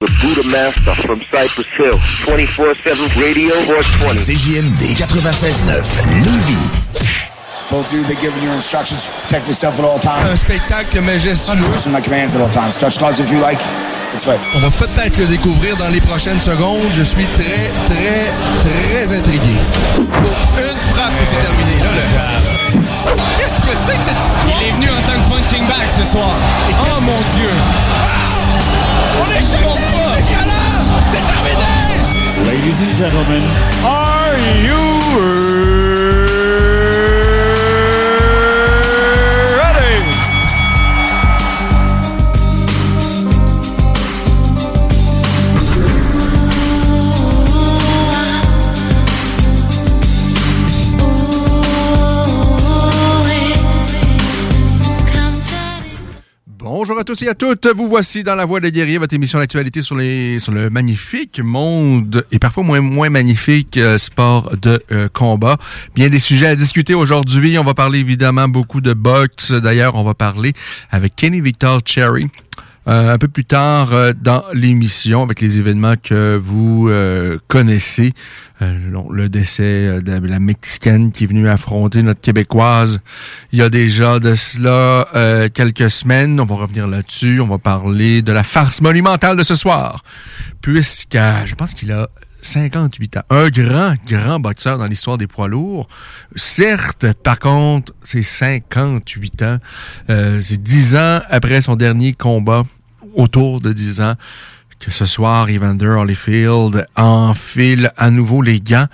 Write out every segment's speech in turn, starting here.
The Buddha Master from Cypress Hill. 24-7 radio 420. CJMD 96.9 Lévis. Both of you, they're giving you instructions. Protect yourself at all times. Un spectacle majestueux. Listen to my commands at all times. Touch gloves if you like. It's right. On va peut-être le découvrir dans les prochaines secondes. Je suis très, très, très intrigué. Pour une frappe et c'est terminé. Là, là. Qu'est-ce que c'est que cette histoire? Il est venu en tant que punching bag ce soir. oh mon Dieu! On est galant! C'est terminé! Ladies and gentlemen, are you Bonjour à tous et à toutes. Vous voici dans la Voix des guerriers, votre émission d'actualité sur le magnifique monde et parfois moins moins magnifique euh, sport de euh, combat. Bien des sujets à discuter aujourd'hui. On va parler évidemment beaucoup de boxe. D'ailleurs, on va parler avec Kenny Victor Cherry. Euh, un peu plus tard euh, dans l'émission avec les événements que vous euh, connaissez. Le décès de la Mexicaine qui est venue affronter notre Québécoise il y a déjà de cela quelques semaines. On va revenir là-dessus. On va parler de la farce monumentale de ce soir. Puisque je pense qu'il a 58 ans. Un grand, grand boxeur dans l'histoire des poids lourds. Certes, par contre, c'est 58 ans. C'est 10 ans après son dernier combat, autour de 10 ans, que ce soir, Evander Holyfield enfile à nouveau les gants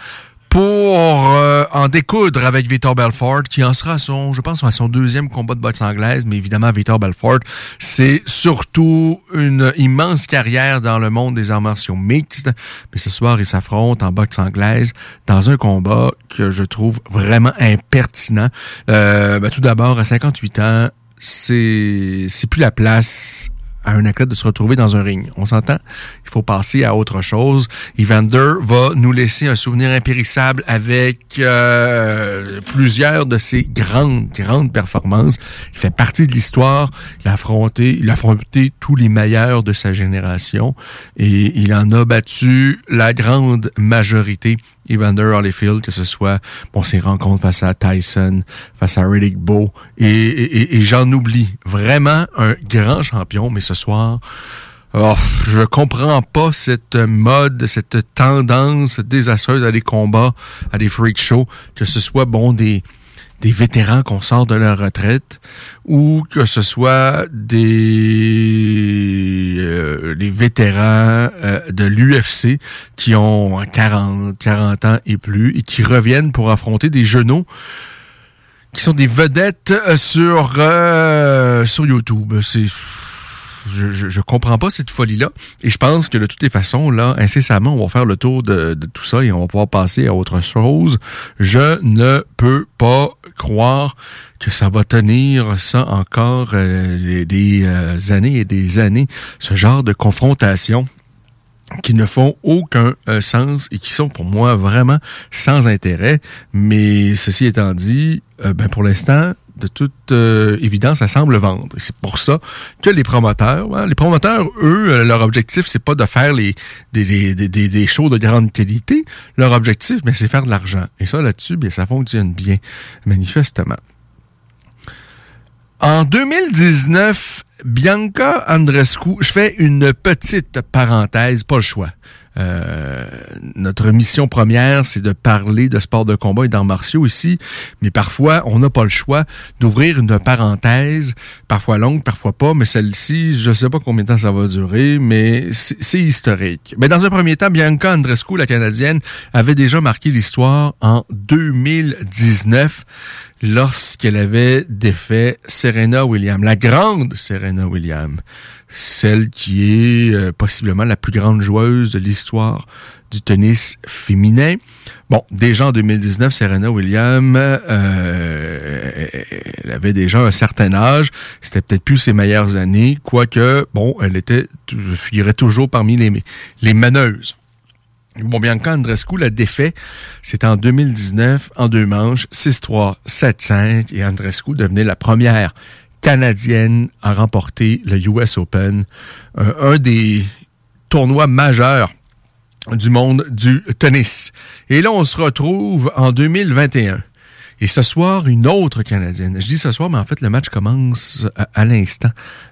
pour euh, en découdre avec Vitor Belfort, qui en sera son, je pense, à son deuxième combat de boxe anglaise, mais évidemment, Vitor Belfort, c'est surtout une immense carrière dans le monde des arts martiaux mixtes, mais ce soir, il s'affronte en boxe anglaise dans un combat que je trouve vraiment impertinent. Euh, ben, tout d'abord, à 58 ans, c'est c'est plus la place à un athlète de se retrouver dans un ring. On s'entend? Il faut passer à autre chose. Evander va nous laisser un souvenir impérissable avec euh, plusieurs de ses grandes, grandes performances. Il fait partie de l'histoire. Il a affronté, il a affronté tous les meilleurs de sa génération et il en a battu la grande majorité. Evander Holyfield, que ce soit bon, ses rencontres face à Tyson, face à Riddick Bowe, et, j'en oublie. Vraiment un grand champion, mais ce soir, oh, je comprends pas cette mode, cette tendance désastreuse à des combats, à des freak shows, que ce soit bon des des vétérans qu'on sort de leur retraite ou que ce soit des euh, vétérans euh, de l'UFC qui ont 40 40 ans et plus et qui reviennent pour affronter des genoux qui sont des vedettes euh, sur euh, sur YouTube. C'est je, comprends pas cette folie-là. Et je pense que de toutes les façons, là, incessamment, on va faire le tour de, tout ça et on va pouvoir passer à autre chose. Je ne peux pas croire que ça va tenir ça encore euh, des euh, années et des années, ce genre de confrontation qui ne font aucun euh, sens et qui sont pour moi vraiment sans intérêt. Mais ceci étant dit, ben pour l'instant, de toute euh, évidence, ça semble vendre. C'est pour ça que les promoteurs, hein, les promoteurs, eux, euh, leur objectif, c'est pas de faire des, des, shows de grande qualité. Leur objectif, ben, c'est faire de l'argent. Et ça, là-dessus, bien, ça fonctionne bien, manifestement. En 2019, Bianca Andrescu, je fais une petite parenthèse, pas le choix. Euh, notre mission première, c'est de parler de sport de combat et d'arts martiaux ici, mais parfois, on n'a pas le choix d'ouvrir une parenthèse, parfois longue, parfois pas, mais celle-ci, je sais pas combien de temps ça va durer, mais c'est historique. Mais dans un premier temps, Bianca Andrescu, la Canadienne, avait déjà marqué l'histoire en 2019 lorsqu'elle avait défait Serena Williams, la grande Serena Williams celle qui est euh, possiblement la plus grande joueuse de l'histoire du tennis féminin. Bon, déjà en 2019, Serena Williams, euh, elle avait déjà un certain âge. C'était peut-être plus ses meilleures années, quoique, bon, elle était, figurait toujours parmi les, les meneuses. Bon, Bianca Andrescu l'a défait. C'était en 2019, en deux manches, 6-3, 7-5, et Andrescu devenait la première canadienne a remporté le US Open, euh, un des tournois majeurs du monde du tennis. Et là, on se retrouve en 2021. Et ce soir, une autre Canadienne. Je dis ce soir, mais en fait, le match commence à, l'instant.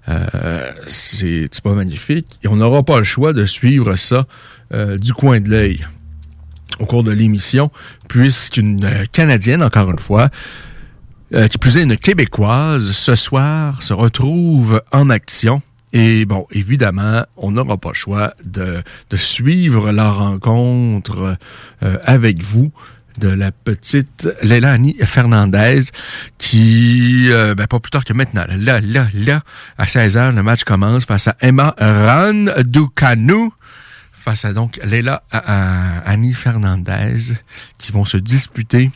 Euh, c'est pas magnifique. Et on n'aura pas le choix de suivre ça euh, du coin de l'œil au cours de l'émission, puisqu'une Canadienne, encore une fois, euh, qui plus est une Québécoise, ce soir se retrouve en action. Et bon, évidemment, on n'aura pas le choix de, de suivre la rencontre euh, avec vous de la petite Lélanie Fernandez qui, euh, ben, pas plus tard que maintenant, là, là, là, à 16h, le match commence face à Emma Randucanu face à donc Léla Annie Fernandez qui vont se disputer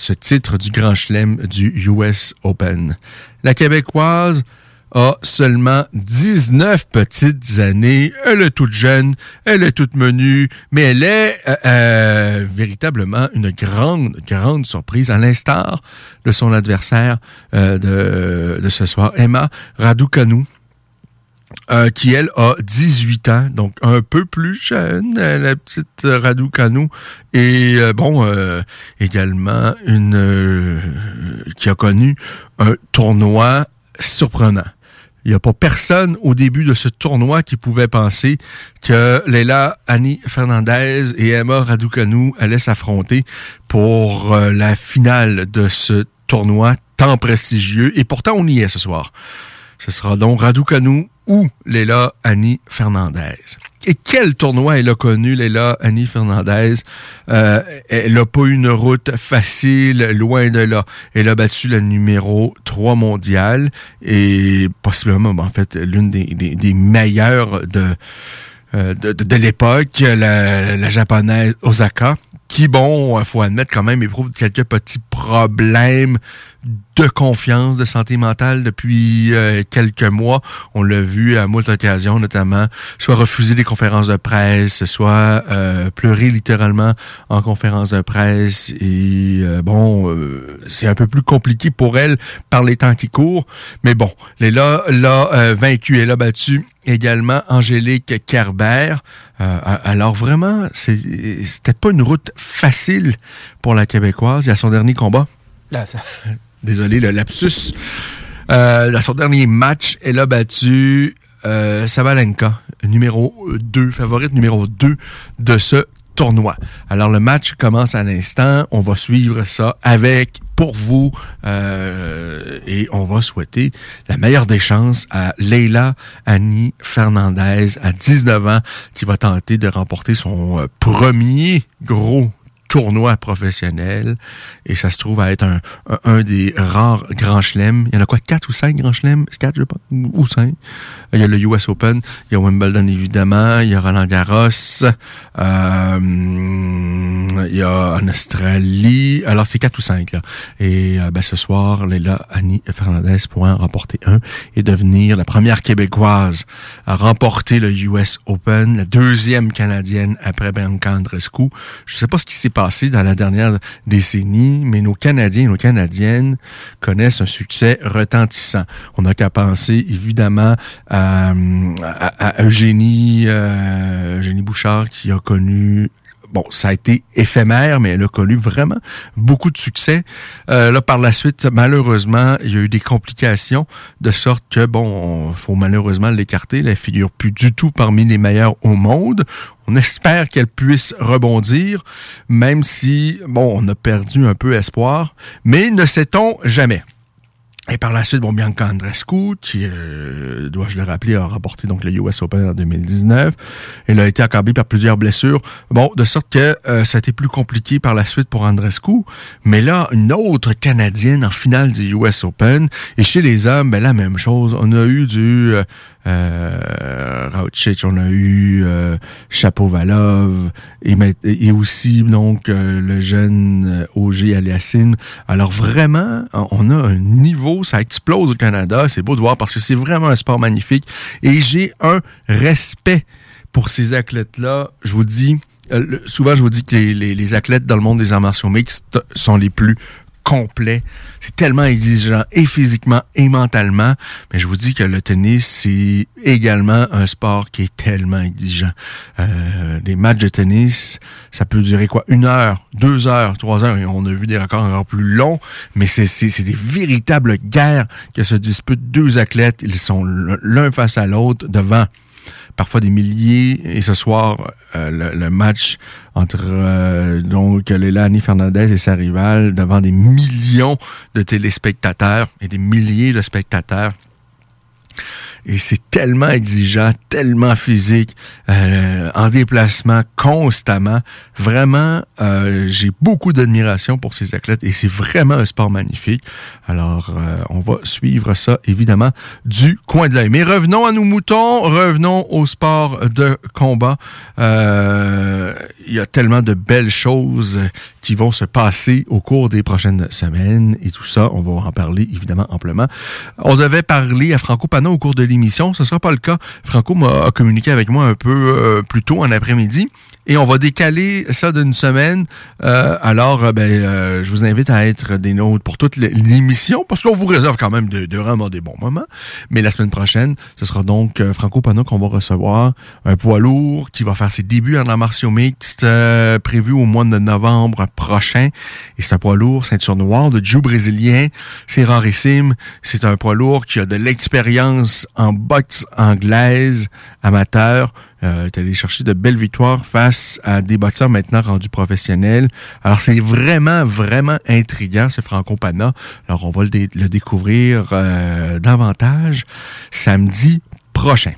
ce titre du Grand Chelem du US Open. La Québécoise a seulement 19 petites années. Elle est toute jeune, elle est toute menue, mais elle est euh, euh, véritablement une grande, grande surprise, à l'instar de son adversaire euh, de, de ce soir, Emma Raducanu. Euh, qui, elle, a 18 ans, donc un peu plus jeune, euh, la petite Raducanu. Et, euh, bon, également, une qui a connu un tournoi surprenant. Il n'y a pas personne au début de ce tournoi qui pouvait penser que Leila Annie Fernandez et Emma Raducanu allaient s'affronter pour la finale de ce tournoi tant prestigieux. Et pourtant, on y est ce soir. Ce sera donc Raducanu ou Léla Annie Fernandez. Et quel tournoi elle a connu, Léla Annie Fernandez? Euh, elle n'a pas eu une route facile, loin de là. Elle a battu le numéro 3 mondial et possiblement, en fait, l'une des, des, meilleures de, euh, de, de, l'époque, la, la japonaise Osaka qui, bon, faut admettre quand même, éprouve quelques petits problèmes de confiance, de santé mentale depuis euh, quelques mois. On l'a vu à moult occasions, notamment, soit refuser des conférences de presse, soit euh, pleurer littéralement en conférence de presse. Et euh, bon, c'est un peu plus compliqué pour elle par les temps qui courent. Mais bon, Léla l'a vaincu, elle a battu également Angélique Kerber. alors vraiment, c'était pas une route facile pour la Québécoise. Et à son dernier combat, désolé, le lapsus. Euh, dans son dernier match, elle a battu euh, Sabalenka, numéro 2, favorite numéro 2 de ce tournoi. Alors le match commence à l'instant, on va suivre ça avec pour vous euh, et on va souhaiter la meilleure des chances à Leila Annie Fernandez à 19 ans qui va tenter de remporter son euh, premier gros tournoi professionnel et ça se trouve à être un, un, des rares grands chelems. Il y en a quoi, quatre ou cinq grands chelems? Quatre, je pense, ou cinq. Il y a le US Open, il y a Wimbledon évidemment, il y a Roland Garros, euh, il y a en Australie. Alors c'est quatre ou cinq là. Et euh, ben, ce soir, Léla Annie Fernandez pourra en remporter un et devenir la première québécoise à remporter le US Open, la deuxième canadienne après Bianca Andrescu. Je sais pas ce qui s'est passé dans la dernière décennie, mais nos Canadiens et nos Canadiennes connaissent un succès retentissant. On n'a qu'à penser évidemment à à, Eugénie, euh, Eugénie Bouchard qui a connu bon, ça a été éphémère, mais elle a connu vraiment beaucoup de succès. Euh, là, par la suite, malheureusement, il y a eu des complications, de sorte que, bon, faut malheureusement l'écarter. Elle figure plus du tout parmi les meilleurs au monde. On espère qu'elle puisse rebondir, même si, bon, on a perdu un peu espoir, mais ne sait-on jamais. Et par la suite, bon, Bianca Andrescu, qui, euh, dois-je le rappeler, a remporté donc le US Open en 2019. Elle a été accablée par plusieurs blessures. Bon, de sorte que euh, ça a été plus compliqué par la suite pour Andrescu. Mais là, une autre Canadienne en finale du US Open. Et chez les hommes, ben, la même chose. On a eu du... Euh, euh, on a eu euh, Chapovalov et, et aussi donc le jeune OG Aliassine. Alors vraiment, on a un niveau, ça explose au Canada, c'est beau de voir parce que c'est vraiment un sport magnifique et j'ai un respect pour ces athlètes-là. Je vous dis, souvent je vous dis que les, les, athlètes dans le monde des arts martiaux mixtes sont les plus complet. C'est tellement exigeant et physiquement et mentalement. Mais je vous dis que le tennis, c'est également un sport qui est tellement exigeant. Euh, les matchs de tennis, ça peut durer quoi? Une heure, deux heures, trois heures. Et on a vu des records encore plus longs. Mais c'est, c'est, des véritables guerres que se disputent deux athlètes. Ils sont l'un face à l'autre devant parfois des milliers. Et ce soir, euh, le, match entre euh, donc Fernandez et sa rivale devant des millions de téléspectateurs et des milliers de spectateurs et c'est tellement exigeant, tellement physique, euh, en déplacement constamment. Vraiment, euh, j'ai beaucoup d'admiration pour ces athlètes et c'est vraiment un sport magnifique. Alors, euh, on va suivre ça évidemment du coin de l'œil. Mais revenons à nos moutons, revenons au sport de combat. Il y a tellement de belles choses qui vont se passer au cours des prochaines semaines et tout ça, on va en parler évidemment amplement. On devait parler à Franco Panon au cours de l'émission. Ce ne sera pas le cas. Franco m'a communiqué avec moi un peu euh, plus tôt en après-midi et on va décaler ça d'une semaine. Euh, alors, euh, ben, euh, je vous invite à être des nôtres pour toute l'émission, parce qu'on vous réserve quand même de, de, vraiment des bons moments. Mais la semaine prochaine, ce sera donc Franco Pano qu'on va recevoir, un poids lourd qui va faire ses débuts en la martiaux mixte, prévu au mois de novembre prochain. Et c'est un poids lourd, ceinture noire, de Jiu brésilien. C'est rarissime. C'est un poids lourd qui a de l'expérience en boxe anglaise, amateur, euh, est allé chercher de belles victoires face à des boxeurs maintenant rendus professionnels. Alors c'est vraiment, vraiment intriguant ce Franco Pana. Alors on va le, découvrir euh, davantage samedi prochain.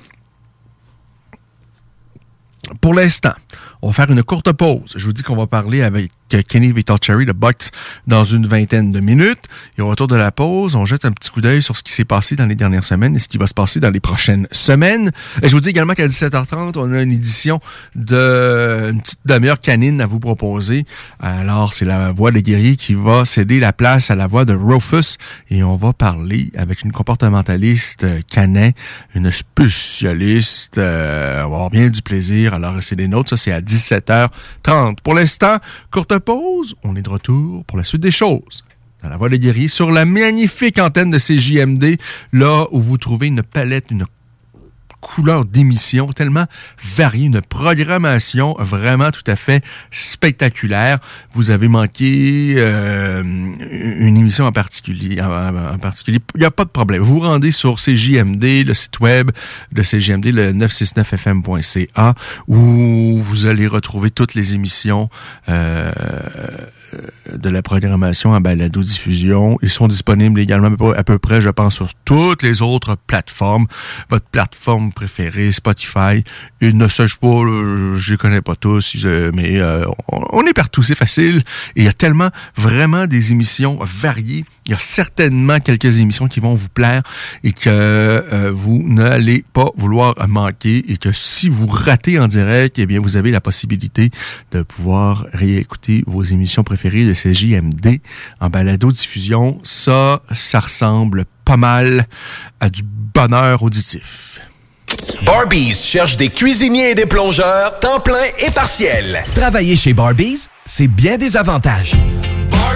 Pour l'instant, on va faire une courte pause. Je vous dis qu'on va parler avec Kenny Cherry de Box dans une vingtaine de minutes. Et au retour de la pause, on jette un petit coup d'œil sur ce qui s'est passé dans les dernières semaines et ce qui va se passer dans les prochaines semaines. Et je vous dis également qu'à 17h30, on a une édition de une petite demi-heure canine à vous proposer. Alors, c'est la voix des guerriers qui va céder la place à la voix de Rufus et on va parler avec une comportementaliste canin, une spécialiste. Euh, on va avoir bien du plaisir. Alors, c'est des nôtres. Ça, c'est à 17h30. Pour l'instant, courte pause. On est de retour pour la suite des choses. Dans la voie des guerriers, sur la magnifique antenne de CJMD, là où vous trouvez une palette, une couleur d'émission tellement variée, une programmation vraiment tout à fait spectaculaire. Vous avez manqué euh, une émission en particulier, en, particulier, il n'y a pas de problème. Vous vous rendez sur CJMD, le site web de CJMD, le 969fm.ca, où vous allez retrouver toutes les émissions euh, de la programmation en balado-diffusion. Ils sont disponibles également à peu près, je pense, sur toutes les autres plateformes. Votre plateforme préférée, Spotify. Et ne sais-je pas, euh, je les connais pas tous, euh, mais euh, on est partout, c'est facile. Il y a tellement, vraiment des émissions variées. Il y a certainement quelques émissions qui vont vous plaire et que vous n'allez pas vouloir manquer et que si vous ratez en direct, eh bien, vous avez la possibilité de pouvoir réécouter vos émissions préférées de CJMD en balado-diffusion. Ça, ça ressemble pas mal à du bonheur auditif. Barbies cherche des cuisiniers et des plongeurs, temps plein et partiel. Travailler chez Barbies, c'est bien des avantages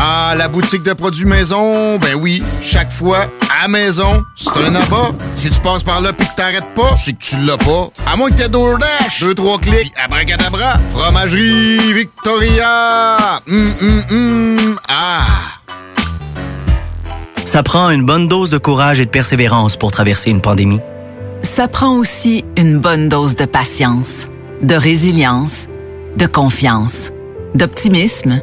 Ah, la boutique de produits maison, ben oui, chaque fois, à maison, c'est un abat. Si tu passes par là pis que t'arrêtes pas, c'est que tu l'as pas. À moins que t'aies DoorDash, deux, trois clics, abracadabra, fromagerie Victoria! Hum, hum, hum, ah! Ça prend une bonne dose de courage et de persévérance pour traverser une pandémie. Ça prend aussi une bonne dose de patience, de résilience, de confiance, d'optimisme,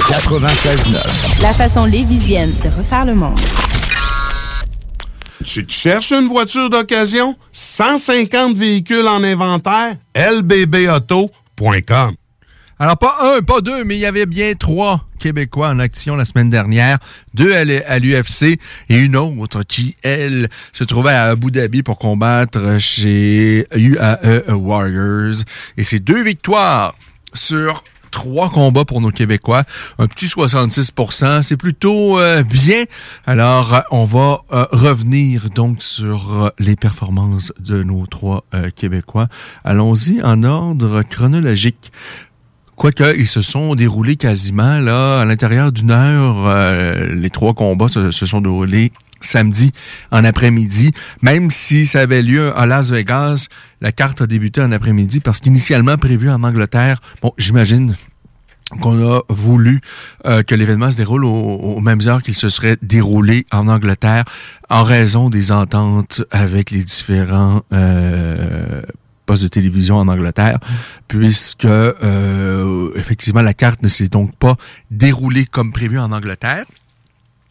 96.9. La façon lévisienne de refaire le monde. Tu te cherches une voiture d'occasion? 150 véhicules en inventaire? lbbauto.com Alors, pas un, pas deux, mais il y avait bien trois Québécois en action la semaine dernière. Deux à l'UFC et une autre qui, elle, se trouvait à Abu Dhabi pour combattre chez UAE Warriors. Et c'est deux victoires sur trois combats pour nos Québécois, un petit 66% c'est plutôt euh, bien. Alors, euh, on va euh, revenir donc sur les performances de nos trois Québécois. Allons-y en ordre chronologique. Quoique, ils se sont déroulés quasiment là à l'intérieur d'une heure. les trois combats se, se sont déroulés samedi en après-midi, même si ça avait lieu à Las Vegas, la carte a débuté en après-midi parce qu'initialement prévu en Angleterre, bon, j'imagine qu'on a voulu euh, que l'événement se déroule aux, mêmes heures qu'il se serait déroulé en Angleterre en raison des ententes avec les différents euh, postes de télévision en Angleterre, puisque euh, effectivement la carte ne s'est donc pas déroulée comme prévu en Angleterre.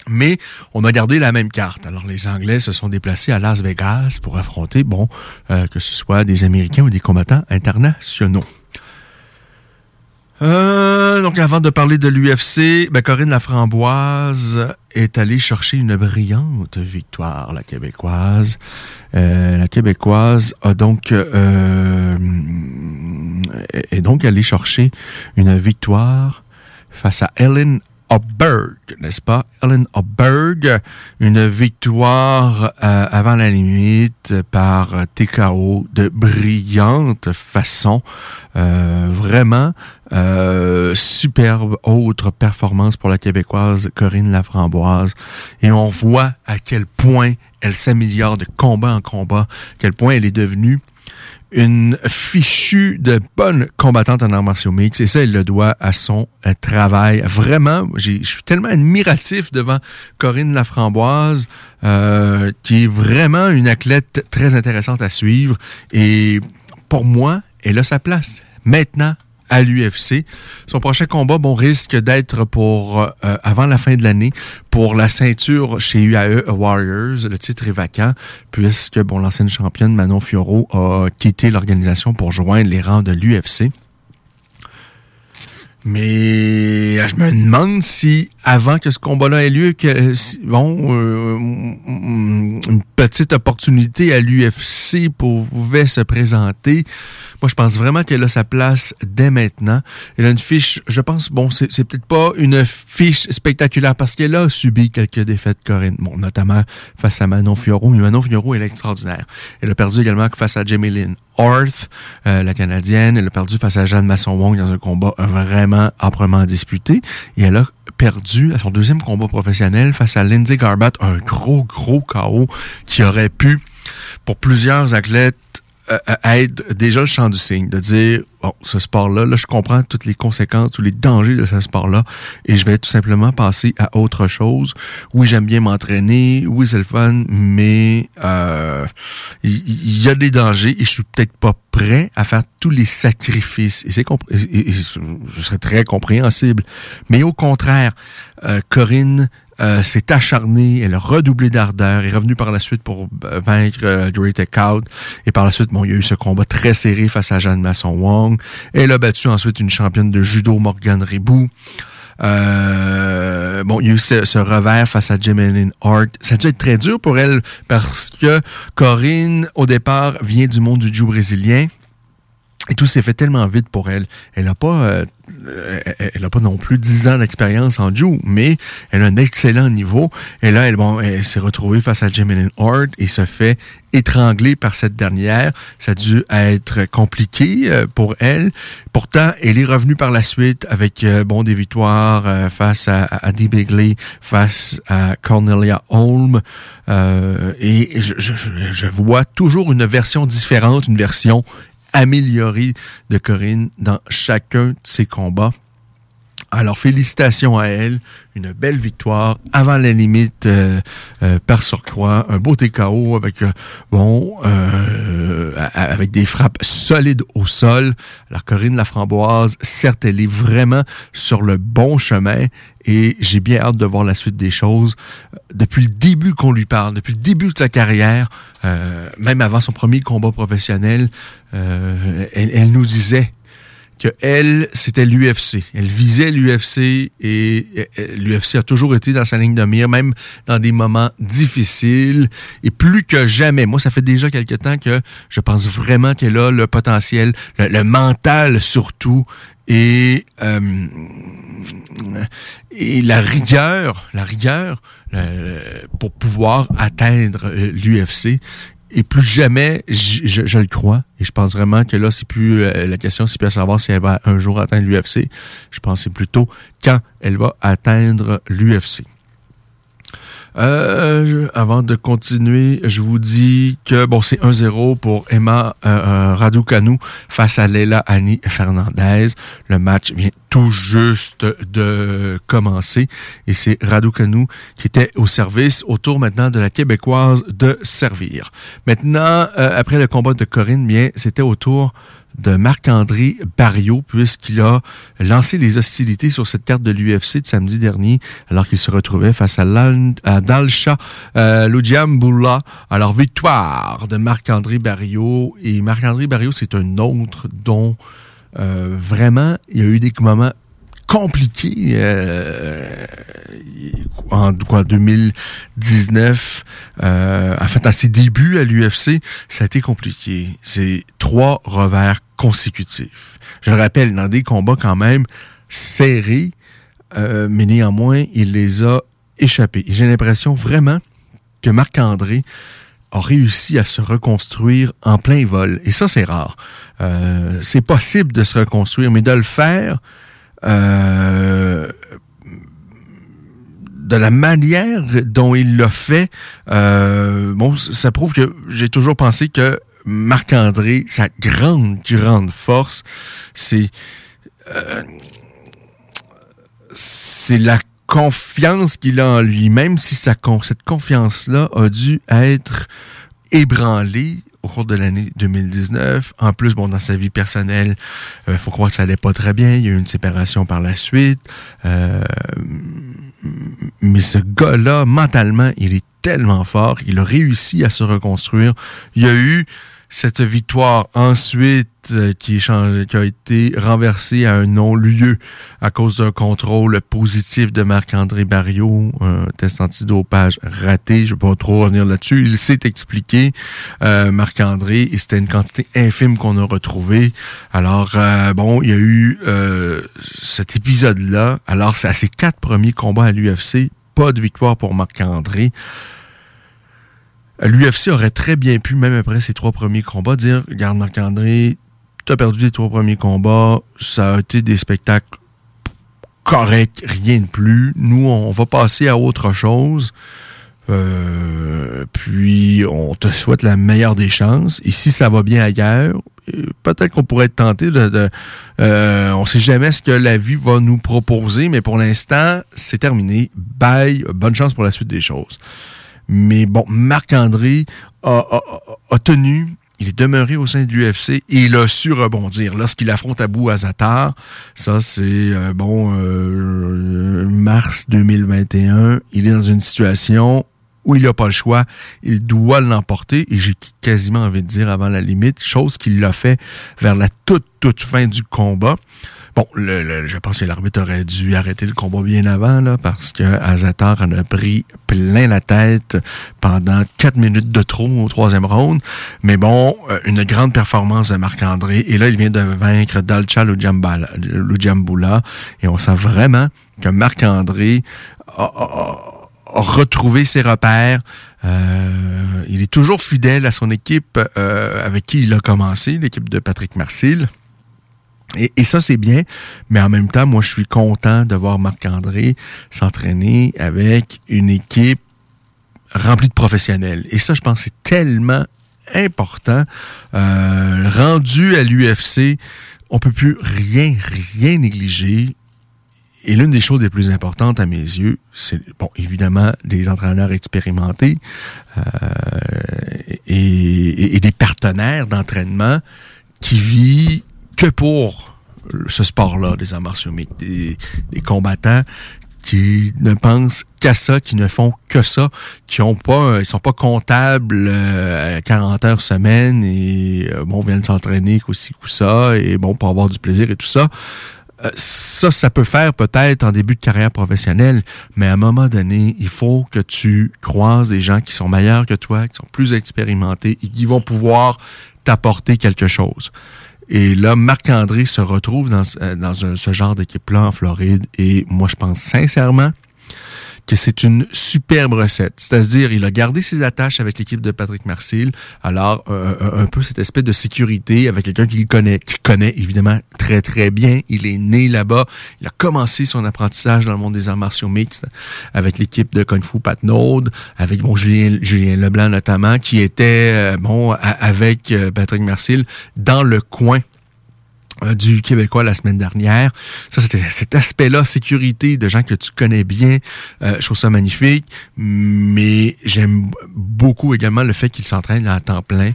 Mais on a gardé la même carte. Alors les Anglais se sont déplacés à Las Vegas pour affronter, bon, que ce soit des Américains ou des combattants internationaux. Euh, donc avant de parler de l'UFC, ben, Corinne Laframboise est allée chercher une brillante victoire, la québécoise. Euh, la québécoise a donc euh, est donc allée chercher une victoire face à Ellen Oberg, n'est-ce pas? Ellen Oberg, une victoire euh, avant la limite par TKO de brillante façon. Euh, vraiment, euh, superbe autre performance pour la Québécoise Corinne Laframboise. Et on voit à quel point elle s'améliore de combat en combat, à quel point elle est devenue une fichue de bonne combattante en arts martiaux mix. Et ça, elle le doit à son euh, travail. Vraiment, je suis tellement admiratif devant Corinne Laframboise, euh, qui est vraiment une athlète très intéressante à suivre. Et pour moi, elle a sa place. Maintenant, à l'UFC. Son prochain combat, bon, risque d'être pour euh, avant la fin de l'année pour la ceinture chez UAE Warriors. Le titre est vacant puisque bon, l'ancienne championne Manon Fioro a quitté l'organisation pour joindre les rangs de l'UFC. Mais je me demande si, avant que ce combat-là ait lieu, que bon, euh, une petite opportunité à l'UFC pouvait se présenter. Moi, je pense vraiment qu'elle a sa place dès maintenant. Elle a une fiche, je pense, bon, c'est peut-être pas une fiche spectaculaire parce qu'elle a subi quelques défaites Corinne. Bon, notamment face à Manon Fiorot. Mais Manon Fiorot, elle est extraordinaire. Elle a perdu également face à Jamie Lynn Orth, euh, la Canadienne. Elle a perdu face à Jeanne Masson-Wong dans un combat vraiment âprement disputé. Et elle a perdu à son deuxième combat professionnel face à Lindsay Garbat, un gros, gros chaos qui aurait pu, pour plusieurs athlètes, euh, être déjà le champ du signe, de dire, bon, ce sport-là, là, je comprends toutes les conséquences, tous les dangers de ce sport-là, et je vais tout simplement passer à autre chose. Oui, j'aime bien m'entraîner, oui, c'est le fun, mais euh, il y, a des dangers et je suis peut-être pas prêt à faire tous les sacrifices. Et c'est je très compréhensible. Mais au contraire, euh, Corinne euh, s'est acharnée, elle a redoublé d'ardeur, est revenue par la suite pour euh, vaincre euh, Great Out. Et par la suite, bon, il y a eu ce combat très serré face à Jeanne Masson-Wong. Elle a battu ensuite une championne de judo, Morgan Ribou. Euh, bon, il y a eu ce, revers face à Jemeline Hart. Ça a dû être très dur pour elle parce que Corinne, au départ, vient du monde du judo brésilien. Et tout s'est fait tellement vite pour elle. Elle n'a pas, euh, elle a pas non plus 10 ans d'expérience en Jiu, mais elle a un excellent niveau. Et là, elle, bon, elle s'est retrouvée face à Jemeline Hart et se fait étrangler par cette dernière. Ça a dû être compliqué euh, pour elle. Pourtant, elle est revenue par la suite avec euh, bon des victoires face à, à Dee Bigley, face à Cornelia Holm. et je, je, je vois toujours une version différente, une version améliorée de Corinne dans chacun de ses combats. Alors, félicitations à elle. Une belle victoire avant la limite euh, euh, par surcroît. Un beau TKO avec, euh, avec des frappes solides au sol. Alors, Corinne Laframboise, certes, elle est vraiment sur le bon chemin et j'ai bien hâte de voir la suite des choses. Depuis le début qu'on lui parle, depuis le début de sa carrière, même avant son premier combat professionnel, elle nous disait elle, c'était l'UFC. Elle visait l'UFC et l'UFC a toujours été dans sa ligne de mire, même dans des moments difficiles et plus que jamais. Moi, ça fait déjà quelque temps que je pense vraiment qu'elle a le potentiel, le, mental surtout et euh, et la rigueur, la rigueur euh, pour pouvoir atteindre euh, l'UFC et plus jamais, je, je, le crois. Et je pense vraiment que là, c'est plus euh, la question, c'est plus à savoir si elle va un jour atteindre l'UFC. Je pense c'est plutôt quand elle va atteindre l'UFC. Euh, avant de continuer, je vous dis que bon, c'est 1-0 pour Emma euh, euh, Raducanu face à Leila Annie Fernandez. Le match vient tout juste de commencer et c'est Raducanu qui était au service autour maintenant de la québécoise de servir. Maintenant, euh, après le combat de Corinne, bien, c'était au tour de Marc-André Barriot, puisqu'il a lancé les hostilités sur cette carte de l'UFC de samedi dernier, alors qu'il se retrouvait face à, Dalsha euh, Alors, victoire de Marc-André Barriot. Et Marc-André Barriot, c'est un autre dont euh, vraiment, il y a eu des moments compliqué euh, en quoi, 2019, euh, en fait, à ses débuts à l'UFC, ça a été compliqué. C'est trois revers consécutifs. Je le rappelle, dans des combats quand même serrés, euh, mais néanmoins, il les a échappés. J'ai l'impression vraiment que Marc-André a réussi à se reconstruire en plein vol. Et ça, c'est rare. Euh, c'est possible de se reconstruire, mais de le faire euh, de la manière dont il l'a fait, euh, ça prouve que j'ai toujours pensé que Marc-André, sa grande, grande force, c'est c'est la confiance qu'il a en lui, même si sa, cette confiance-là a dû être ébranlée au cours de l'année 2019. En plus, bon, dans sa vie personnelle, euh, faut croire que ça allait pas très bien. Il y a eu une séparation par la suite. Euh, mais ce gars-là, mentalement, il est tellement fort. Il a réussi à se reconstruire. Il y a eu cette victoire ensuite euh, qui, a été renversée à un non-lieu à cause d'un contrôle positif de Marc-André Barriot, un test antidopage raté. Je ne vais pas trop revenir là-dessus. Il s'est expliqué, euh, Marc-André, et c'était une quantité infime qu'on a retrouvée. Alors, euh, bon, il y a eu cet épisode-là. Alors, c'est à ses quatre premiers combats à l'UFC, pas de victoire pour Marc-André. L'UFC aurait très bien pu, même après ses trois premiers combats, dire Regarde, Marc-André, tu as perdu les trois premiers combats, ça a été des spectacles corrects, rien de plus. Nous, on va passer à autre chose. Euh, puis, on te souhaite la meilleure des chances. Et si ça va bien ailleurs, euh, peut-être qu'on pourrait être tenté de... de euh, on sait jamais ce que la vie va nous proposer, mais pour l'instant, c'est terminé. Bye. Bonne chance pour la suite des choses. Mais bon, Marc-André a, tenu, il est demeuré au sein de l'UFC et il a su rebondir. Lorsqu'il affronte Abou Azatar, ça c'est, euh, bon, euh, mars 2021, il est dans une situation où il n'a pas le choix, il doit l'emporter, et j'ai quasiment envie de dire avant la limite, chose qu'il l'a fait vers la toute, toute fin du combat. Bon, le, je pense que l'arbitre aurait dû arrêter le combat bien avant, là, parce que Azatar en a pris plein la tête pendant quatre minutes de trop au troisième round. Mais bon, euh, une grande performance de Marc-André. Et là, il vient de vaincre Dalcha Lujambula. Et on sent vraiment que Marc-André a, retrouvé ses repères. Euh, il est toujours fidèle à son équipe euh, avec qui il a commencé, l'équipe de Patrick Marcil. Et, ça, c'est bien, mais en même temps, moi, je suis content de voir Marc-André s'entraîner avec une équipe remplie de professionnels. Et ça, je pense, c'est tellement important. Euh, rendu à l'UFC, on peut plus rien, rien négliger. Et l'une des choses les plus importantes à mes yeux, c'est, bon, évidemment, des entraîneurs expérimentés euh, et, et, des partenaires d'entraînement qui vivent que pour ce sport-là, des arts martiaux des, combattants qui ne pensent qu'à ça, qui ne font que ça, qui ont pas, ils sont pas comptables euh, à 40 heures semaine et euh, bon, viennent s'entraîner aussi coup ça et bon pour avoir du plaisir et tout ça. Euh, ça, ça peut faire peut-être en début de carrière professionnelle, mais à un moment donné, il faut que tu croises des gens qui sont meilleurs que toi, qui sont plus expérimentés et qui vont pouvoir t'apporter quelque chose. Et là, Marc-André se retrouve dans, euh, ce genre d'équipe-là en Floride. Et moi, je pense sincèrement que c'est une superbe recette. C'est-à-dire, il a gardé ses attaches avec l'équipe de Patrick Marcil. Alors, euh, un peu cette espèce de sécurité avec quelqu'un qu'il connaît, qui connaît évidemment très, très bien. Il est né là-bas. Il a commencé son apprentissage dans le monde des arts martiaux mixtes avec l'équipe de Kung Fu Pat Node, avec bon Julien, Leblanc notamment, qui était, euh, bon, avec euh, Patrick Marcil dans le coin euh, du Québécois la semaine dernière. Ça, c'était cet aspect-là, sécurité, de gens que tu connais bien. Euh, je trouve ça magnifique. Mais j'aime beaucoup également le fait qu'il s'entraîne à temps plein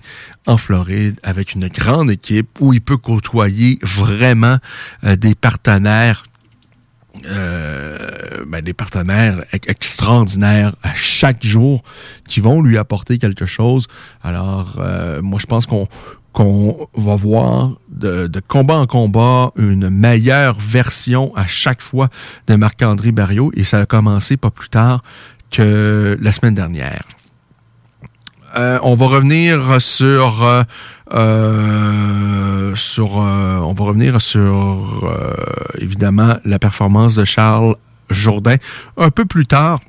en Floride avec une grande équipe où il peut côtoyer vraiment euh, des partenaires euh, ben, des partenaires extraordinaires à chaque jour qui vont lui apporter quelque chose. Alors, moi, je pense qu'on qu'on va voir de, combat en combat une meilleure version à chaque fois de Marc-André Barriot et ça a commencé pas plus tard que la semaine dernière. Euh, on va revenir sur euh, euh, on va revenir sur évidemment la performance de Charles Jourdain un peu plus tard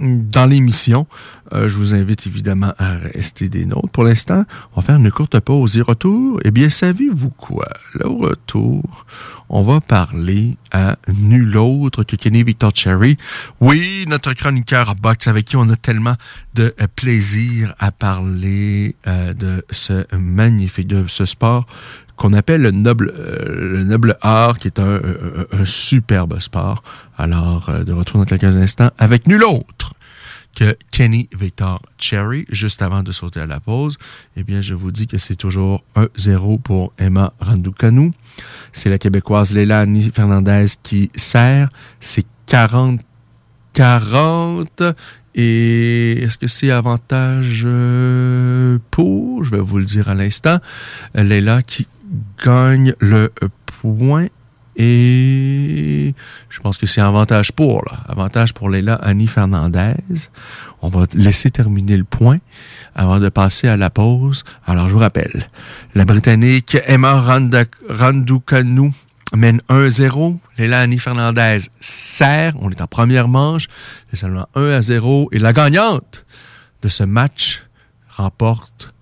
dans l'émission. Je vous invite évidemment à rester des nôtres. Pour l'instant, on va faire une courte pause et retour. Eh bien, savez-vous quoi? Le retour, on va parler à nul autre que Kenny Victor Cherry. Oui, notre chroniqueur box avec qui on a tellement de euh, plaisir à parler euh, de ce magnifique, de ce sport qu'on appelle le noble, euh, le noble art, qui est un, un superbe sport. Alors, de retour dans quelques instants avec nul autre que Kenny Victor Cherry, juste avant de sauter à la pause, eh bien, je vous dis que c'est toujours 1-0 pour Emma Randucanu. C'est la Québécoise Léla Annie Fernandez qui sert. C'est 40 40 et est-ce que c'est avantage euh, pour? Je vais vous le dire à l'instant. Léla qui gagne le point et je pense que c'est avantage pour, là. Avantage pour Léla Annie Fernandez. On va laisser terminer le point avant de passer à la pause. Alors, je vous rappelle, la Britannique Emma Randucanu mène 1-0. Léla Annie Fernandez sert. On est en première manche. C'est seulement 1 à 0. Et la gagnante de ce match remporte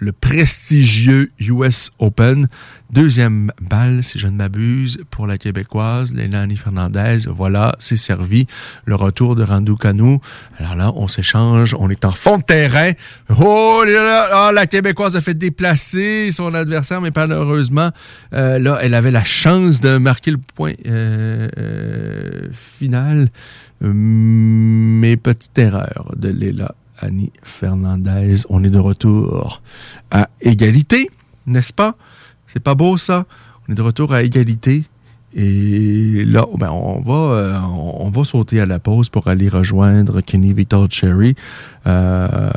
le prestigieux US Open. Deuxième balle, si je ne m'abuse, pour la Québécoise, Lélanie Fernandez. Voilà, c'est servi. Le retour de Randou Canou. Alors là, on s'échange. On est en fond de terrain. Oh, là, ah, la Québécoise a fait déplacer son adversaire, mais malheureusement, euh, là, elle avait la chance de marquer le point euh, euh, final. Mais petite erreur de Léla Annie Fernandez. On est de retour à égalité, n'est-ce pas? C'est pas beau ça? On est de retour à égalité. Et là, ben, on va euh, on va sauter à la pause pour aller rejoindre Kenny Victor Cherry. Euh,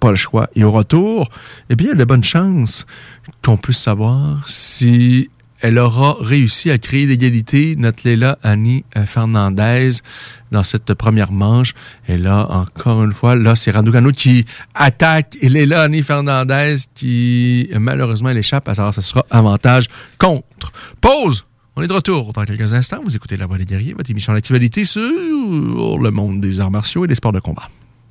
pas le choix. Et au retour, eh bien, il y a de bonnes chances qu'on puisse savoir si elle aura réussi à créer l'égalité, notre Léla Annie euh, Fernandez, dans cette première manche. Et là, encore une fois, là, c'est Raducanu qui attaque et Léla Annie Fernandez qui, malheureusement, elle échappe. Alors, ce sera avantage contre. Pause! On est de retour dans quelques instants. Vous écoutez La Voix des guerriers, votre émission d'actualité sur le monde des arts martiaux et des sports de combat.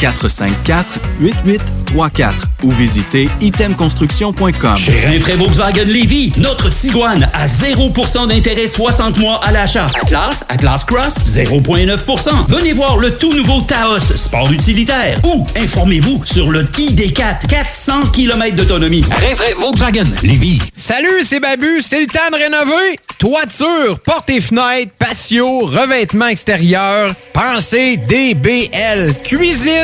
418-454-8834 ou visitez itemconstruction.com. Chez Rinfraie Volkswagen Levy, notre Tiguan à 0% d'intérêt 60 mois à l'achat. Atlas, Atlas Cross, 0,9%. Venez voir le tout nouveau Taos, sport utilitaire. Ou informez-vous sur le ID4, 400 km d'autonomie. Rinfraie Volkswagen Levy. Salut, c'est Babu, c'est le temps de rénover. Toiture, portes et fenêtres, patio, revêtements extérieur, pensez DBL. Cuisine,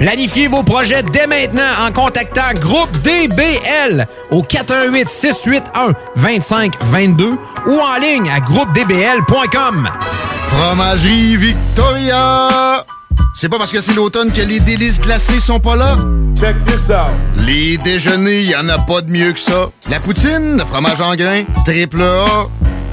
Planifiez vos projets dès maintenant en contactant Groupe DBL au 418 681 2522 ou en ligne à groupedbl.com. Fromagerie Victoria! C'est pas parce que c'est l'automne que les délices glacées sont pas là? Check this out! Les déjeuners, y en a pas de mieux que ça. La poutine, le fromage en grains, triple A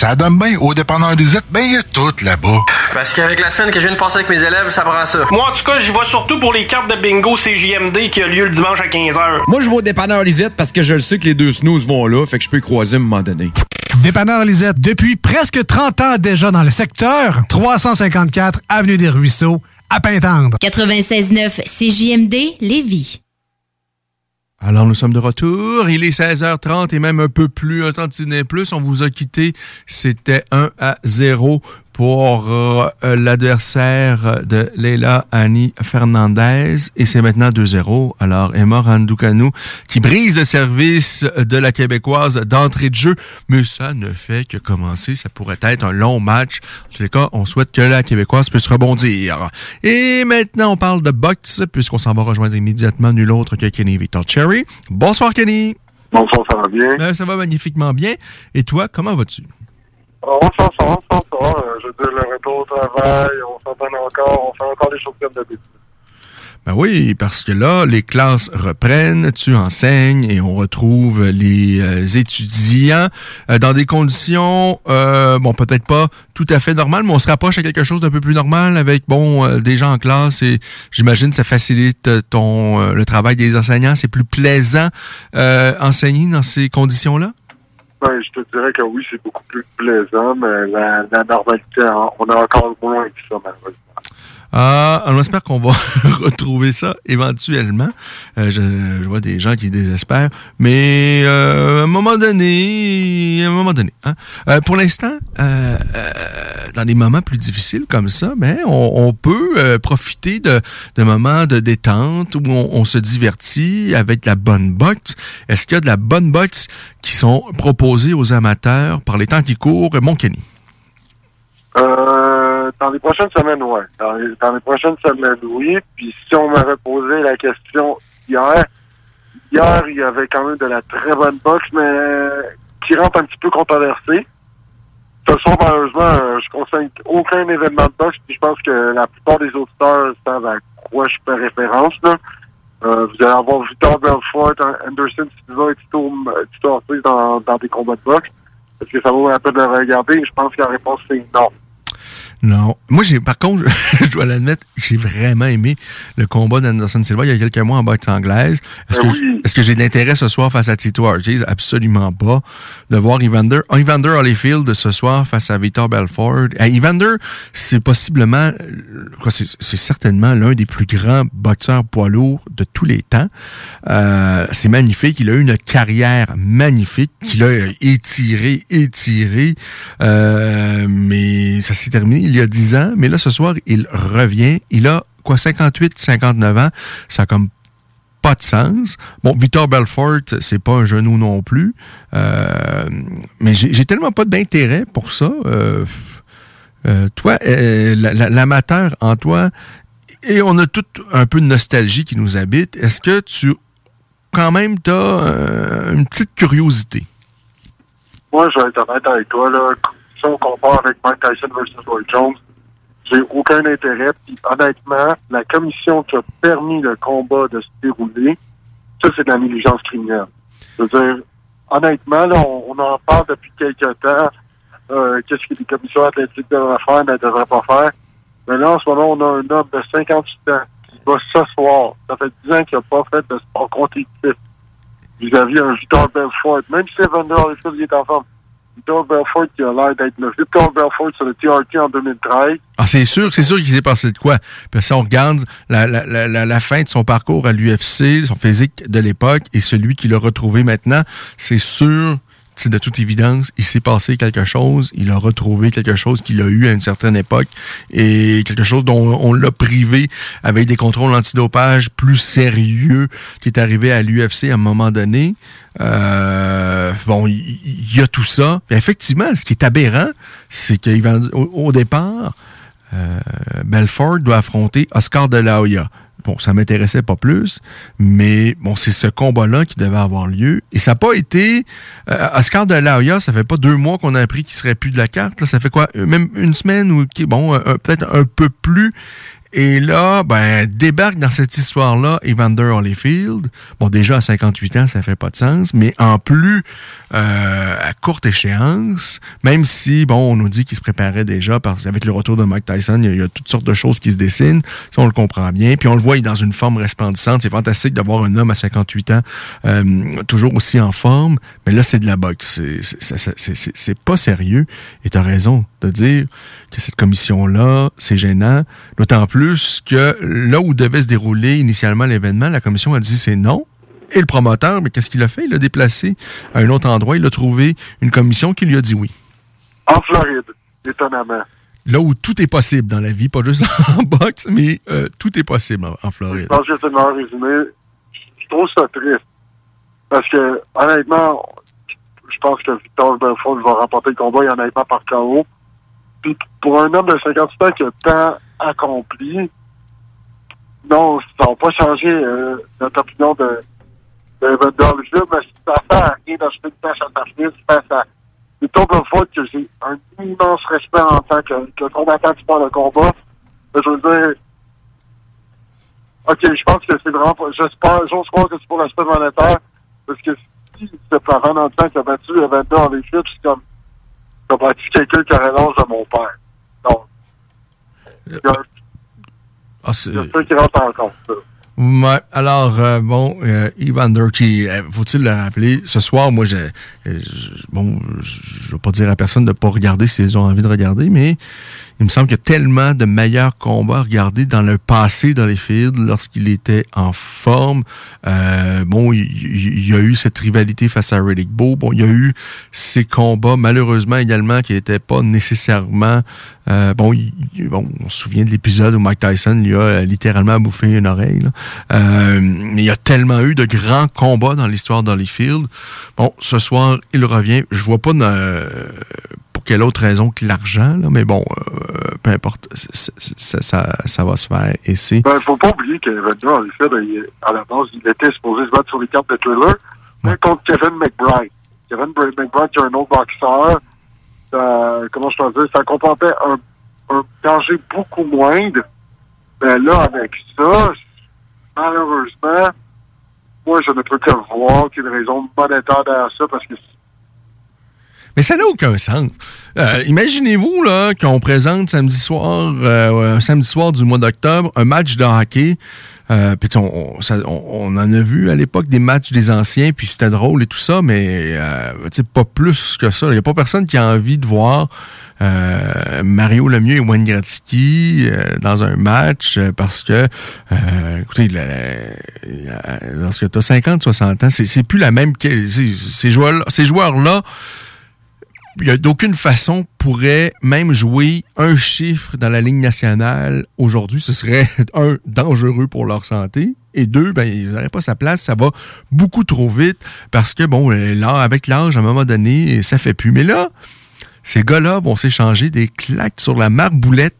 Ça donne bien. Au dépanneur Lisette, ben, il y a tout là-bas. Parce qu'avec la semaine que je viens de passer avec mes élèves, ça prend ça. Moi, en tout cas, j'y vais surtout pour les cartes de bingo CJMD qui a lieu le dimanche à 15h. Moi, je vais au dépanneur Lisette parce que je le sais que les deux snooze vont là, fait que je peux y croiser à un moment donné. Dépanneur Lisette, depuis presque 30 ans déjà dans le secteur, 354 Avenue des Ruisseaux, à Pintendre. 96.9 CJMD Lévis. Alors, nous sommes de retour. Il est 16h30 et même un peu plus, un tantinet plus. On vous a quitté. C'était 1 à 0 pour euh, l'adversaire de Leila Annie Fernandez. Et c'est maintenant 2-0. Alors, Emma Randoukanou qui brise le service de la Québécoise d'entrée de jeu. Mais ça ne fait que commencer. Ça pourrait être un long match. En tous les cas, on souhaite que la Québécoise puisse rebondir. Et maintenant, on parle de boxe, puisqu'on s'en va rejoindre immédiatement nul autre que Kenny Victor Cherry. Bonsoir, Kenny. Bonsoir, ça va bien? Euh, ça va magnifiquement bien. Et toi, comment vas-tu? On s'en sort, on s'en sort. Euh, Je veux dire, le retour au travail, on s'entend encore, on fait encore des choses comme d'habitude. Ben oui, parce que là, les classes reprennent, tu enseignes et on retrouve les euh, étudiants euh, dans des conditions, bon, peut-être pas tout à fait normales, mais on se rapproche à quelque chose d'un peu plus normal avec, bon, des gens en classe et j'imagine ça facilite ton le travail des enseignants. C'est plus plaisant enseigner dans ces conditions-là? Ben, je te dirais que oui, c'est beaucoup plus plaisant, mais la, la normalité, on est encore moins que ça, malheureusement. Ah, on espère qu'on va retrouver ça éventuellement. Euh, je, je vois des gens qui désespèrent, mais euh, à un moment donné, un moment donné. Hein? Euh, pour l'instant, euh, euh, dans des moments plus difficiles comme ça, ben on, on peut euh, profiter de, de moments de détente où on, on se divertit avec la bonne boxe. Est-ce qu'il y a de la bonne boxe qui sont proposées aux amateurs par les temps qui courent, mon Kenny? Euh, dans les prochaines semaines, ouais. Dans les, prochaines semaines, oui. Puis si on m'avait posé la question hier, hier, il y avait quand même de la très bonne boxe, mais qui rentre un petit peu controversée. Ce soir, malheureusement, euh, je conseille aucun événement de boxe, puis je pense que la plupart des auditeurs savent à quoi je fais référence, là. Euh, vous allez avoir Victor Belfort, Anderson Silva et Tito, Tito Ortiz dans, dans des combats de boxe. Est-ce que ça vaut la peine de regarder? Je pense que la réponse, c'est non. Non. Moi, j'ai, par contre, je dois l'admettre, j'ai vraiment aimé le combat d'Anderson Silva il y a quelques mois en boxe anglaise. Est-ce que, est-ce que j'ai de l'intérêt ce soir face à Tito Ortiz? Absolument pas. De voir Evander, Evander Holyfield ce soir face à Victor Belfort. Eh, Evander, c'est possiblement, euh, quoi, c'est, c'est certainement l'un des plus grands boxeurs poids lourds de tous les temps. Euh, c'est magnifique. Il a eu une carrière magnifique qu'il a étiré, étiré. Euh, mais ça s'est terminé il y a 10 ans, mais là, ce soir, il revient. Il a, quoi, 58, 59 ans? Ça a comme pas de sens. Bon, Victor Belfort, c'est pas un genou non plus. Euh, mais j'ai tellement pas d'intérêt pour ça. Euh, euh, toi, la- la- l'amateur en toi, et on a tout un peu de nostalgie qui nous habite. Est-ce que tu, quand même, t'as une petite curiosité? Moi, je vais être honnête avec toi, là. Si on compare avec Mike Tyson versus Roy Jones, j'ai aucun intérêt. Puis, honnêtement, la commission qui a permis le combat de se dérouler, ça, c'est de la négligence criminelle. Je veux dire, honnêtement, là, on, en parle depuis quelques temps. Euh, Qu'est-ce que les commissions athlétiques devraient faire, ne devraient pas faire. Mais là, en ce moment, on a un homme de 58 ans qui va s'asseoir. Ça fait 10 ans qu'il n'a pas fait de sport compétitif vis-à-vis un Victor Belfort. Même si Evander Holyfield est en forme. Victor Belfort qui a l'air d'être le Victor Belfort sur le TRT en 2013. Ah, c'est sûr, c'est sûr qu'il s'est passé de quoi. Puis si on regarde la, la, la- la fin de son parcours à l'UFC, son physique de l'époque et celui qu'il a retrouvé maintenant, c'est sûr, c'est de toute évidence, il s'est passé quelque chose, il a retrouvé quelque chose qu'il a eu à une certaine époque et quelque chose dont on l'a privé avec des contrôles antidopage plus sérieux qui est arrivé à l'UFC à un moment donné. Euh, bon, il y, a tout ça. Effectivement, ce qui est aberrant, c'est qu'au au départ, euh, Belfort doit affronter Oscar de la Hoya. Bon, ça m'intéressait pas plus, mais bon, c'est ce combat-là qui devait avoir lieu. Et ça n'a pas été... euh, Oscar de la ça fait pas deux mois qu'on a appris qu'il serait plus de la carte. Là. Ça fait quoi? euh, Même une semaine ou... Bon, euh, peut-être un peu plus. Et là, ben, débarque dans cette histoire-là Evander Holyfield. Bon, déjà à 58 ans, ça fait pas de sens, mais en plus, euh, à courte échéance, même si, bon, on nous dit qu'il se préparait déjà parce qu'avec le retour de Mike Tyson, il y, a, toutes sortes de choses qui se dessinent. Ça, on le comprend bien. Puis on le voit, il est dans une forme resplendissante. C'est fantastique d'avoir un homme à 58 ans, euh, toujours aussi en forme. Mais là, c'est de la boxe. C'est pas sérieux. Et tu as raison de dire que cette commission-là, c'est gênant. D'autant plus que là où devait se dérouler initialement l'événement, la commission a dit c'est non. Et le promoteur, mais qu'est-ce qu'il a fait? Il l'a déplacé à un autre endroit. Il a trouvé une commission qui lui a dit oui. En Floride, étonnamment. Là où tout est possible dans la vie, pas juste en boxe, mais euh, tout est possible en, en Floride. Je pense que c'est meilleur résumé. Je trouve ça triste. Parce que, honnêtement, je pense que Victor Belfort va remporter le combat, et honnêtement, par KO. Puis pour un homme de 58 ans qui a tant accompli, non, ça va pas changer euh, notre opinion de, de Evander Holyfield, mais ça fait à rien d'acheter une tâche à fille face à Victor Belfort que j'ai un immense respect en tant que, combattant du sport de combat. Je veux dire, OK, je pense que c'est vraiment. J'espère, j'ose croire que c'est pour l'aspect monétaire. Parce que si c'est parent dans le temps qui a battu Evander en chips, c'est comme. Battu quelqu'un qui aurait l'âge de mon père. Donc. Il y a Ah, c'est- il y a ça qui rentre en compte. ça. Ouais, alors, euh, bon, euh, Evander, qui, euh, faut-il le rappeler, ce soir, moi, j'ai, euh, je- bon, je je vais pas dire à personne de pas regarder s'ils ont envie de regarder, mais il me semble qu'il y a tellement de meilleurs combats à regarder dans le passé dans les fields lorsqu'il était en forme. Euh, bon, il, y a eu cette rivalité face à Riddick Bowe. Bon, il y a eu ces combats, malheureusement également, qui n'étaient pas nécessairement... euh, bon, bon, on se souvient de l'épisode où Mike Tyson lui a euh, littéralement bouffé une oreille. Euh, mais il y a tellement eu de grands combats dans l'histoire d'Holyfield. Bon, ce soir, il revient. Je vois pas euh, pour quelle autre raison que l'argent, là, mais bon, euh, peu importe, c- c- ça, ça, ça va se faire. Et c'est... Ben, faut pas oublier qu'Evander Holyfield, il- à la base, il était supposé se battre sur les cartes de thriller, mais contre Kevin McBride. Kevin McBride, qui est un autre boxeur, euh, comment je ça comportait un, un danger beaucoup moindre. Mais là, avec ça, malheureusement, moi, je ne peux que voir qu'il y a une raison monétaire derrière ça, parce que Mais ça n'a aucun sens. Euh, Imaginez-vous là qu'on présente samedi soir, euh, samedi soir du mois d'octobre, un match de hockey. Euh, puis on, on- on- en a vu à l'époque des matchs des anciens, puis c'était drôle et tout ça, mais euh, pas plus que ça. Il n'y a pas personne qui a envie de voir euh, Mario Lemieux et Wayne Gretzky euh, dans un match euh, parce que, euh, écoutez, lorsque tu as 50, 60 ans, c'est plus la même... Ces joueurs-là, ces y a d'aucune façon pourrait même jouer un chiffre dans la ligne nationale aujourd'hui. Ce serait, un, dangereux pour leur santé. Et deux, ben, ils n'auraient pas sa place. Ça va beaucoup trop vite parce que, bon, euh, là, avec l'âge, à un moment donné, ça fait plus. Mais là, ces gars-là vont s'échanger des claques sur la marboulette.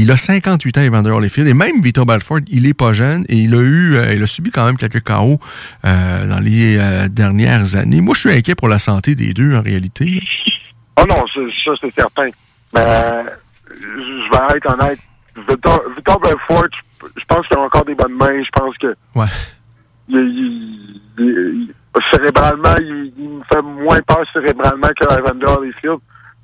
Il a 58 ans, Evander Holyfield, et même Vitor Belfort, il est pas jeune, et il a eu, euh, il a subi quand même quelques KO euh, dans les euh, dernières années. Moi, je suis inquiet pour la santé des deux, en réalité. Oh non, ça c'est certain. Mais euh, je vais être honnête. Victor, Victor Belfort, je, pense qu'il a encore des bonnes mains. Je pense que Ouais. il, il- il- il- cérébralement, il, il me fait moins peur cérébralement que Evander Holyfield.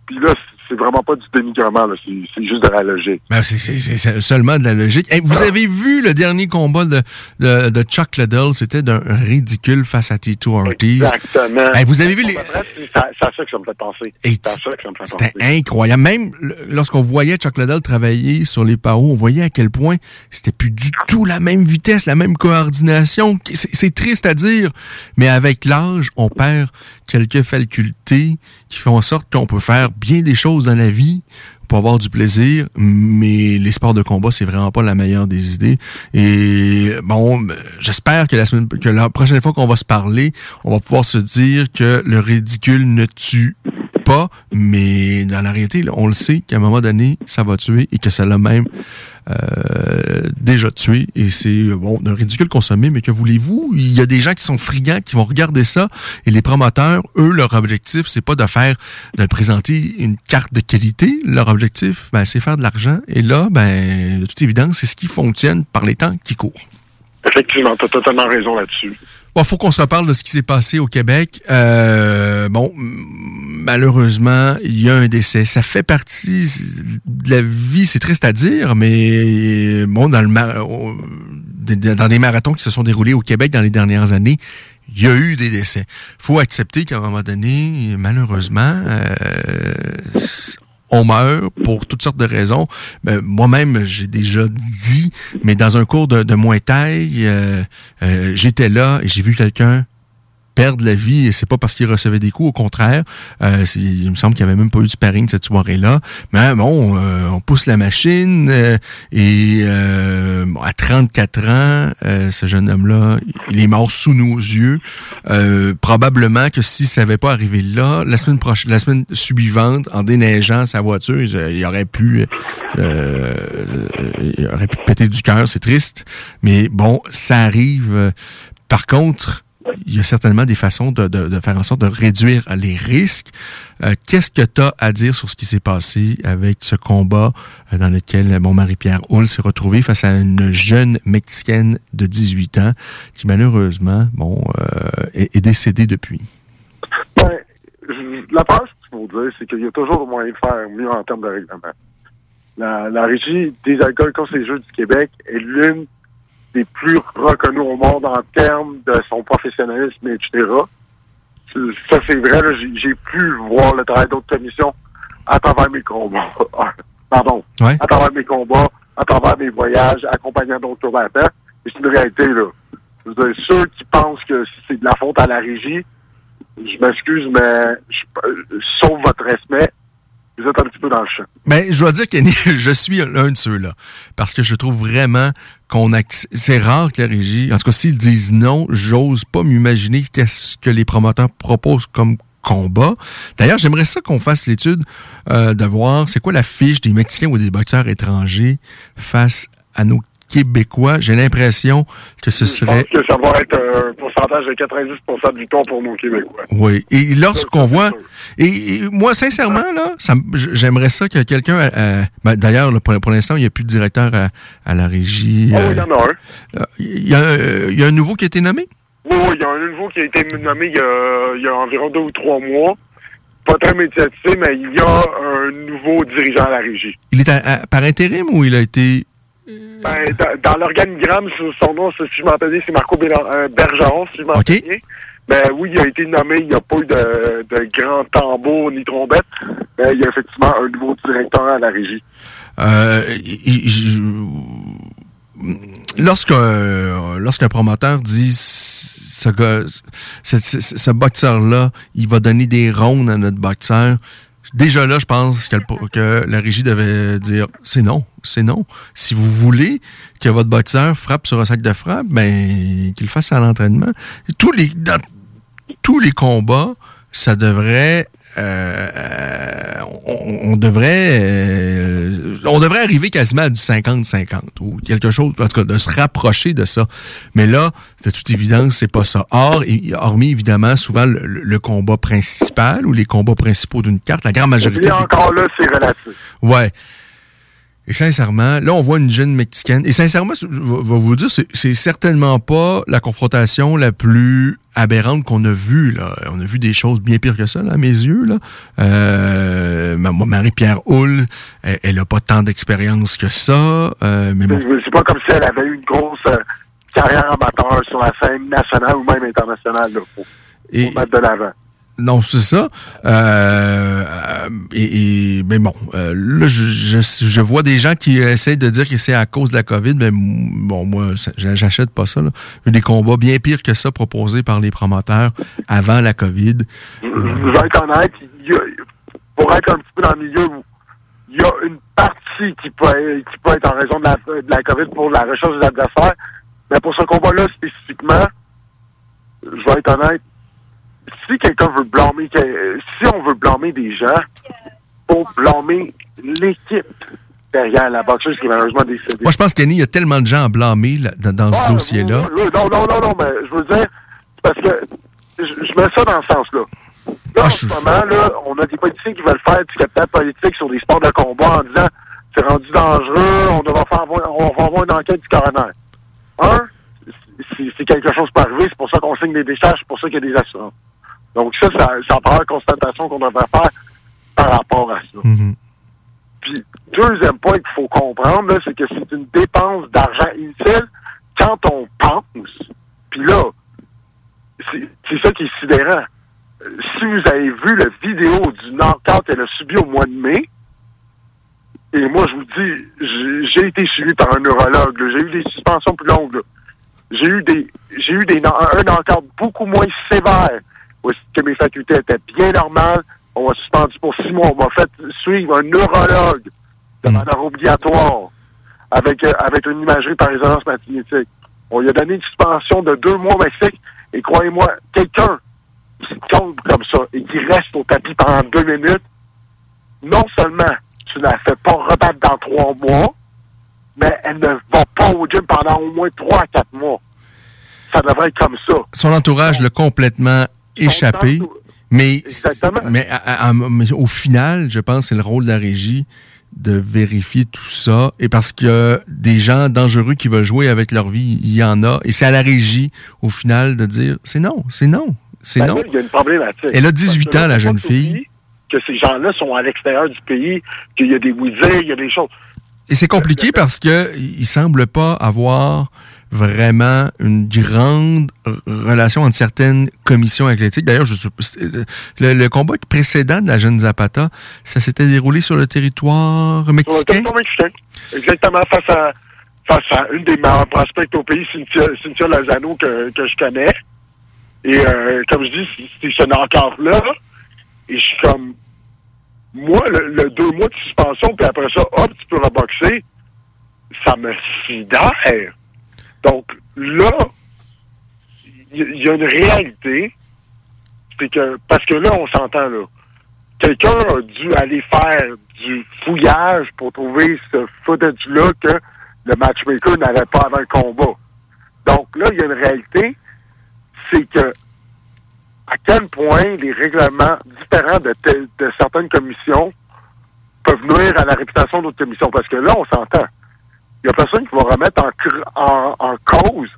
Puis là, c'est vraiment pas du dénigrement, là. C'est juste de la logique. Ben, c'est- seulement de la logique. Hey, vous avez vu le dernier combat de, de, de Chuck Liddell? C'était d'un ridicule face à Tito Ortiz. Exactement. Hey, vous avez vu les... C'est ça que ça que ça me fait penser. C'était incroyable. Même lorsqu'on voyait Chuck Liddell travailler sur les paros, on voyait à quel point c'était plus du tout la même vitesse, la même coordination. C'est triste à dire, mais avec l'âge, on perd quelques facultés qui font en sorte qu'on peut faire bien des choses dans la vie pour avoir du plaisir, mais les sports de combat, c'est vraiment pas la meilleure des idées. Et bon, j'espère que la semaine, que la prochaine fois qu'on va se parler, on va pouvoir se dire que le ridicule ne tue pas, mais dans la réalité, on le sait qu'à un moment donné, ça va tuer et que ça l'a même euh, déjà tué. Et c'est bon, un ridicule consommé, mais que voulez-vous? Il y a des gens qui sont friands, qui vont regarder ça, et les promoteurs, eux, leur objectif, c'est pas de faire, de présenter une carte de qualité. Leur objectif, ben, c'est faire de l'argent. Et là, ben, de toute évidence, c'est ce qui fonctionne par les temps qui courent. Effectivement, tu as totalement raison là-dessus. Bon, faut qu'on se reparle de ce qui s'est passé au Québec. Euh, bon, malheureusement, il y a un décès. Ça fait partie de la vie, c'est triste à dire, mais bon, dans le dans des marathons qui se sont déroulés au Québec dans les dernières années, il y a eu des décès. faut accepter qu'à un moment donné, malheureusement, euh, on meurt pour toutes sortes de raisons. Ben, Moi-même, j'ai déjà dit, mais dans un cours de, de Muay euh, euh, j'étais là et j'ai vu quelqu'un perdre la vie et c'est pas parce qu'il recevait des coups, au contraire. Euh, il me semble qu'il avait même pas eu de sparring cette soirée-là. Mais bon, euh, on pousse la machine euh, et euh, à 34 ans, ce jeune homme-là, il est mort sous nos yeux. probablement que si ça n'avait pas arrivé là, la semaine prochaine, la semaine suivante, en déneigeant sa voiture, il, aurait pu, il aurait pu péter du cœur. C'est triste, mais bon, ça arrive. Par contre, il y a certainement des façons de, faire en sorte de réduire les risques. Euh, qu'est-ce que tu as à dire sur ce qui s'est passé avec ce combat euh, dans lequel mon Marie-Pierre Hull s'est retrouvée face à une jeune Mexicaine de 18 ans qui malheureusement bon, euh, est, décédée depuis? Ben, la chose qu'il faut dire, c'est qu'il y a toujours moyen de faire mieux en termes de règlement. La, la régie des alcools contre les Jeux du Québec est l'une des plus reconnus au monde en termes de son professionnalisme, etc. Ça, c'est vrai, j'ai pu voir le travail d'autres commissions à travers mes combats. Pardon. À travers mes combats, à travers mes voyages, accompagnant d'autres combattants. Et c'est une réalité, là. Je veux dire, ceux qui pensent que c'est de la faute à la régie, je m'excuse, mais je, sauf votre respect, vous êtes un petit peu dans le champ. Mais je dois dire que je suis l'un de ceux-là. Parce que je trouve vraiment C'est rare que la régie... En tout cas, s'ils disent non, j'ose pas m'imaginer qu'est-ce que les promoteurs proposent comme combat. D'ailleurs, j'aimerais ça qu'on fasse l'étude euh, de voir c'est quoi la fiche des Mexicains ou des boxeurs étrangers face à nos québécois. J'ai l'impression que ce serait... Je pense que ça va être un pourcentage de 90% du temps pour nos Québécois. Oui. Et lorsqu'on voit... Et, moi, sincèrement, là, j'aimerais ça que quelqu'un... Euh, euh, ben, D'ailleurs, pour, l'instant, il n'y a plus de directeur à, la régie. Oh, il y en a un. Il y a, il y a un nouveau qui a été nommé? Oui, il y a un nouveau qui a été nommé il y a, il y a environ deux ou trois mois pas très médiatisé, mais il y a un nouveau dirigeant à la régie. Il est par intérim ou il a été ben, dans, l'organigramme, son nom, si je bien, c'est Marco euh, Bergeron, si je m'entends bien. Ben oui, il a été nommé, il n'y a pas eu de, de grand tambour ni trompette. Ben, il y a effectivement un nouveau directeur à la régie. Euh, lorsqu'un lorsqu'un promoteur dit ce ce, ce boxeur-là, il va donner des rondes à notre boxeur, déjà là, je pense que, la régie devait dire c'est non, c'est non. Si vous voulez que votre boxeur frappe sur un sac de frappe, ben qu'il fasse à l'entraînement. Tous les tous les combats, ça devrait euh, on, devrait euh, on devrait arriver quasiment à du 50-50 ou quelque chose, en tout cas, de se rapprocher de ça. Mais là, de toute évidence, c'est pas ça. Or, hormis évidemment souvent le, combat principal ou les combats principaux d'une carte, la grande majorité. Et encore là, c'est relatif. Ouais. Et sincèrement, là, on voit une jeune mexicaine. Et sincèrement, je vais vous dire, c'est certainement pas la confrontation la plus aberrante qu'on a vue. Là. On a vu des choses bien pires que ça, là, à mes yeux. Là. Euh, Marie-Pierre Hull, elle, n'a pas tant d'expérience que ça. Euh, mais bon. C'est pas comme si elle avait eu une grosse euh, carrière amateur sur la scène nationale ou même internationale. Là, pour, mettre de l'avant. Non, c'est ça. Euh, et, mais bon, euh, là, je, vois des gens qui essayent de dire que c'est à cause de la COVID, mais bon, moi, j'achète pas ça. J'ai des combats bien pires que ça proposés par les promoteurs avant la COVID. Je vais être honnête, pour être un petit peu dans le milieu, il y a une partie qui peut, qui être en raison de la, de la COVID pour la recherche des adversaires, mais pour ce combat-là spécifiquement, je vais être honnête, si quelqu'un veut blâmer, si on veut blâmer des gens, faut blâmer l'équipe derrière la boxeuse qui est malheureusement décédée. Moi, je pense qu'Annie, il y a tellement de gens à blâmer là, dans, dans Ah, ce dossier-là. Non, non, non, non, mais je veux dire, parce que je, je mets ça dans ce sens-là. Là, Ah, en ce moment, là, on a des politiciens qui veulent faire du capital politique sur des sports de combat en disant c'est rendu dangereux, on va faire on va avoir une enquête du coroner. Un, si, si quelque chose peut arriver, c'est pour ça qu'on signe des décharges, c'est pour ça qu'il y a des assurances. Donc ça, ça, ça prend la constatation qu'on devrait faire par rapport à ça. Puis, deuxième point qu'il faut comprendre, c'est que c'est une dépense d'argent inutile quand on pense. Puis là, c'est ça qui est sidérant. Si vous avez vu la vidéo du knockout qu'elle a subi au mois de mai, et moi, je vous dis, j'ai- été suivi par un neurologue. J'ai eu des suspensions plus longues. J'ai eu des, j'ai eu des, kno- un knockout beaucoup moins sévère, que mes facultés étaient bien normales. On m'a suspendu pour six mois. On m'a fait suivre un neurologue de manière obligatoire avec, euh, avec une imagerie par résonance magnétique. On lui a donné une suspension de deux mois au Mexique. Et croyez-moi, quelqu'un qui tombe comme ça et qui reste au tapis pendant deux minutes, non seulement tu ne la fais pas rebattre dans trois mois, mais elle ne va pas au gym pendant au moins trois à quatre mois. Ça devrait être comme ça. Son entourage l'a complètement échappé. Mais, mais, à- à- mais au final, je pense que c'est le rôle de la régie de vérifier tout ça. Et parce que des gens dangereux qui veulent jouer avec leur vie, il y en a. Et c'est à la régie, au final, de dire c'est non, c'est non, c'est Ben non. là, il y a une problématique. Elle a 18 Parce que ans, la jeune fille. Que ces gens-là sont à l'extérieur du pays, qu'il y a des oui-dire, il y a des choses. Et c'est compliqué parce que il semble pas avoir vraiment une grande relation entre certaines commissions athlétiques. D'ailleurs, je c'était le, le- combat précédent de la jeune Zapata, ça s'était déroulé sur le territoire Sur le mexicain? territoire mexicain. Exactement, face à, face à une des meilleures prospects au pays, Cynthia, Cynthia Lozano, que, que je connais. Et euh, comme je dis, c'est- c'est ce encore-là. Et je suis comme, moi, le, le deux mois de suspension, puis après ça, hop, tu peux reboxer, ça me sidère. Donc là, il y, a une réalité, c'est que, parce que là, on s'entend là, quelqu'un a dû aller faire du fouillage pour trouver ce footage-là que le matchmaker n'avait pas avant le combat. Donc là, il y a une réalité, c'est que à quel point les règlements différents de certaines commissions peuvent nuire à la réputation d'autres commissions. Parce que là, on s'entend. Il n'y a personne qui va remettre en, cr- en, en cause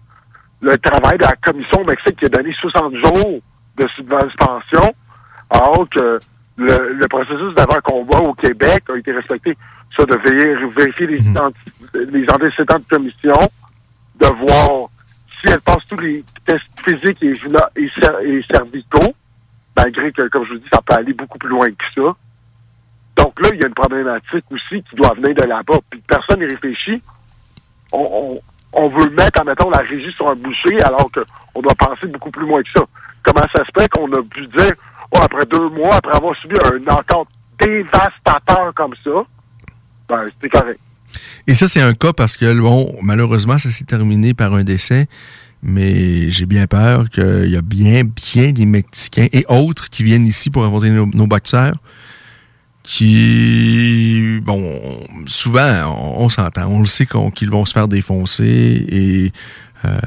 le travail de la commission au Mexique qui a donné 60 jours de suspension, alors que le, le processus d'avant-combat au Québec a été respecté. Ça, de veiller- vérifier les, identi- les antécédents de commission, de voir si elle passe tous les tests physiques et, et, et cervicaux, malgré que, comme je vous dis, ça peut aller beaucoup plus loin que ça. Donc là, il y a une problématique aussi qui doit venir de là-bas. Puis personne n'y réfléchit. On, veut mettre, admettons, la régie sur un boucher alors qu'on doit penser beaucoup plus loin que ça. Comment ça se fait qu'on a pu dire, oh, après deux mois, après avoir subi un encore dévastateur comme ça, ben, c'était correct. Et ça, c'est un cas parce que, bon, malheureusement, ça s'est terminé par un décès. Mais j'ai bien peur qu'il y a bien, bien des Mexicains et autres qui viennent ici pour affronter nos, nos boxeurs qui, bon, souvent, on, s'entend, on le sait qu'ils vont se faire défoncer et euh,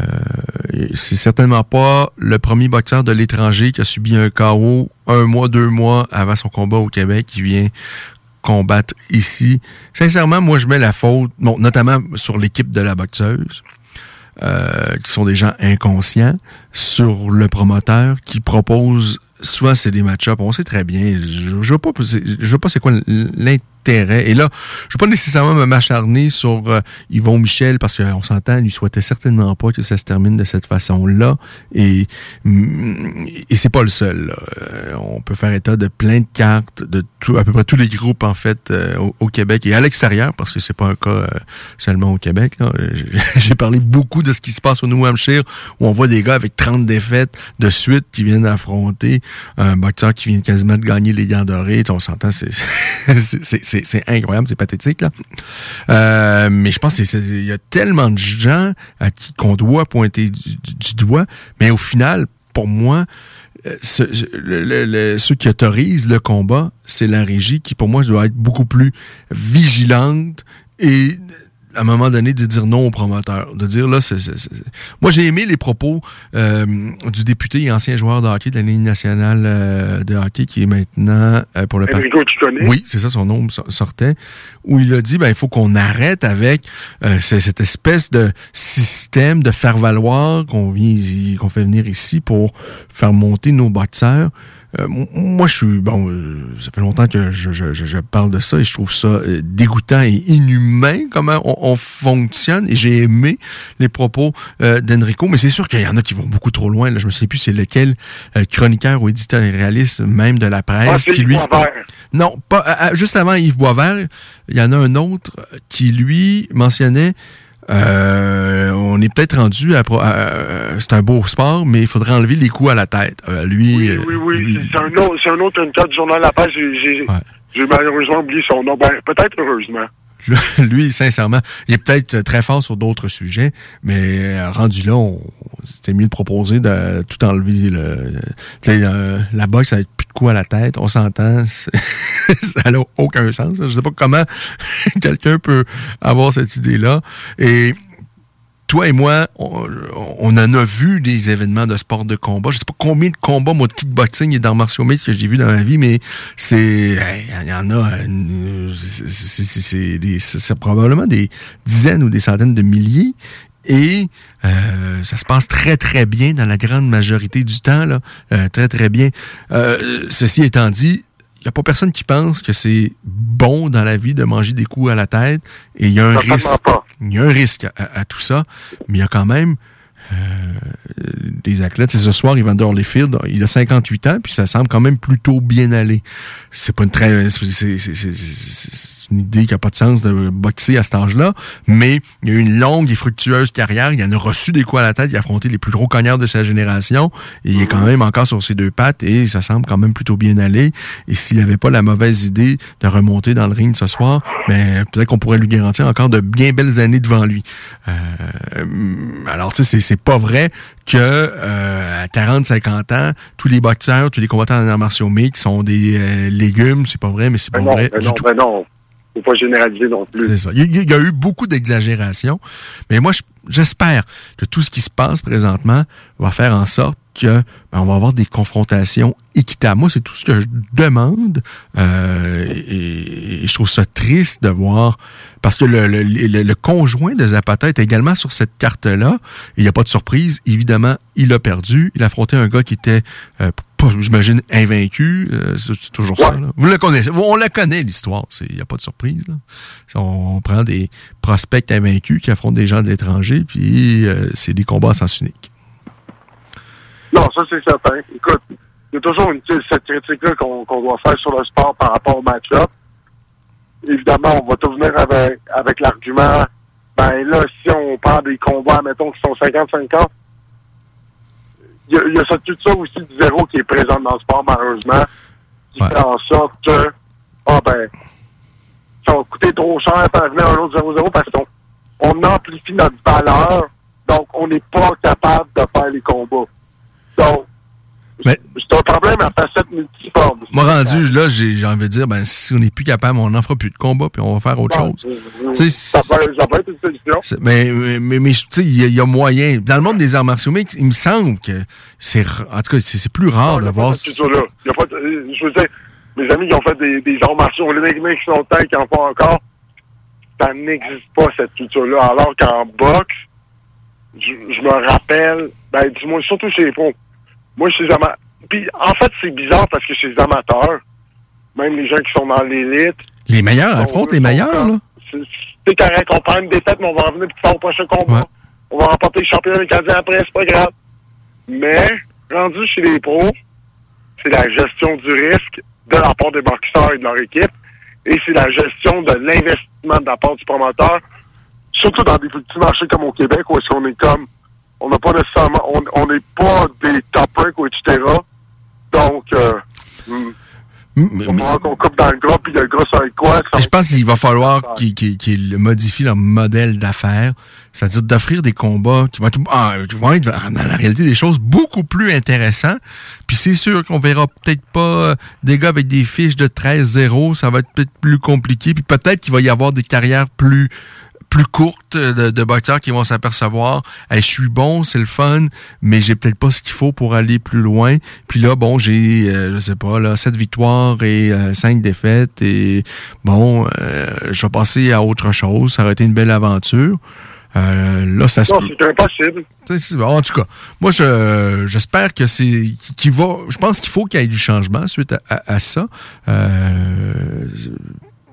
c'est certainement pas le premier boxeur de l'étranger qui a subi un KO un mois, deux mois avant son combat au Québec qui vient combattre ici. Sincèrement, moi, je mets la faute, notamment sur l'équipe de la boxeuse, euh, qui sont des gens inconscients, sur le promoteur qui propose, souvent c'est des match-ups, on sait très bien, je, je vois pas, je vois pas c'est quoi l'intérêt. Et là, je veux pas nécessairement me m'acharner sur euh, Yvon Michel, parce qu'on s'entend, il souhaitait certainement pas que ça se termine de cette façon-là. Et, mm, et c'est pas le seul. là. Euh, on peut faire état de plein de cartes de tout, à peu près tous les groupes en fait euh, au, Québec et à l'extérieur parce que c'est pas un cas euh, seulement au Québec. J'ai- J'ai parlé beaucoup de ce qui se passe au New Hampshire où on voit des gars avec 30 défaites de suite qui viennent affronter un boxeur qui vient quasiment de gagner les gants dorés. On s'entend, c'est incroyable, c'est pathétique là. Euh, mais je pense que c'est- c'est- il y a tellement de gens à qui qu'on doit pointer du, du- doigt, mais au final, pour moi, euh, ce- le- le- ceux qui autorisent le combat, c'est la régie qui, pour moi, doit être beaucoup plus vigilante et à un moment donné de dire non au promoteur, de dire là, c'est, c'est- c'est- moi j'ai aimé les propos euh, du député et ancien joueur de hockey de la Ligue nationale euh, de hockey qui est maintenant euh, pour le. Enrico, tu connais? Oui, c'est ça, son nom so- sortait, où il a dit, ben, il faut qu'on arrête avec euh, ce- cette espèce de système de faire valoir qu'on vient ici- qu'on fait venir ici pour faire monter nos boxeurs. Euh, moi, je suis bon. euh, ça fait longtemps que je, je- je- je parle de ça et je trouve ça euh, dégoûtant et inhumain comment on, on fonctionne. Et j'ai aimé les propos euh, d'Enrico, mais c'est sûr qu'il y en a qui vont beaucoup trop loin. Là, je me sais plus c'est lequel chroniqueur ou éditorialiste même de la presse Ah, qui lui. Boisvert. Non, pas juste avant Yves Boisvert, il y en a un autre qui lui mentionnait. Euh, on est peut-être rendu à, à- c'est un beau sport, mais il faudrait enlever les coups à la tête. Euh, lui, euh, Oui, oui, c'est- c'est un autre, c'est un autre une du journal La Page. J'ai malheureusement oublié son nom. Ben, peut-être heureusement. lui, sincèrement, il est peut-être très fort sur d'autres sujets, mais euh, rendu là, c'était mieux de proposer de tout enlever. Le, euh, la boxe avec plus de coups à la tête, on s'entend, ça n'a aucun sens. Je sais pas comment quelqu'un peut avoir cette idée-là. Et toi et moi, on, en a vu des événements de sport de combat. Je sais pas combien de combats, moi, de kickboxing et d'arts martiaux mixtes que j'ai vu dans ma vie, mais c'est, il y en a, euh, c'est- probablement des dizaines ou des centaines de milliers. Et euh, ça se passe très, très bien dans la grande majorité du temps, là. Euh, très, très bien. Ceci étant dit, il n'y a pas personne qui pense que c'est bon dans la vie de manger des coups à la tête. Et il y a un risque. Il y a un risque à, à- à tout ça, mais il y a quand même euh, des athlètes. Et ce soir, Evander Holyfield, il a 58 ans, puis ça semble quand même plutôt bien aller. C'est pas une très, c'est, une idée qui a pas de sens de boxer à cet âge-là, mais il a eu une longue et fructueuse carrière. Il en a reçu des coups à la tête. Il a affronté les plus gros cognards de sa génération. Et il est quand même encore sur ses deux pattes et ça semble quand même plutôt bien aller. Et s'il avait pas la mauvaise idée de remonter dans le ring ce soir, ben, peut-être qu'on pourrait lui garantir encore de bien belles années devant lui. Euh, alors, tu sais, c'est- c'est pas vrai que euh, à 40-50 ans, tous les boxeurs, tous les combattants en arts martiaux mixtes sont des euh, légumes. C'est pas vrai, mais c'est pas Ben non, vrai ben du non, tout. ben non. Faut pas généraliser non plus. C'est ça. Il y, a- il y a eu beaucoup d'exagération, mais moi, je- j'espère que tout ce qui se passe présentement va faire en sorte que ben, on va avoir des confrontations équitables. Moi, c'est tout ce que je demande, euh, et, et je trouve ça triste de voir parce que le, le- le- le conjoint de Zapata est également sur cette carte-là. Il n'y a pas de surprise. Évidemment, il a perdu. Il a affronté un gars qui était, euh, j'imagine, invaincu. Euh, c'est c'est toujours ça. là. Vous le connaissez. On la connaît, l'histoire. Il n'y a pas de surprise. là. On, on prend des prospects invaincus qui affrontent des gens de l'étranger, puis euh, c'est des combats à sens unique. Non, ça c'est certain. Écoute, il y a toujours une, cette critique-là qu'on doit faire sur le sport par rapport au match-up. Évidemment, on va tout venir avec, avec l'argument, ben là, si on parle des combats, mettons, qui sont 50-50, il y, y a cette culture aussi du zéro qui est présente dans le sport, malheureusement, qui fait en sorte que, ah ben, ça va coûter trop cher pour venir un autre 0-0 parce qu'on on amplifie notre valeur, donc on n'est pas capable de faire les combats. Donc, Mais- c'est un problème à facette multiforme. Moi, rendu là, j'ai envie de dire, ben, si on n'est plus capable, on n'en fera plus de combat, puis on va faire autre chose. Sais, Ça peut, ça peut être une solution. Mais, mais, mais, tu sais, il y, a- il y a moyen. Dans le monde des arts martiaux mixtes, il me semble que c'est, en tout cas, c'est plus rare de voir. cette. Il y a pas euh, je veux dire, mes amis qui ont fait des, des arts martiaux olympiques, mais qui sont temps qui en font encore, ça n'existe pas, cette culture-là. Alors qu'en boxe, je, je me rappelle, ben, moins, surtout chez les pros. Moi, chez les amateurs. Puis, en fait, c'est bizarre parce que chez les amateurs, même les gens qui sont dans l'élite, Les meilleurs affrontent les meilleurs, là. c'est correct, on prend une défaite, mais on va revenir plus fort au prochain combat. On va remporter le championnat canadien après, c'est pas grave. Mais, rendu chez les pros, c'est la gestion du risque de la part des boxeurs et de leur équipe, et c'est la gestion de l'investissement de la part du promoteur, surtout dans des petits marchés comme au Québec, où est-ce qu'on est comme, on n'a pas nécessairement, on on n'est pas des top rank ou etc. Donc, euh, hmm, coupe dans le gras, puis le gras, ça va être quoi? Ça Je pense qu'il va falloir qu'ils modifient leur modèle d'affaires, c'est-à-dire d'offrir des combats qui vont, être, ah, dans la réalité, des choses beaucoup plus intéressantes. Puis c'est sûr qu'on verra peut-être pas euh, des gars avec des fiches de 13-0, ça va être peut-être plus compliqué. Puis peut-être qu'il va y avoir des carrières plus plus courtes de, de boxeurs qui vont s'apercevoir Hey, je suis bon, c'est le fun, mais j'ai peut-être pas ce qu'il faut pour aller plus loin. Puis là, bon, j'ai, euh, je sais pas, là, sept victoires et euh, cinq défaites. Et bon, euh, je vais passer à autre chose. Ça aurait été une belle aventure. Euh, là, ça se Non, c'est impossible. En tout cas, moi, je, j'espère que c'est, qu'il va, je pense qu'il faut qu'il y ait du changement suite à, à- à ça. Euh,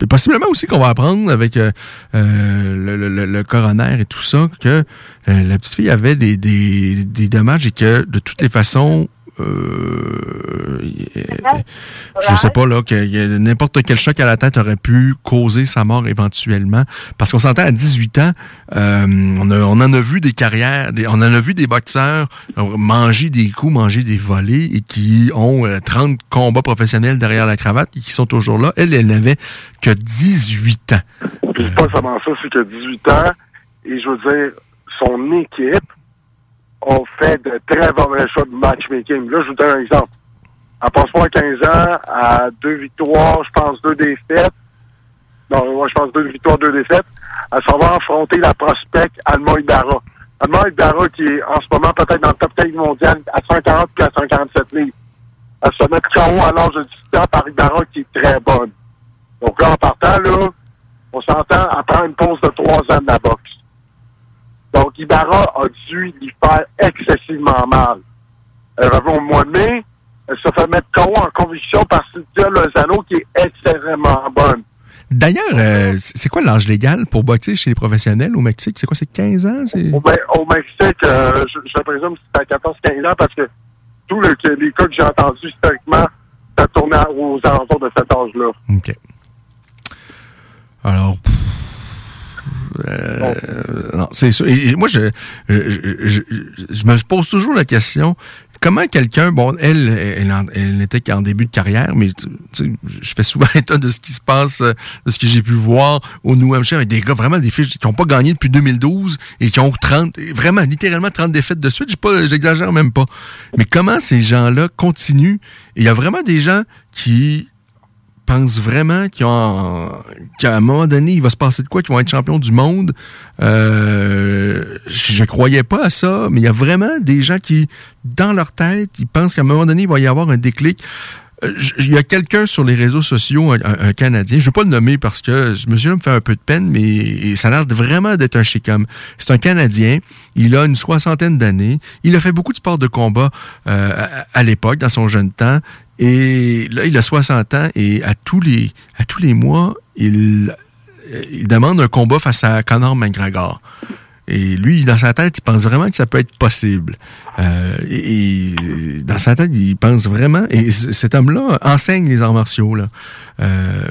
et possiblement aussi qu'on va apprendre avec euh, euh, le, le- le- le coroner et tout ça que euh, la petite fille avait des, des, des dommages et que de toutes les façons, euh, je sais pas là que n'importe quel choc à la tête aurait pu causer sa mort éventuellement. Parce qu'on s'entend à 18 ans euh, on, a- on en a vu des carrières des- on en a vu des boxeurs euh, manger des coups manger des volets et qui ont euh, 30 combats professionnels derrière la cravate et qui sont toujours là. Elle elle n'avait que 18 ans. Puis pas seulement ça, c'est que 18 ans, et je veux dire, son équipe a fait de très mauvais choix de matchmaking. Là, je vous donne un exemple. À 15 ans, à deux victoires, je pense deux défaites. Non, moi, je pense deux victoires, deux défaites. Elle s'en va affronter la prospect Alma Ibarra. Alma Ibarra qui est en ce moment peut-être dans le top 15 mondial à 140 puis à 147 livres. Elle se met KO à l'âge de 18 ans par Ibarra qui est très bonne. Donc là, en partant, là, on s'entend à prendre une pause de trois ans de la boxe. Donc, Ibarra a dû lui faire excessivement mal. Au mois de mai, elle se fait mettre KO en conviction par Cynthia Lozano, qui est extrêmement bonne. d'ailleurs euh, c'est quoi l'âge légal pour boxer chez les professionnels au Mexique? C'est quoi c'est 15 ans? C'est Au, Me- au Mexique, euh, je, je présume que c'est à 14-15 ans parce que tous le- les cas que j'ai entendus historiquement, ça tournait aux alentours de cet âge-là. OK. Alors, pff, euh, non, c'est sûr. Et, moi, je, je, je, je me pose toujours la question comment quelqu'un, bon, elle, elle, elle n'était qu'en début de carrière, mais tu sais, je fais souvent état de ce qui se passe, euh, de ce que j'ai pu voir au New Hampshire avec des gars vraiment des fiches qui n'ont pas gagné depuis 2012 et qui ont 30, vraiment littéralement 30 défaites de suite. J'exagère même pas. Mais comment ces gens-là continuent? Il y a vraiment des gens qui pensent vraiment qu'à un moment donné, il va se passer de quoi, qu'ils vont être champions du monde? Euh, je, croyais pas à ça, mais il y a vraiment des gens qui, dans leur tête, ils pensent qu'à un moment donné, il va y avoir un déclic. Euh, Il y a quelqu'un sur les réseaux sociaux, un, Canadien, je ne vais pas le nommer parce que ce monsieur-là me fait un peu de peine, mais ça a l'air vraiment d'être un chic homme. C'est un Canadien, il a une soixantaine d'années, il a fait beaucoup de sports de combat euh, à l'époque, dans son jeune temps, et là, il a 60 ans, et à tous les, mois, il, il demande un combat face à Conor McGregor. Et lui, dans sa tête, il pense vraiment que ça peut être possible. Euh, et, dans sa tête, il pense vraiment. Et cet homme-là enseigne les arts martiaux. Là. Euh,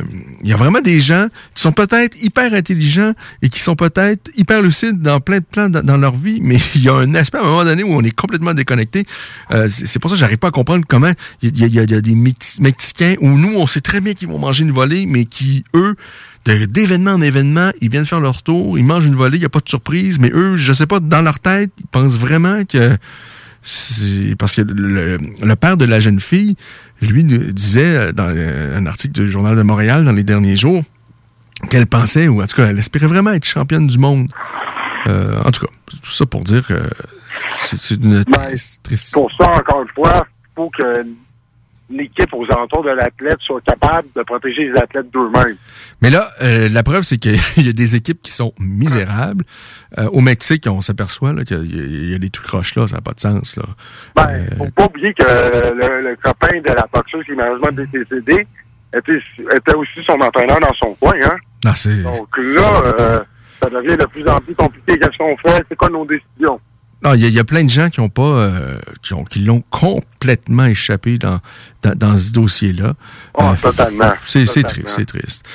il y a vraiment des gens qui sont peut-être hyper intelligents et qui sont peut-être hyper lucides dans plein de plans dans, leur vie, mais il y a un aspect à un moment donné où on est complètement déconnecté. Euh, c'est pour ça que j'arrive pas à comprendre comment il y a, des Mex- Mexicains où nous, on sait très bien qu'ils vont manger une volée, mais qui, eux, d'événement en événement, ils viennent faire leur tour, ils mangent une volée, il n'y a pas de surprise, mais eux, je sais pas, dans leur tête, ils pensent vraiment que c'est parce que le, le père de la jeune fille, lui, disait dans un article du Journal de Montréal dans les derniers jours qu'elle pensait, ou en tout cas, elle espérait vraiment être championne du monde. Euh, en tout cas, tout ça pour dire que c'est c'est une triste, triste Pour ça, encore une fois, il faut que l'équipe aux alentours de l'athlète soit capable de protéger les athlètes d'eux-mêmes. Mais là, euh, la preuve, c'est qu'il y a des équipes qui sont misérables. Euh, au Mexique, on s'aperçoit qu'il y, y a des trucs croches là, ça n'a pas de sens. Là. Ben, faut pas oublier que le, le copain de la boxeuse qui est malheureusement décédé était, était aussi son entraîneur dans son coin. Hein? Ah. Donc là, euh, ça devient de plus en plus compliqué. Qu'est-ce qu'on fait? C'est quoi nos décisions? Non, il y, a- il y a plein de gens qui ont pas, euh, qui ont, qui l'ont complètement échappé dans, dans, dans ce dossier-là. Ah, Euh, totalement. C'est triste, c'est triste.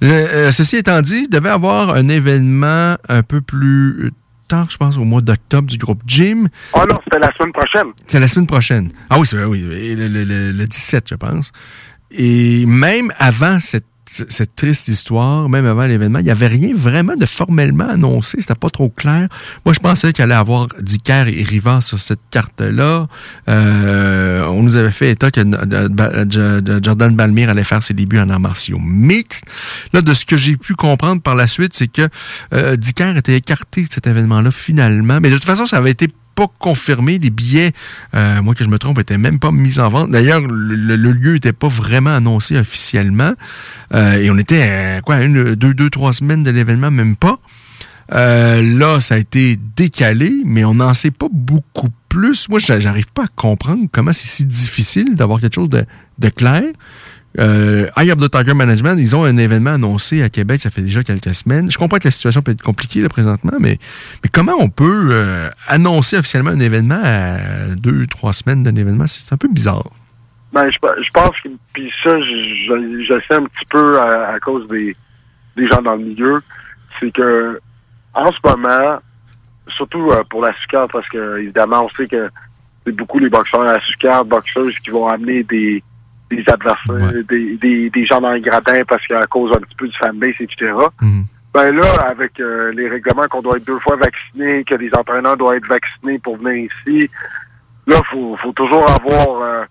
Le- euh, ceci étant dit, il devait avoir un événement un peu plus tard, je pense, au mois d'octobre du groupe Jim. Ah non, c'était la semaine prochaine. C'est la semaine prochaine. Ah oui, c'est oui. Le- le- le 17, je pense. et même avant cette cette triste histoire, même avant l'événement, il n'y avait rien vraiment de formellement annoncé. C'était pas trop clair. Moi, je pensais qu'il allait avoir Dicker et Rivas sur cette carte-là. Euh, on nous avait fait état que Jordan Balmire allait faire ses débuts en arts martiaux mixtes. Là, de ce que j'ai pu comprendre par la suite, c'est que euh, était écarté de cet événement-là finalement. Mais de toute façon, ça avait été confirmé. Les billets, euh, moi que je me trompe, étaient même pas mis en vente. D'ailleurs, le, lieu était pas vraiment annoncé officiellement. Euh, et on était à quoi, une, deux, deux, trois semaines de l'événement, même pas. Euh, là, ça a été décalé, mais on n'en sait pas beaucoup plus. Moi, j'arrive pas à comprendre comment c'est si difficile d'avoir quelque chose de clair. Euh, Eye the Tiger Management, ils ont un événement annoncé à Québec, ça fait déjà quelques semaines. Je comprends que la situation peut être compliquée là, présentement, mais, comment on peut euh, annoncer officiellement un événement à deux, trois semaines d'un événement? C'est un peu bizarre. Ben, je, je pense que, puis ça, je, je, sais un petit peu à, cause des, gens dans le milieu, c'est que en ce moment, surtout euh, pour la sucre, parce que évidemment, on sait que c'est beaucoup les boxeurs à la sucre, boxeurs qui vont amener des des adversaires, des, des, des, gens dans les gradins parce qu'à cause un petit peu du fanbase, etc. Mhm. Ben là, avec euh, les règlements qu'on doit être deux fois vacciné, que les entraîneurs doivent être vaccinés pour venir ici, là, faut, faut toujours avoir euh,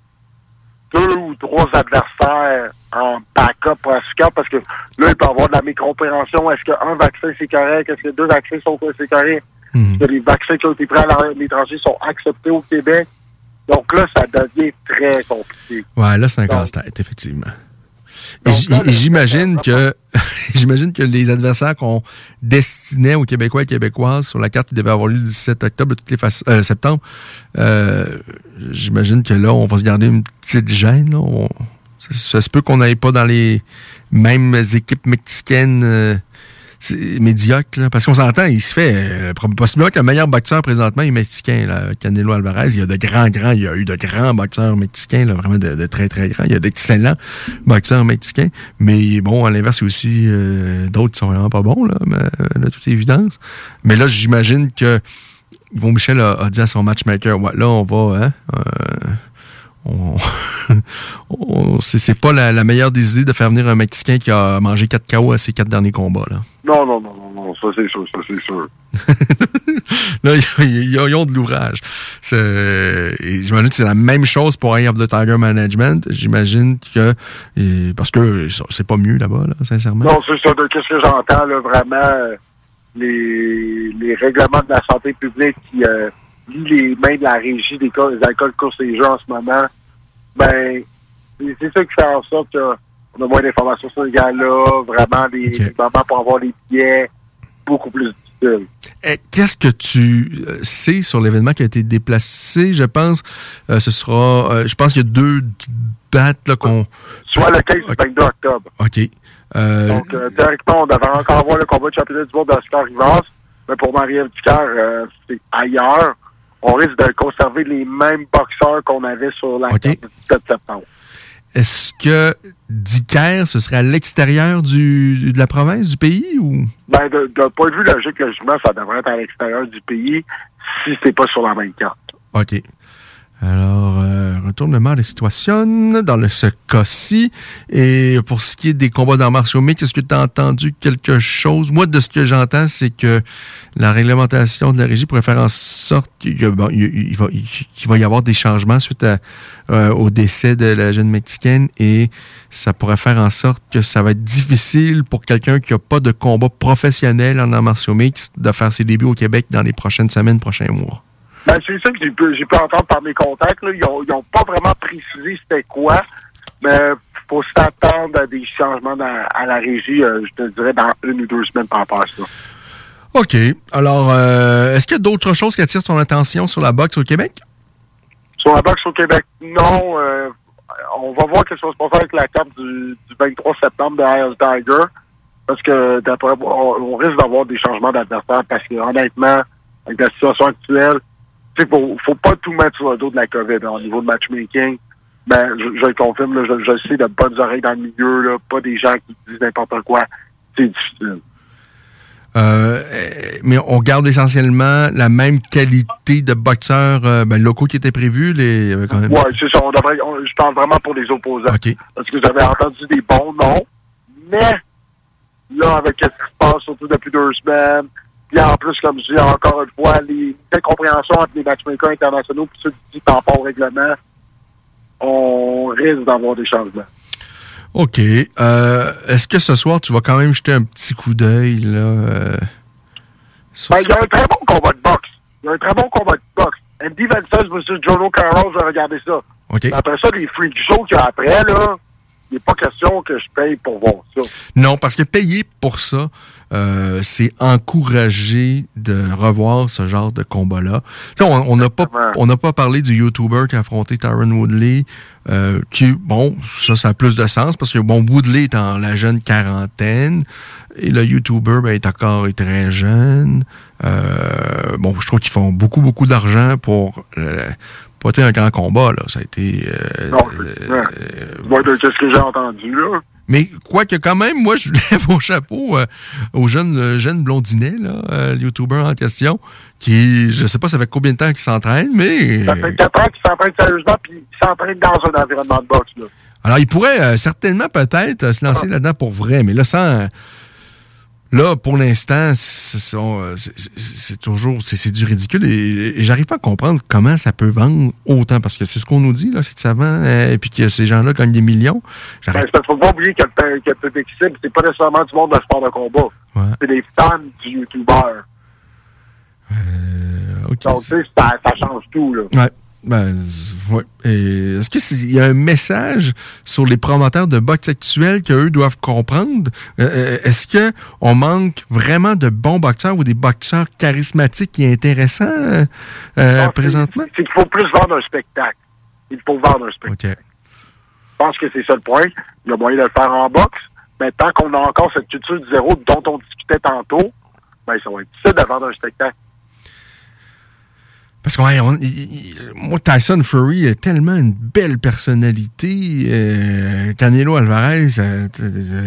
deux ou trois adversaires en backup pour parce que là, il peut y avoir de la mécompréhension. Est-ce qu'un vaccin, c'est correct? Est-ce que deux vaccins sont c'est correct? Mhm. Est-ce que les vaccins qui ont été pris à l'étranger sont acceptés au Québec? Donc là, ça devient très compliqué. Ouais, là, c'est un casse-tête, effectivement. Et j'imagine que j'imagine que les adversaires qu'on destinait aux Québécois et Québécoises sur la carte qui devait avoir lieu le 17 octobre, toutes les façons, euh, septembre, euh, j'imagine que là, on va se garder une petite gêne. ça, se peut qu'on n'aille pas dans les mêmes équipes mexicaines euh, médiocre, parce qu'on s'entend, il se fait, euh, possiblement que le meilleur boxeur présentement est mexicain, là, Canelo Alvarez. Il y a de grands, grands, il y a eu de grands boxeurs mexicains, là, vraiment de, très, très grands. Il y a d'excellents boxeurs mexicains. Mais bon, à l'inverse, il y a aussi euh, d'autres qui sont vraiment pas bons, là, mais, euh, de toute évidence. Mais là, j'imagine que Yvon Michel a, dit à son matchmaker, ouais, là, on va, hein, on, c'est pas la, meilleure des idées de faire venir un Mexicain qui a mangé 4 KO à ses quatre derniers combats. Là. Non, non, non, non, non, ça c'est sûr, ça c'est sûr. là, ils ont de l'ouvrage. J'imagine que c'est la même chose pour Eye of the Tiger Management. J'imagine que... parce que c'est pas mieux là-bas, là, sincèrement. Non, c'est ça. Qu'est-ce que j'entends, là, vraiment, les, les règlements de la santé publique qui... Euh, les mains de la régie des, des alcools courses et jeux en ce moment, ben, c'est ça qui fait en sorte qu'on a moins d'informations sur les gars-là, vraiment des, moments pour avoir des billets beaucoup plus difficiles. Eh, qu'est-ce que tu euh, sais sur l'événement qui a été déplacé? Je pense euh, ce sera. Euh, je pense qu'il y a deux dates qu'on. Soit le 15 et le 22 octobre. OK. Donc, directement, on devrait encore avoir le combat de championnat du monde d'Oscar Rivas. Mais pour Marie-Ève c'est ailleurs on risque de conserver les mêmes boxeurs qu'on avait sur la carte du 17 septembre. Est-ce que Dicker, ce serait à l'extérieur de la province, du pays ou? Ben, d'un point de vue logique, logiquement, ça devrait être à l'extérieur du pays si c'est pas sur la même carte. OK. Alors, euh, retournement des situations dans le, ce cas-ci. Et pour ce qui est des combats d'arts martiaux mixtes, est-ce que tu as entendu quelque chose? Moi, de ce que j'entends, c'est que la réglementation de la régie pourrait faire en sorte qu'il va, il va, y avoir des changements suite euh, au décès de la jeune mexicaine et ça pourrait faire en sorte que ça va être difficile pour quelqu'un qui n'a pas de combat professionnel en arts martiaux de faire ses débuts au Québec dans les prochaines semaines, prochains mois. Ben, c'est ça que j'ai pu, entendre par mes contacts. Ils n'ont pas vraiment précisé c'était quoi, mais faut s'attendre à des changements à la régie, euh, je te dirais, dans une ou deux semaines par rapport à ça. OK. Alors, euh, est-ce qu'il y a d'autres choses qui attirent ton attention sur la boxe au Québec? Sur la boxe au Québec, non. Euh, on va voir quelque chose se passe avec la carte du, 23 septembre de Isle Tiger. Parce que d'après on, risque d'avoir des changements d'adversaire parce que honnêtement, avec la situation actuelle, il faut, faut pas tout mettre sur le dos de la COVID au niveau de matchmaking. Ben, je, le confirme, je, je sais de bonnes oreilles dans le milieu, là, pas des gens qui disent n'importe quoi. C'est difficile. Euh, mais on garde essentiellement la même qualité de boxeurs euh, ben, locaux qui étaient prévus. Les, euh, quand même. Ouais, c'est ça. On devrait, on- je parle vraiment pour les opposants. Parce que j'avais entendu des bons noms, mais là, avec ce qui se passe, surtout depuis deux semaines, puis en plus, comme je dis encore une fois, les incompréhensions entre les matchmakers internationaux puis ceux qui disent par rapport au règlement, on risque d'avoir des changements. OK. Euh, Est-ce que ce soir, tu vas quand même jeter un petit coup d'œil là euh, Ben, il y a un très bon combat de boxe. Il y a un très bon combat de boxe. Andy Vences versus Jono Carroll, je vais regarder ça. Après ça, les freak shows qu'il y a après, là, il n'est pas question que je paye pour voir ça. Non, parce que payer pour ça, euh, c'est encourager de revoir ce genre de combat-là. On n'a pas, on n'a pas parlé du YouTuber qui a affronté Tyron Woodley, euh, qui, bon, ça, ça a plus de sens parce que, bon, Woodley est en la jeune quarantaine et le YouTuber ben, est encore est très jeune. Euh, bon, je trouve qu'ils font beaucoup, beaucoup d'argent pour pas être un grand combat, là. Ça a été... euh, Non, c'est- ouais. Moi, de ce que j'ai entendu, là? mais quoique quand même, moi, je lève mon chapeau euh, au jeune, euh, jeune blondinet, là, euh, le YouTuber en question, qui, je sais pas, ça fait combien de temps qu'il s'entraîne, mais... Ça fait 4 ans qu'il s'entraîne sérieusement, puis il s'entraîne dans un environnement de boxe, là. Alors, il pourrait euh, certainement peut-être euh, se lancer là-dedans pour vrai, mais là, sans... Là, pour l'instant, c'est euh, c'est- toujours... C'est du ridicule et, et j'arrive pas à comprendre comment ça peut vendre autant, parce que c'est ce qu'on nous dit, là, c'est que ça vend, euh, et puis que ces gens-là gagnent des millions. Ben, faut pas oublier que le, public cible, c'est pas nécessairement du monde de sport de combat. C'est des fans du YouTuber. Donc, tu sais, ça, ça change tout, là. Ouais. Ben, ouais. Est-ce qu'il y a un message sur les promoteurs de boxe actuels qu'eux doivent comprendre? Euh, euh, Est-ce que on manque vraiment de bons boxeurs ou des boxeurs charismatiques et intéressants euh, présentement? C'est qu'il faut plus vendre un spectacle. Il faut vendre un spectacle. Je pense que c'est ça le point. Il y a moyen de le faire en boxe. Mais tant qu'on a encore cette culture du zéro dont on discutait tantôt, ben, ça va être difficile de vendre un spectacle. Parce que ouais, on- il- moi, Tyson Fury a tellement une belle personnalité. euh, Canelo Alvarez euh,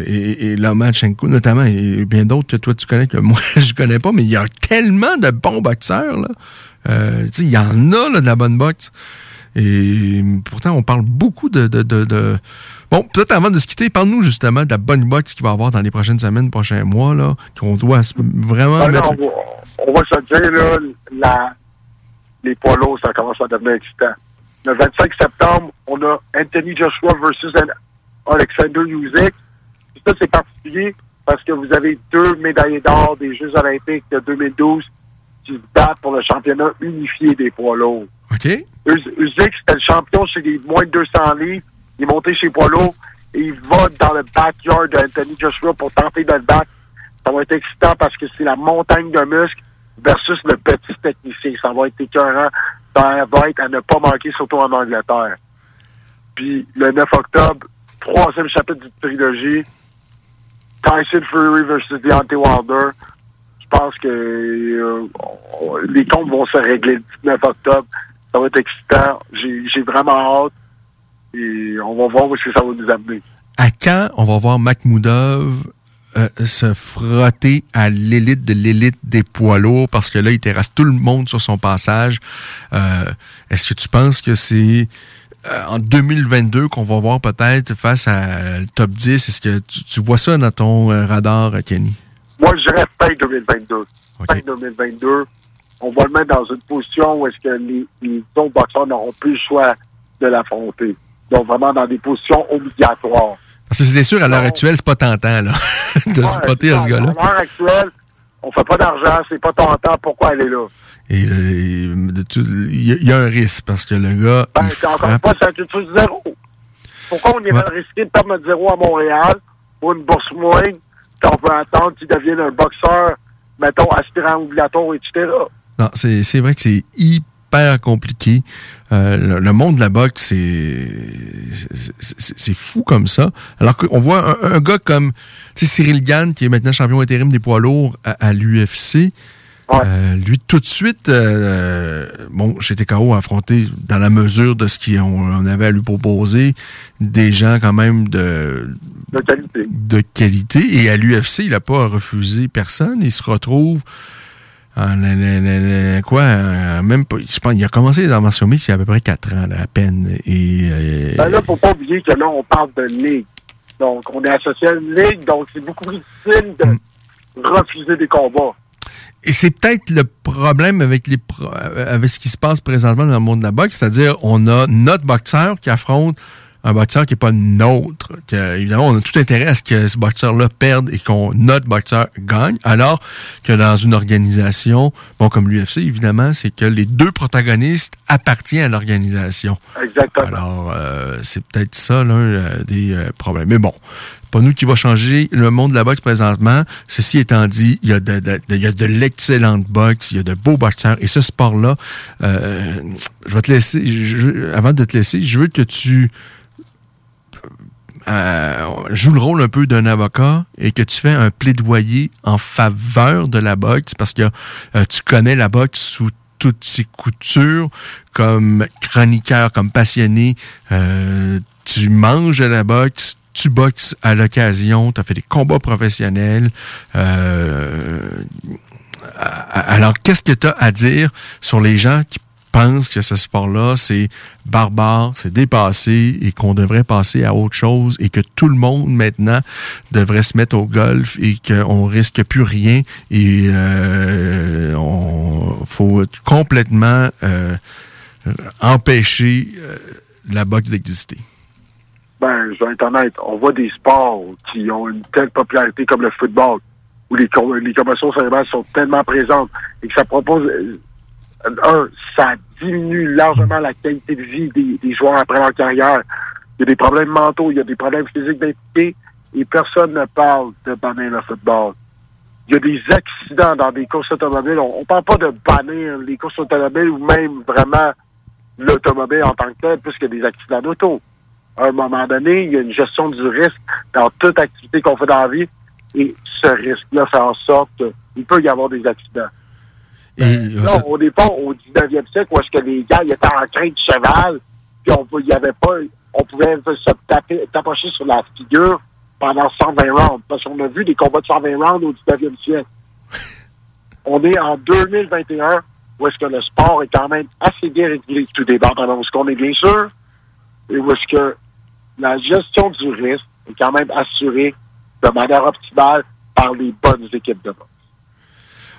et, et Lomachenko notamment, et bien d'autres que toi tu connais que moi je connais pas, mais il y a tellement de bons boxeurs. Là. Euh, tu sais, il y en a là, de la bonne boxe. Et pourtant, on parle beaucoup de... de, de- de- Bon, peut-être avant de se quitter, parle-nous justement de la bonne boxe qu'il va y avoir dans les prochaines semaines, prochains mois, là, qu'on doit vraiment Ben, mettre... on, va, on va se dire, là, la, les poids lourds, ça commence à devenir excitant. Le 25 septembre, on a Anthony Joshua versus Alexander Usyk. Ça, c'est particulier parce que vous avez deux médaillés d'or des Jeux olympiques de 2012 qui se battent pour le championnat unifié des poids lourds. OK? Us- Usyk, c'était le champion chez les moins de 200 livres. Il est monté chez poids lourds et il va dans le backyard d'Anthony Joshua pour tenter de le battre. Ça va être excitant parce que c'est la montagne de muscles versus le petit technicien. Ça va être écœurant. Ça va être à ne pas manquer, surtout en Angleterre. Puis le 9 octobre, troisième chapitre du trilogie, Tyson Fury versus Deontay Wilder. Je pense que euh, les comptes vont se régler le 19 octobre. Ça va être excitant. J'ai j'ai vraiment hâte. Et on va voir où est-ce que ça va nous amener. à quand on va voir Makhmoudov euh, se frotter à l'élite de l'élite des poids lourds parce que là, il terrasse tout le monde sur son passage. Euh, Est-ce que tu penses que c'est euh, en 2022 qu'on va voir peut-être face à le top 10? Est-ce que tu, tu vois ça dans ton radar, Kenny? Moi, je dirais fin 2022. Fin 2022, on va le mettre dans une position où est-ce que les, les autres boxeurs n'auront plus le choix de l'affronter. Donc, vraiment dans des positions obligatoires. Parce que c'est sûr, à l'heure actuelle, c'est pas tentant là, de se Ouais, frotter à ce à gars-là. l'heure actuelle, on fait pas d'argent, c'est pas tentant, pourquoi elle est là? Et euh, de il y, a- il y a un risque parce que le gars, Ben, c'est encore pas sa culture du zéro. Pourquoi on irait risquer de perdre notre zéro à Montréal pour une bourse moindre qu'on peut attendre qu'il devienne un boxeur, mettons, aspirant obligatoire, etc. Non, c'est c'est vrai que c'est hyper compliqué. Euh, le, le monde de la boxe, c'est c'est- fou comme ça. Alors qu'on voit un, un gars comme Cyril Gann, qui est maintenant champion intérim des poids lourds à, à l'UFC. Euh, lui, tout de suite, euh, bon, chez TKO, a affronté, dans la mesure de ce qu'on on avait à lui proposer, des gens quand même de de qualité. de qualité. Et à l'UFC, il n'a pas refusé personne. Il se retrouve en la- quoi, en même pas, je pense, il a commencé les martiaux mixtes il y a à peu près 4 ans, là, à peine. Et, euh, Ben là, faut pas oublier que là, on parle de ligue. Donc, on est associé à une ligue, donc c'est beaucoup plus difficile de Mm. refuser des combats. Et c'est peut-être le problème avec les pro- euh, avec ce qui se passe présentement dans le monde de la boxe, c'est-à-dire on a notre boxeur qui affronte un boxeur qui n'est pas nôtre. Que, évidemment, on a tout intérêt à ce que ce boxeur-là perde et qu'on notre boxeur gagne, alors que dans une organisation, bon comme l'UFC, évidemment, c'est que les deux protagonistes appartiennent à l'organisation. Exactement. Alors, euh, c'est peut-être ça l'un euh, des euh, problèmes. Mais bon, pas nous qui va changer le monde de la boxe présentement. Ceci étant dit, il y a de, de- de- il y a de l'excellente boxe, il y a de beaux boxeurs. Et ce sport-là, euh, je vais te laisser, je- je- avant de te laisser, je veux que tu euh, joues le rôle un peu d'un avocat et que tu fais un plaidoyer en faveur de la boxe parce que euh, tu connais la boxe sous toutes ses coutures comme chroniqueur, comme passionné. Euh, tu manges la boxe, tu boxes à l'occasion, tu as fait des combats professionnels. Alors, qu'est-ce que tu as à dire sur les gens qui pensent que ce sport-là, c'est barbare, c'est dépassé et qu'on devrait passer à autre chose et que tout le monde maintenant devrait se mettre au golf et qu'on risque plus rien et euh, on faut complètement euh, empêcher euh, la boxe d'exister. Ben, je vais être honnête, on voit des sports qui ont une telle popularité comme le football, où les, les commotions cérébrales sont tellement présentes et que ça propose, un, ça diminue largement la qualité de vie des, joueurs après leur carrière. Il y a des problèmes mentaux, il y a des problèmes physiques d'identité et personne ne parle de bannir le football. Il y a des accidents dans des courses automobiles. On, on parle pas de bannir les courses automobiles ou même vraiment l'automobile en tant que tel, puisqu'il y a des accidents d'auto. À un moment donné, il y a une gestion du risque dans toute activité qu'on fait dans la vie. Et ce risque-là fait en sorte qu'il peut y avoir des accidents. Et, Là, on n'est pas au 19e siècle où est-ce que les gars ils étaient en train de cheval, puis on y avait pas, on pouvait se taper, tapocher sur la figure pendant 120 rounds. Parce qu'on a vu des combats de 120 rounds au 19e siècle. on est en 2021 où est-ce que le sport est quand même assez bien régulé, tout dépendamment où est-ce qu'on est bien sûr, et où est-ce que la gestion du risque est quand même assurée de manière optimale par les bonnes équipes de boxe.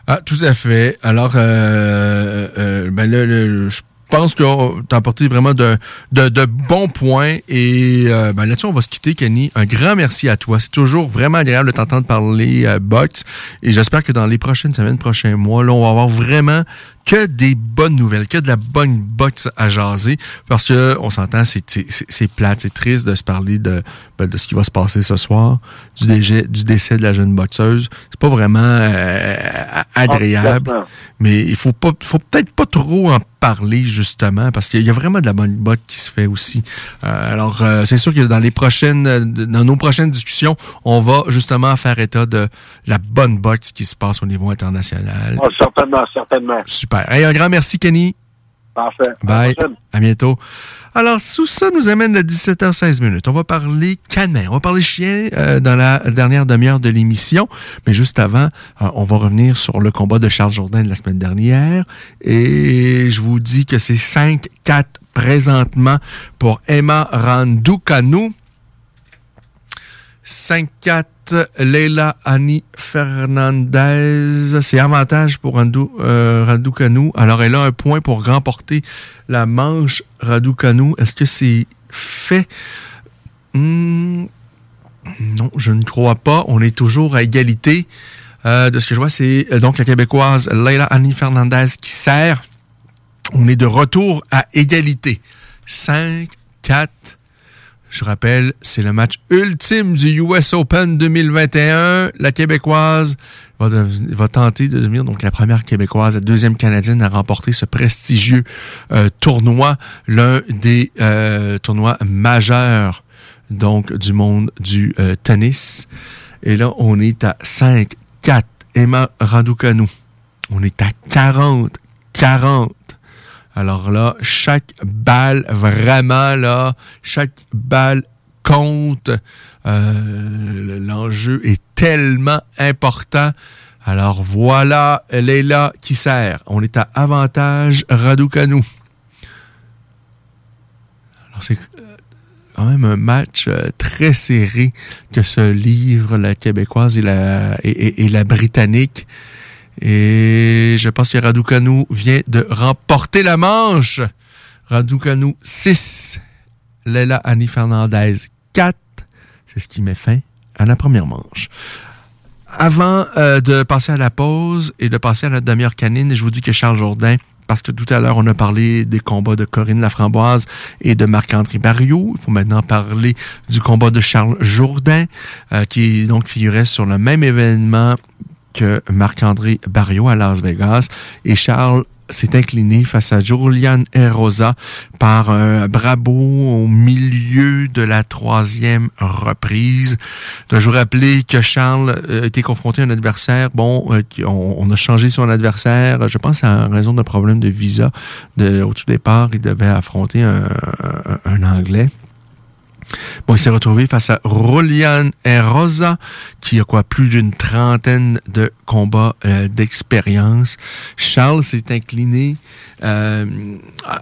Ah, tout à fait. Alors, euh, euh, ben là, je pense que tu as apporté vraiment de, de, de bons points. Et euh, ben là-dessus, on va se quitter, Kenny. Un grand merci à toi. C'est toujours vraiment agréable de t'entendre parler euh, boxe. Et j'espère que dans les prochaines semaines, prochains mois, là, on va avoir vraiment que des bonnes nouvelles, que de la bonne boxe à jaser. Parce que on s'entend, c'est c'est- plate, c'est triste de se parler de, ben, de ce qui va se passer ce soir, du, décès, du décès de la jeune boxeuse. C'est pas vraiment euh, agréable. Ah, mais il faut pas, faut peut-être pas trop en parler justement parce qu'il y a vraiment de la bonne botte qui se fait aussi. Euh, alors euh, c'est sûr que dans les prochaines, dans nos prochaines discussions, on va justement faire état de la bonne botte qui se passe au niveau international. Ah, certainement, certainement. Super. Hey, un grand merci Kenny. Parfait. Bye. À bientôt. Alors, sous ça nous amène à 17h16 minutes. On va parler canin. On va parler chien euh, dans la dernière demi-heure de l'émission. Mais juste avant, euh, on va revenir sur le combat de Charles Jourdain de la semaine dernière. Et je vous dis que c'est 5-4 présentement pour Emma Randucanu. 5-4, Leila Annie Fernandez. C'est avantage pour Randu, euh. Alors, elle a un point pour remporter la manche Raducanu. Est-ce que c'est fait? Hmm, non, je ne crois pas. On est toujours à égalité. Euh, de ce que je vois, c'est euh, donc la Québécoise Leila Annie Fernandez qui sert. On est de retour à égalité. 5, 4, je rappelle, c'est le match ultime du US Open 2021. La Québécoise va, tenter de devenir donc la première Québécoise, la deuxième Canadienne à remporter ce prestigieux euh, tournoi, l'un des euh, tournois majeurs donc du monde du euh, tennis. Et là, on est à 5-4. Emma Raducanu. On est à 40-40. Alors là, chaque balle, vraiment là, chaque balle compte. Euh, L'enjeu est tellement important. Alors voilà, elle est là qui sert. On est à avantage Raducanu. Alors c'est quand même un match euh, très serré que se livre la québécoise et la britannique. Et je pense que Raducanu vient de remporter la manche. Raducanu 6, Leila Annie Fernandez 4. C'est ce qui met fin à la première manche. Avant euh, de passer à la pause et de passer à notre demi-heure canine, je vous dis que Charles Jourdain, parce que tout à l'heure, on a parlé des combats de Corinne Laframboise et de Marc-André Barriot. Il faut maintenant parler du combat de Charles Jourdain, euh, qui donc figurait sur le même événement que Marc-André Barriot à Las Vegas. Et Charles s'est incliné face à Julian Erosa par un brabo au milieu de la troisième reprise. Je vous rappeler que Charles euh, a été confronté à un adversaire. Bon, euh, on, a changé son adversaire. Je pense à raison d'un problème de visa. Au tout départ, il devait affronter un Anglais. Bon, il s'est retrouvé face à Rolian Rosa, qui a quoi plus d'une trentaine de combats euh, d'expérience. Charles s'est incliné. euh,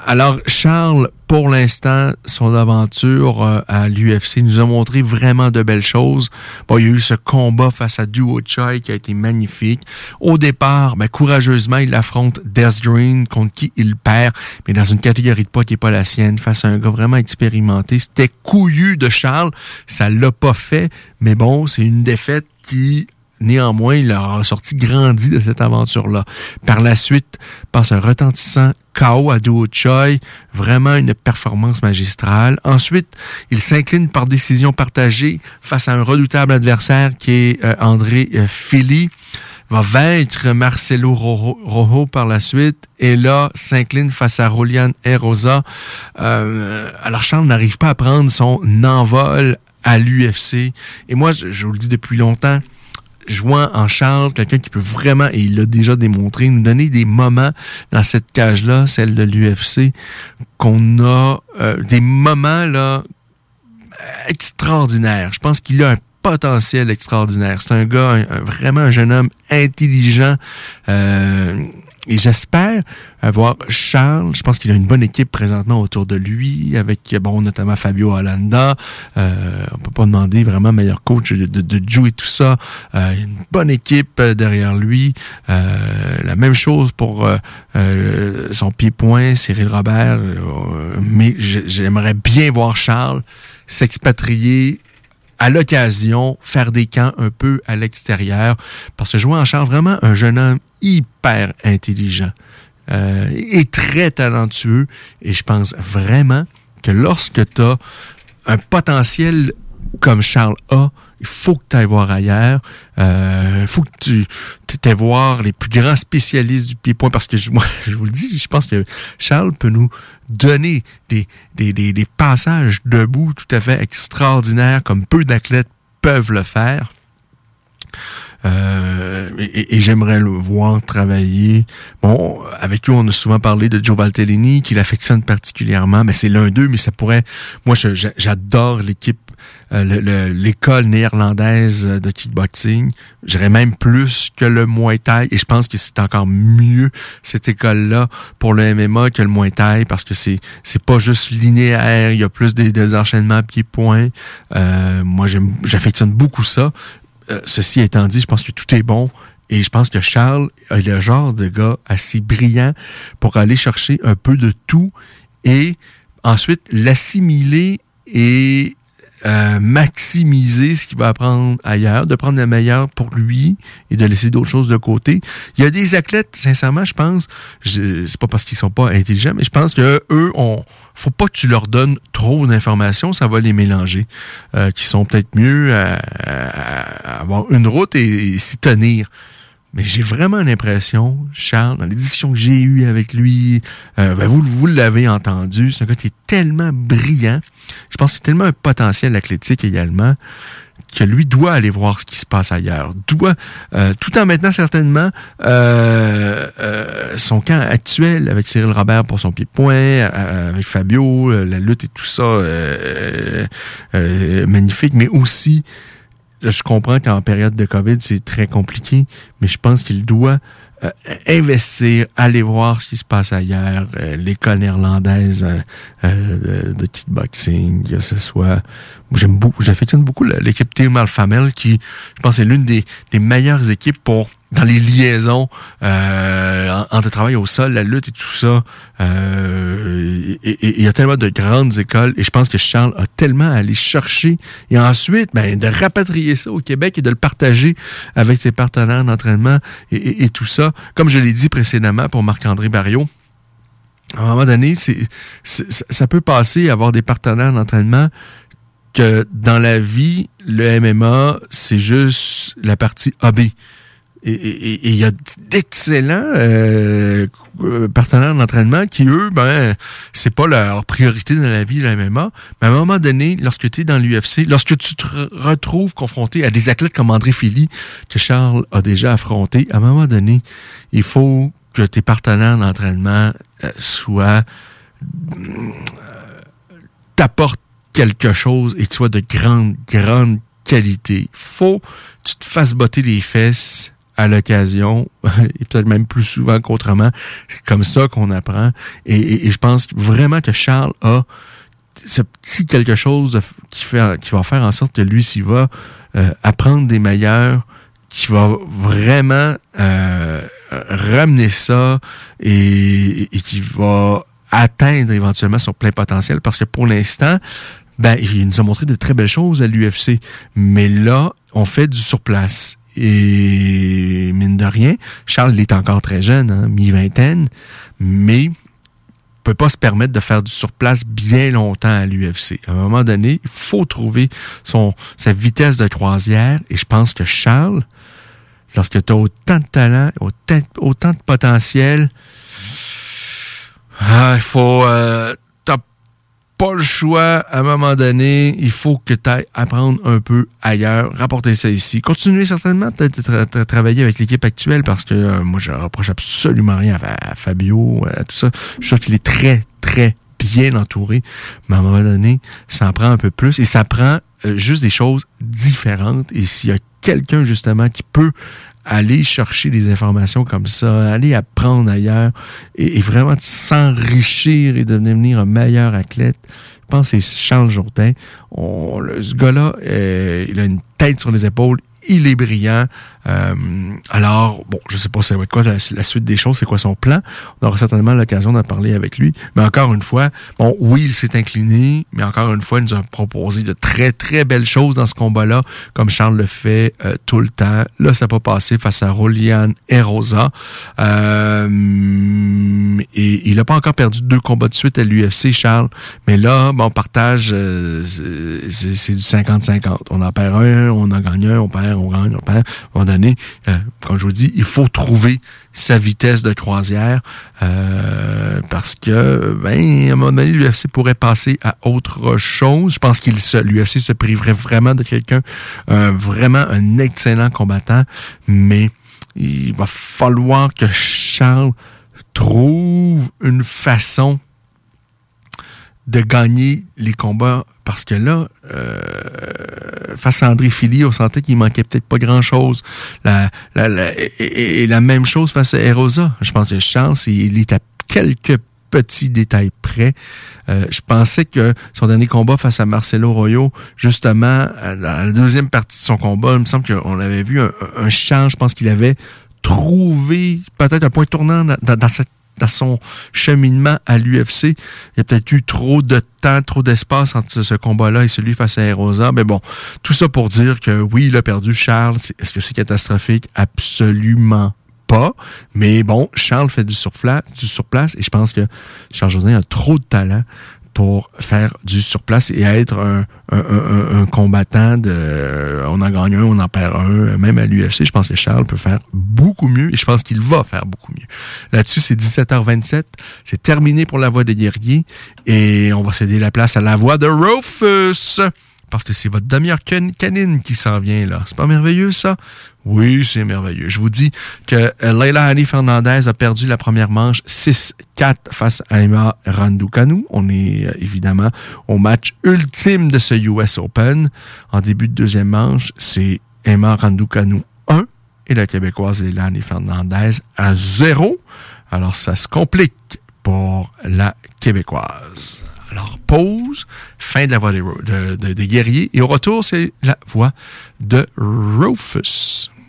alors, Charles, pour l'instant, son aventure euh, à l'UFC nous a montré vraiment de belles choses. Bon, il y a eu ce combat face à Duo Choi qui a été magnifique. Au départ, ben, courageusement, il affronte Des Green, contre qui il perd, mais dans une catégorie de poids qui n'est pas la sienne, face à un gars vraiment expérimenté. C'était couillu de Charles. Ça l'a pas fait, mais bon, c'est une défaite qui Néanmoins, il a sorti grandi de cette aventure-là. Par la suite, passe un retentissant KO à Duo Choi. Vraiment une performance magistrale. Ensuite, il s'incline par décision partagée face à un redoutable adversaire qui est euh, André euh, Philly va vaincre Marcelo Rojo, par la suite et là s'incline face à Rolian Erosa. Euh, alors Charles n'arrive pas à prendre son envol à l'UFC. Et moi, je, je vous le dis depuis longtemps, jouant en Charles, quelqu'un qui peut vraiment, et il l'a déjà démontré, nous donner des moments dans cette cage-là, celle de l'UFC, qu'on a euh, des moments là extraordinaires. Je pense qu'il a un potentiel extraordinaire. C'est un gars, vraiment un jeune homme intelligent. euh, et j'espère avoir Charles. Je pense qu'il a une bonne équipe présentement autour de lui, avec bon notamment Fabio Hollanda. Euh, on peut pas demander vraiment meilleur coach de, de, de Joe et tout ça. Euh, une bonne équipe euh, derrière lui. Euh, la même chose pour euh, euh, son pied-point, Cyril Robert. Euh, mais j'ai- j'aimerais bien voir Charles s'expatrier à l'occasion, faire des camps un peu à l'extérieur, parce que jouer en Charles, vraiment un jeune homme hyper intelligent euh, et très talentueux. Et je pense vraiment que lorsque tu as un potentiel comme Charles a, il faut que tu ailles voir ailleurs. Il faut que tu ailles voir les plus grands spécialistes du pied-point parce que je- moi, je vous le dis, je pense que Charles peut nous donner des, passages debout tout à fait extraordinaires comme peu d'athlètes peuvent le faire. Euh, et, j'aimerais le voir travailler. Bon, avec lui, on a souvent parlé de Joe Valtellini, qu'il affectionne particulièrement, mais c'est l'un d'eux, mais ça pourrait... Moi, j'adore l'équipe, l'école néerlandaise de kickboxing. J'irais même plus que le Muay Thai, et je pense que c'est encore mieux, cette école-là, pour le MMA que le Muay Thai, parce que c'est c'est pas juste linéaire, il y a plus des, des enchaînements pieds-points. Euh, moi, j'affectionne beaucoup ça. Euh, ceci étant dit, je pense que tout est bon. Et je pense que Charles est le genre de gars assez brillant pour aller chercher un peu de tout et ensuite l'assimiler et euh, maximiser ce qu'il va apprendre ailleurs, de prendre le meilleur pour lui et de laisser d'autres choses de côté. Il y a des athlètes, sincèrement, je pense, c'est pas parce qu'ils sont pas intelligents, mais je pense que eux, on, faut pas que tu leur donnes trop d'informations, ça va les mélanger, euh, qui sont peut-être mieux à, avoir une route et s'y tenir. Mais j'ai vraiment l'impression, Charles, dans les discussions que j'ai eues avec lui, euh, ben vous, vous l'avez entendu, c'est un gars qui est tellement brillant. Je pense qu'il a tellement un potentiel athlétique également que lui doit aller voir ce qui se passe ailleurs, doit, euh, tout en maintenant certainement euh, son camp actuel avec Cyril Robert pour son pied-point, avec Fabio, la lutte et tout ça magnifique, mais aussi, je comprends qu'en période de COVID, c'est très compliqué, mais je pense qu'il doit euh, investir, aller voir ce qui se passe ailleurs, euh, l'école néerlandaise euh, de, kickboxing, que ce soit... J'aime beaucoup, j'affectionne beaucoup l'équipe Team Alphamel qui, je pense, est l'une des meilleures équipes pour dans les liaisons euh, entre travail au sol, la lutte et tout ça. Euh, et il y a tellement de grandes écoles et je pense que Charles a tellement à aller chercher et ensuite ben, de rapatrier ça au Québec et de le partager avec ses partenaires d'entraînement et, tout ça. Comme je l'ai dit précédemment pour Marc-André Barriot, à un moment donné, ça peut passer à avoir des partenaires d'entraînement que dans la vie, le MMA, c'est juste la partie AB. Et il y a d'excellents euh, partenaires d'entraînement qui, eux, ben, c'est pas leur priorité dans la vie, le MMA. Mais à un moment donné, lorsque tu es dans l'UFC, lorsque tu te retrouves confronté à des athlètes comme André Philly, que Charles a déjà affronté, à un moment donné, il faut que tes partenaires d'entraînement euh, soient euh, t'apportent quelque chose et tu sois de grande, grande qualité. Faut que tu te fasses botter les fesses à l'occasion, et peut-être même plus souvent qu'autrement. C'est comme ça qu'on apprend. Et, je pense vraiment que Charles a ce petit quelque chose qui, fait, qui va faire en sorte que lui, s'il va euh, apprendre des meilleurs, qui va vraiment euh, ramener ça et, et qui va atteindre éventuellement son plein potentiel parce que pour l'instant, ben, il nous a montré de très belles choses à l'UFC. Mais là, on fait du surplace. Et mine de rien, Charles il est encore très jeune, hein, mi-vingtaine, mais peut pas se permettre de faire du surplace bien longtemps à l'UFC. À un moment donné, il faut trouver son sa vitesse de croisière. Et je pense que Charles, lorsque tu as autant de talent, autant, autant de potentiel, ah, il faut euh, pas le choix. À un moment donné, il faut que tu ailles apprendre un peu ailleurs, rapporter ça ici. Continuer certainement peut-être de travailler avec l'équipe actuelle parce que euh, moi, je reproche absolument rien à, Fabio, à tout ça. Je sûr qu'il est très, très bien entouré. Mais à un moment donné, ça en prend un peu plus et ça prend euh, juste des choses différentes. Et s'il y a quelqu'un justement qui peut aller chercher des informations comme ça, aller apprendre ailleurs et, vraiment s'enrichir et devenir un meilleur athlète. Je pense que c'est Charles Jourdain. Ce gars-là, euh, il a une tête sur les épaules, il est brillant. Euh, alors, bon, je sais pas c'est quoi la, suite des choses, c'est quoi son plan. On aura certainement l'occasion d'en parler avec lui. Mais encore une fois, bon, oui, il s'est incliné, mais encore une fois, il nous a proposé de très, très belles choses dans ce combat-là, comme Charles le fait euh, tout le temps. Là, ça n'a pas passé face à Rolian et Rosa. Euh, et il n'a pas encore perdu deux combats de suite à l'UFC, Charles. Mais là, bon, on partage, c'est du 50-50. On en perd un, on en gagne un, on perd, on gagne, on perd. Donné, euh, comme je vous dis, il faut trouver sa vitesse de croisière euh, parce que, ben, à un moment donné, l'UFC pourrait passer à autre chose. Je pense qu'il l'UFC se priverait vraiment de quelqu'un, euh, vraiment un excellent combattant, mais il va falloir que Charles trouve une façon de gagner les combats parce que là, euh, face à André Philly, on sentait qu'il manquait peut-être pas grand-chose. La, et, la même chose face à Erosa. Je pense que Chance, il est à quelques petits détails près. Euh, je pensais que son dernier combat face à Marcelo Royo, justement, dans la deuxième partie de son combat, il me semble qu'on avait vu un, un Je pense qu'il avait trouvé peut-être un point tournant dans, dans cette dans son cheminement à l'UFC. Il y a peut-être eu trop de temps, trop d'espace entre ce combat-là et celui face à Erosa. Mais bon, tout ça pour dire que oui, il a perdu Charles. Est-ce que c'est catastrophique? Absolument pas. Mais bon, Charles fait du, surplace, du surplace et je pense que Charles José a trop de talent pour faire du surplace et être un, combattant de on en gagne un, on en perd un, même à l'UFC, je pense que Charles peut faire beaucoup mieux et je pense qu'il va faire beaucoup mieux. Là-dessus, c'est 17h27, c'est terminé pour la voix des guerriers et on va céder la place à la voix de Rufus parce que c'est votre demi-heure can- canine qui s'en vient là. C'est pas merveilleux ça? Oui, c'est merveilleux. Je vous dis que euh, Leila Ali Fernandez a perdu la première manche 6-4 face à Emma Randucanu. On est euh, évidemment au match ultime de ce US Open. En début de deuxième manche, c'est Emma Randucanu 1 et la Québécoise Leila Ali Fernandez à 0. Alors ça se complique pour la Québécoise. Alors, pause, fin de la voix des, des guerriers. Et au retour, c'est la voix de Rufus.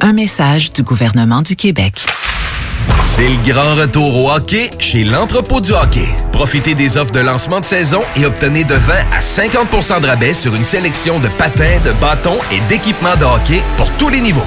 Un message du gouvernement du Québec. C'est le grand retour au hockey chez l'entrepôt du hockey. Profitez des offres de lancement de saison et obtenez de 20 à 50% de rabais sur une sélection de patins, de bâtons et d'équipements de hockey pour tous les niveaux.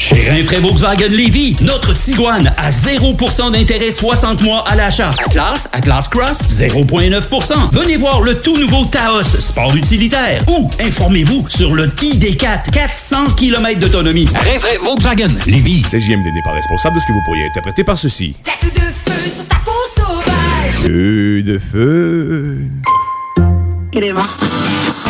Chez Rinfraie Volkswagen Lévy, notre Tiguan à 0% d'intérêt 60 mois à l'achat. Atlas, Atlas Cross, 0,9%. Venez voir le tout nouveau Taos, sport utilitaire. Ou informez-vous sur le ID4, 400 km d'autonomie. Rinfraie Volkswagen Lévy. CJMD n'est pas responsable de ce que vous pourriez interpréter par ceci. Tête de feu sur ta peau sauvage. Feu de feu. Animal, je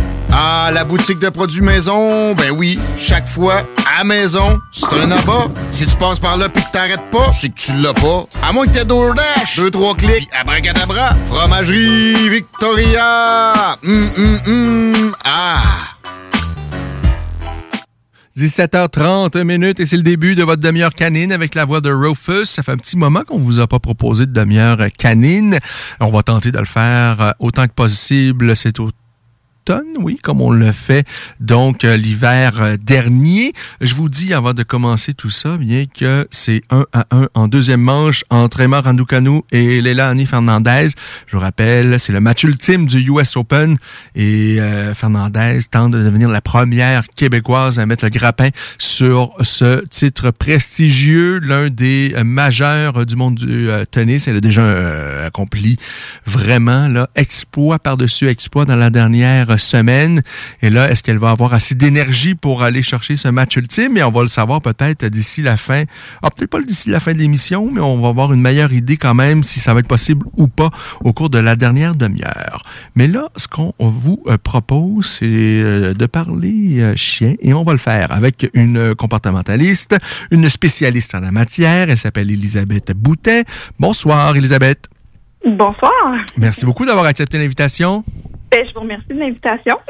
Ah, la boutique de produits maison, ben oui, chaque fois, à maison, c'est un abat. Si tu passes par là pis que t'arrêtes pas, c'est que tu l'as pas. À moins que t'aies DoorDash, deux, trois clics, abracadabra, fromagerie Victoria! Hum, hum, hum, ah! 17h30 minutes et c'est le début de votre demi-heure canine avec la voix de Rufus. Ça fait un petit moment qu'on vous a pas proposé de demi-heure canine. On va tenter de le faire euh, autant que possible cet oui, comme on le fait donc euh, l'hiver euh, dernier. Je vous dis avant de commencer tout ça, bien que c'est 1 à 1 en deuxième manche entre Emma Raducanu et Leila Annie Fernandez. Je vous rappelle, c'est le match ultime du US Open et euh, Fernandez tente de devenir la première québécoise à mettre le grappin sur ce titre prestigieux, l'un des majeurs du monde du tennis. Elle a déjà accompli vraiment là exploit par-dessus exploit dans la dernière semaine. Et là, est-ce qu'elle va avoir assez d'énergie pour aller chercher ce match ultime? Et on va le savoir peut-être d'ici la fin. Ah, peut-être pas d'ici la fin de l'émission, mais on va avoir une meilleure idée quand même si ça va être possible ou pas au cours de la dernière demi-heure. Mais là, ce qu'on vous euh, propose, c'est euh, de parler euh, chien et on va le faire avec une comportementaliste, une spécialiste en la matière. Elle s'appelle Elisabeth Boutet. Bonsoir, Elisabeth. Bonsoir. Merci beaucoup d'avoir accepté l'invitation. Ben, je vous remercie de l'invitation.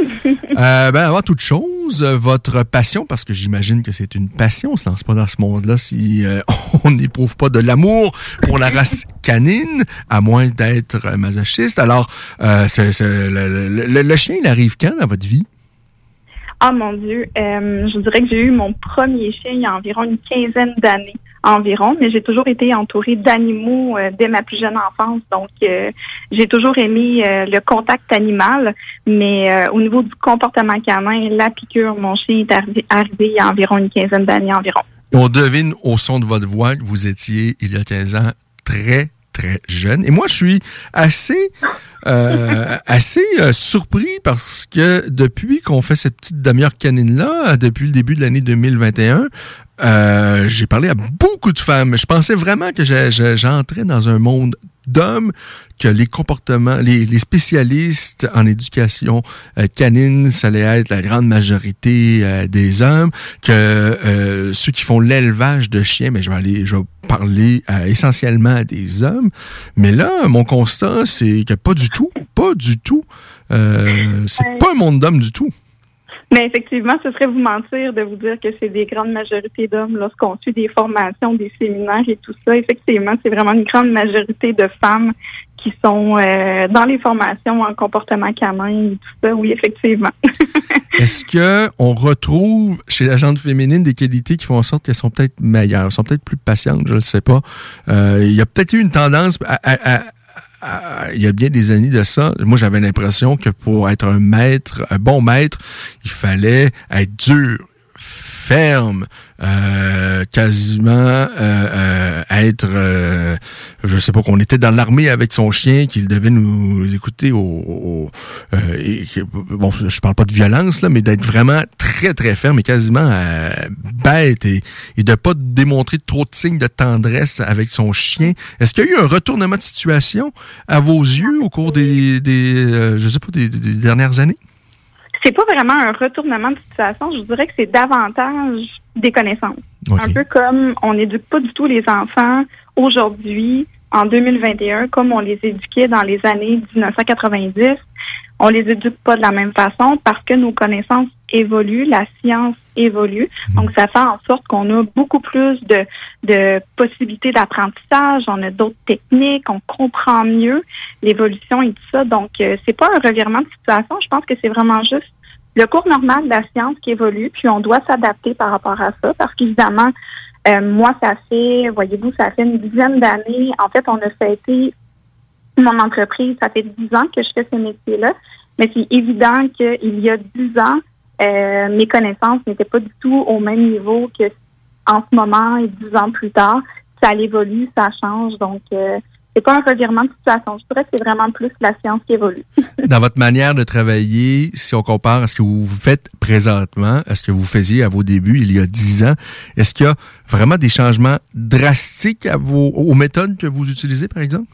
Euh, ben, avant toute chose, euh, votre passion, parce que j'imagine que c'est une passion, on se lance pas dans ce monde-là si euh, on n'éprouve pas de l'amour pour la race canine, à moins d'être euh, masochiste. Alors, euh, le, le- le- le chien, il arrive quand dans votre vie? Ah mon Dieu, je dirais que j'ai eu mon premier chien il y a environ une quinzaine d'années environ, mais j'ai toujours été entourée d'animaux euh, dès ma plus jeune enfance, donc euh, j'ai toujours aimé euh, le contact animal, mais euh, au niveau du comportement canin, la piqûre, mon chien est arri- arrivé il y a environ une quinzaine d'années environ. On devine au son de votre voix que vous étiez, il y a 15 ans, très, très jeune. Et moi, je suis assez, euh, assez euh, surpris parce que depuis qu'on fait cette petite demi-heure canine-là, depuis le début de l'année 2021, euh, j'ai parlé à beaucoup de femmes. Je pensais vraiment que j'entrais dans un monde d'hommes, que les comportements, les, les spécialistes en éducation euh, canine, ça allait être la grande majorité euh, des hommes, que euh, ceux qui font l'élevage de chiens, mais je vais aller, je vais parler euh, essentiellement à des hommes. Mais là, mon constat, c'est que pas du tout, pas du tout. Euh, c'est pas un monde d'hommes du tout. Mais effectivement, ce serait vous mentir de vous dire que c'est des grandes majorités d'hommes lorsqu'on suit des formations, des séminaires et tout ça. Effectivement, c'est vraiment une grande majorité de femmes qui sont euh, dans les formations en comportement canin et tout ça. Oui, effectivement. Est-ce que on retrouve chez la gente féminine des qualités qui font en sorte qu'elles sont peut-être meilleures, sont peut-être plus patientes, je ne sais pas. Euh, il y a peut-être eu une tendance à- à- à- il y a bien des années de ça. Moi, j'avais l'impression que pour être un maître, un bon maître, il fallait être dur, ferme, euh, quasiment euh, euh, être, euh, je sais pas, qu'on était dans l'armée avec son chien, qu'il devait nous écouter au, au- euh, bon, je parle pas de violence là, mais d'être vraiment très très ferme et quasiment bête et, et de pas démontrer trop de signes de tendresse avec son chien. Est-ce qu'il y a eu un retournement de situation à vos yeux au cours des, des je sais pas, des dernières années? C'est pas vraiment un retournement de situation. Je dirais que c'est davantage des connaissances. Un peu comme on n'éduque pas du tout les enfants aujourd'hui, en 2021, comme on les éduquait dans les années 1990. On les éduque pas de la même façon parce que nos connaissances évoluent, la science évolue. Donc, ça fait en sorte qu'on a beaucoup plus de, de possibilités d'apprentissage, on a d'autres techniques, on comprend mieux l'évolution et tout ça. Donc, euh, c'est pas un revirement de situation. Je pense que c'est vraiment juste le cours normal de la science qui évolue, puis on doit s'adapter par rapport à ça, parce qu'évidemment, euh, moi, ça fait, voyez-vous, ça fait une dizaine d'années. En fait, on a fêté mon entreprise, ça fait dix ans que je fais ce métier-là, mais c'est évident qu'il y a dix ans, euh, mes connaissances n'étaient pas du tout au même niveau que en ce moment et dix ans plus tard. Ça évolue, ça change, donc euh, c'est pas un revirement de situation. Je dirais que c'est vraiment plus la science qui évolue. Dans votre manière de travailler, si on compare à ce que vous faites présentement, à ce que vous faisiez à vos débuts il y a dix ans, est-ce qu'il y a vraiment des changements drastiques aux méthodes que vous utilisez, par exemple?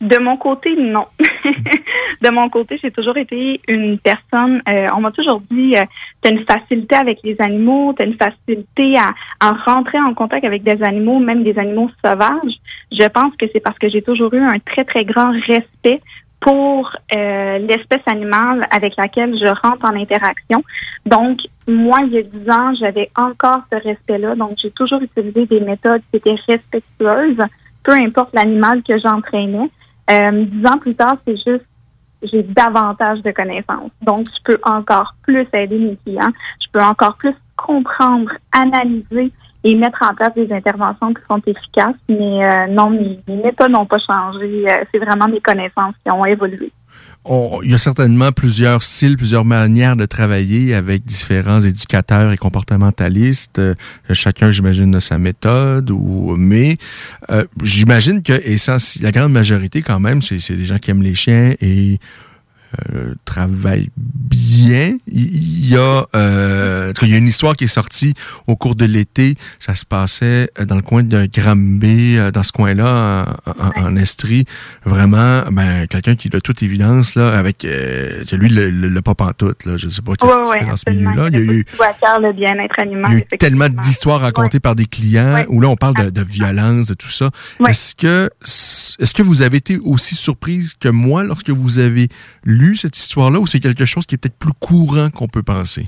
De mon côté, non. de mon côté, j'ai toujours été une personne, euh, on m'a toujours dit, euh, tu as une facilité avec les animaux, tu as une facilité à, à rentrer en contact avec des animaux, même des animaux sauvages. Je pense que c'est parce que j'ai toujours eu un très, très grand respect pour euh, l'espèce animale avec laquelle je rentre en interaction. Donc, moi, il y a dix ans, j'avais encore ce respect-là. Donc, j'ai toujours utilisé des méthodes qui étaient respectueuses, peu importe l'animal que j'entraînais. Euh, dix ans plus tard, c'est juste j'ai davantage de connaissances. Donc, je peux encore plus aider mes clients. Je peux encore plus comprendre, analyser et mettre en place des interventions qui sont efficaces. Mais euh, non, mes, mes méthodes n'ont pas changé. Euh, c'est vraiment mes connaissances qui ont évolué. Il y a certainement plusieurs styles, plusieurs manières de travailler avec différents éducateurs et comportementalistes. Euh, chacun, j'imagine, a sa méthode. Ou, mais euh, j'imagine que essenci- la grande majorité, quand même, c'est des gens qui aiment les chiens et euh, travaillent bien. Il y a, euh, en tout il y a une histoire qui est sortie au cours de l'été. Ça se passait euh, dans le coin de Granby, euh, dans ce coin-là, en, en, en Estrie. Vraiment, ben, quelqu'un qui, de toute évidence, là, avec euh, lui, le, le, le pas pantoute, là, je sais pas qu'est-ce qu'il fait dans ce milieu-là. Il y a eu Tout à cœur, le bien-être animal. il y a eu effectivement. tellement d'histoires racontées par des clients où là on parle de, de violence, de tout ça. Est-ce que est-ce que vous avez été aussi surprise que moi lorsque vous avez lu cette histoire-là ou c'est quelque chose qui est peut-être plus courant qu'on peut penser?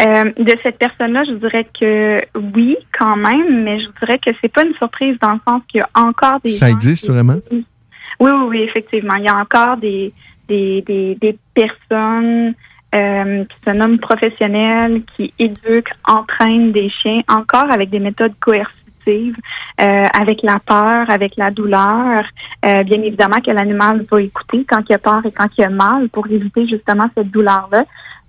Euh, de cette personne-là, je dirais que oui, quand même, mais je dirais que c'est pas une surprise dans le sens qu'il y a encore des Ça gens existe qui- vraiment? Oui, oui, oui, effectivement. Il y a encore des des, des, des personnes euh, qui se nomment professionnelles, qui éduquent, entraînent des chiens, encore avec des méthodes coercitives, euh, avec la peur, avec la douleur. Euh, bien évidemment que l'animal va écouter quand il a peur et quand il a mal pour éviter justement cette douleur-là.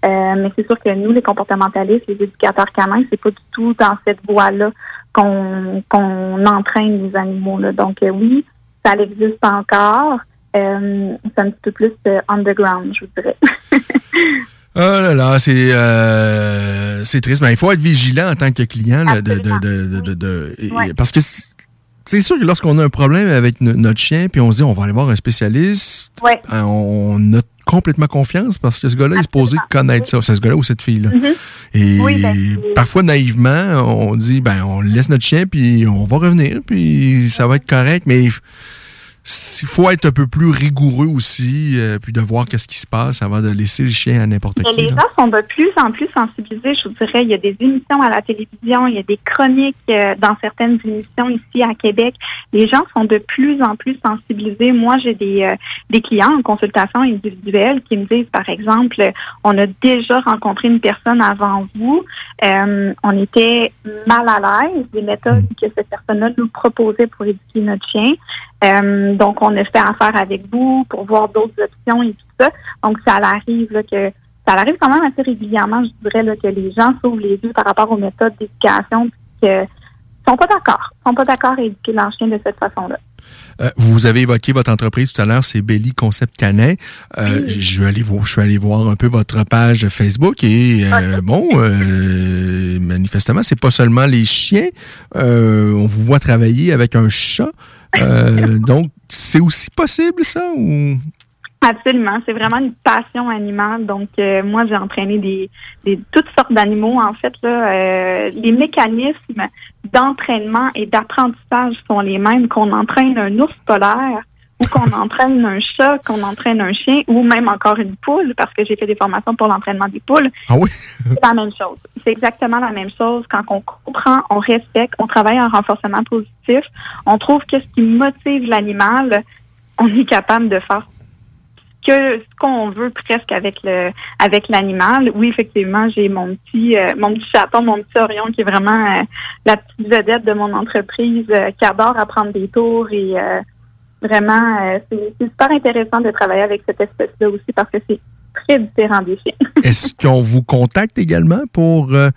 Euh, mais c'est sûr que nous, les comportementalistes, les éducateurs canins, c'est pas du tout dans cette voie-là qu'on qu'on entraîne les animaux. Là. Donc oui, ça existe encore. C'est un petit peu plus underground, je vous dirais. Oh là là, c'est euh, c'est triste, mais il faut être vigilant en tant que client là, de, de, de, parce que c'est sûr que lorsqu'on a un problème avec no- notre chien, puis on se dit on va aller voir un spécialiste, Ouais. hein, on a complètement confiance parce que ce gars-là est supposé connaître ça, c'est ce gars-là ou cette fille-là. Mhm. Et Oui, ben, parfois naïvement, on dit ben on laisse notre chien puis on va revenir puis ça va être correct, mais il faut être un peu plus rigoureux aussi, euh, puis de voir qu'est-ce qui se passe avant de laisser le chien à n'importe qui. les là. gens sont de plus en plus sensibilisés, je vous dirais. Il y a des émissions à la télévision, il y a des chroniques euh, dans certaines émissions ici à Québec. Les gens sont de plus en plus sensibilisés. Moi, j'ai des, euh, des clients en consultation individuelle qui me disent, par exemple, on a déjà rencontré une personne avant vous, euh, on était mal à l'aise des méthodes que cette personne-là nous proposait pour éduquer notre chien. Euh, donc, on a fait affaire avec vous pour voir d'autres options et tout ça. Donc, ça arrive là, que ça arrive quand même assez régulièrement, je dirais, là, que les gens s'ouvrent les yeux par rapport aux méthodes d'éducation que sont pas d'accord. sont pas d'accord à éduquer leur chien de cette façon-là. Euh, vous avez évoqué votre entreprise tout à l'heure, c'est Belly Concept Canin. Euh, Je vais aller voir, je vais aller voir un peu votre page Facebook et euh, bon, manifestement, c'est pas seulement les chiens. On vous voit travailler avec un chat. Euh, donc, c'est aussi possible ça ou? Absolument, c'est vraiment une passion animale. Donc, euh, moi, j'ai entraîné des, des toutes sortes d'animaux. En fait, là, euh, les mécanismes d'entraînement et d'apprentissage sont les mêmes qu'on entraîne un ours polaire ou qu'on entraîne un chat, qu'on entraîne un chien ou même encore une poule, parce que j'ai fait des formations pour l'entraînement des poules. Ah oui? C'est la même chose. C'est exactement la même chose. Quand on comprend, on respecte, on travaille en renforcement positif, on trouve qu'est-ce qui motive l'animal, on est capable de faire que ce qu'on veut presque avec le avec l'animal. Oui, effectivement, j'ai mon petit euh, mon petit chaton, mon petit Orion qui est vraiment euh, la petite vedette de mon entreprise euh, qui adore apprendre des tours et vraiment euh, c'est c'est super intéressant de travailler avec cette espèce-là aussi parce que c'est très différent des chiens. est-ce qu'on vous contacte également pour euh,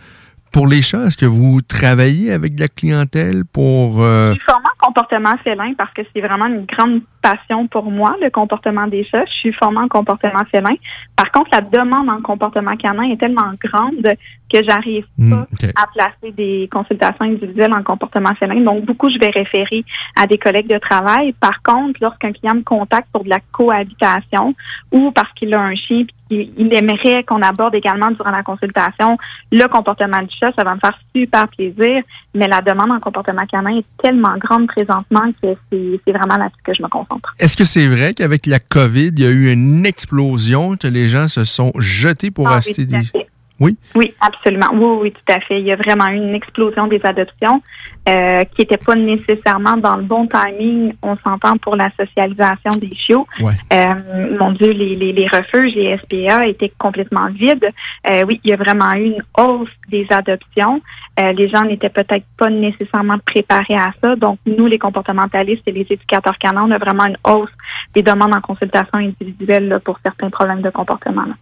pour les chats? Est-ce que vous travaillez avec de la clientèle pour euh, Je suis formée en comportement félin parce que c'est vraiment une grande passion pour moi, le comportement des chats. Je suis formée en comportement félin. Par contre, la demande en comportement canin est tellement grande que j'arrive pas à placer des consultations individuelles en comportement félin. Donc, beaucoup, je vais référer à des collègues de travail. Par contre, lorsqu'un client me contacte pour de la cohabitation ou parce qu'il a un chien puis qu'il il aimerait qu'on aborde également durant la consultation le comportement du chat, ça va me faire super plaisir. Mais la demande en comportement canin est tellement grande présentement que c'est vraiment là-dessus que je me concentre. Est-ce que c'est vrai qu'avec la COVID, il y a eu une explosion, que les gens se sont jetés pour Ah oui, acheter à des... Oui? Oui, absolument. Oui, oui, tout à fait. Il y a vraiment eu une explosion des adoptions euh, qui n'était pas nécessairement dans le bon timing, on s'entend, pour la socialisation des chiots. Ouais. Euh, mon Dieu, les, les, les refuges, les SPA étaient complètement vides. Euh, oui, il y a vraiment eu une hausse des adoptions. Euh, les gens n'étaient peut-être pas nécessairement préparés à ça. Donc, nous, les comportementalistes et les éducateurs canins, on a vraiment une hausse des demandes en consultation individuelle là, pour certains problèmes de comportement. là.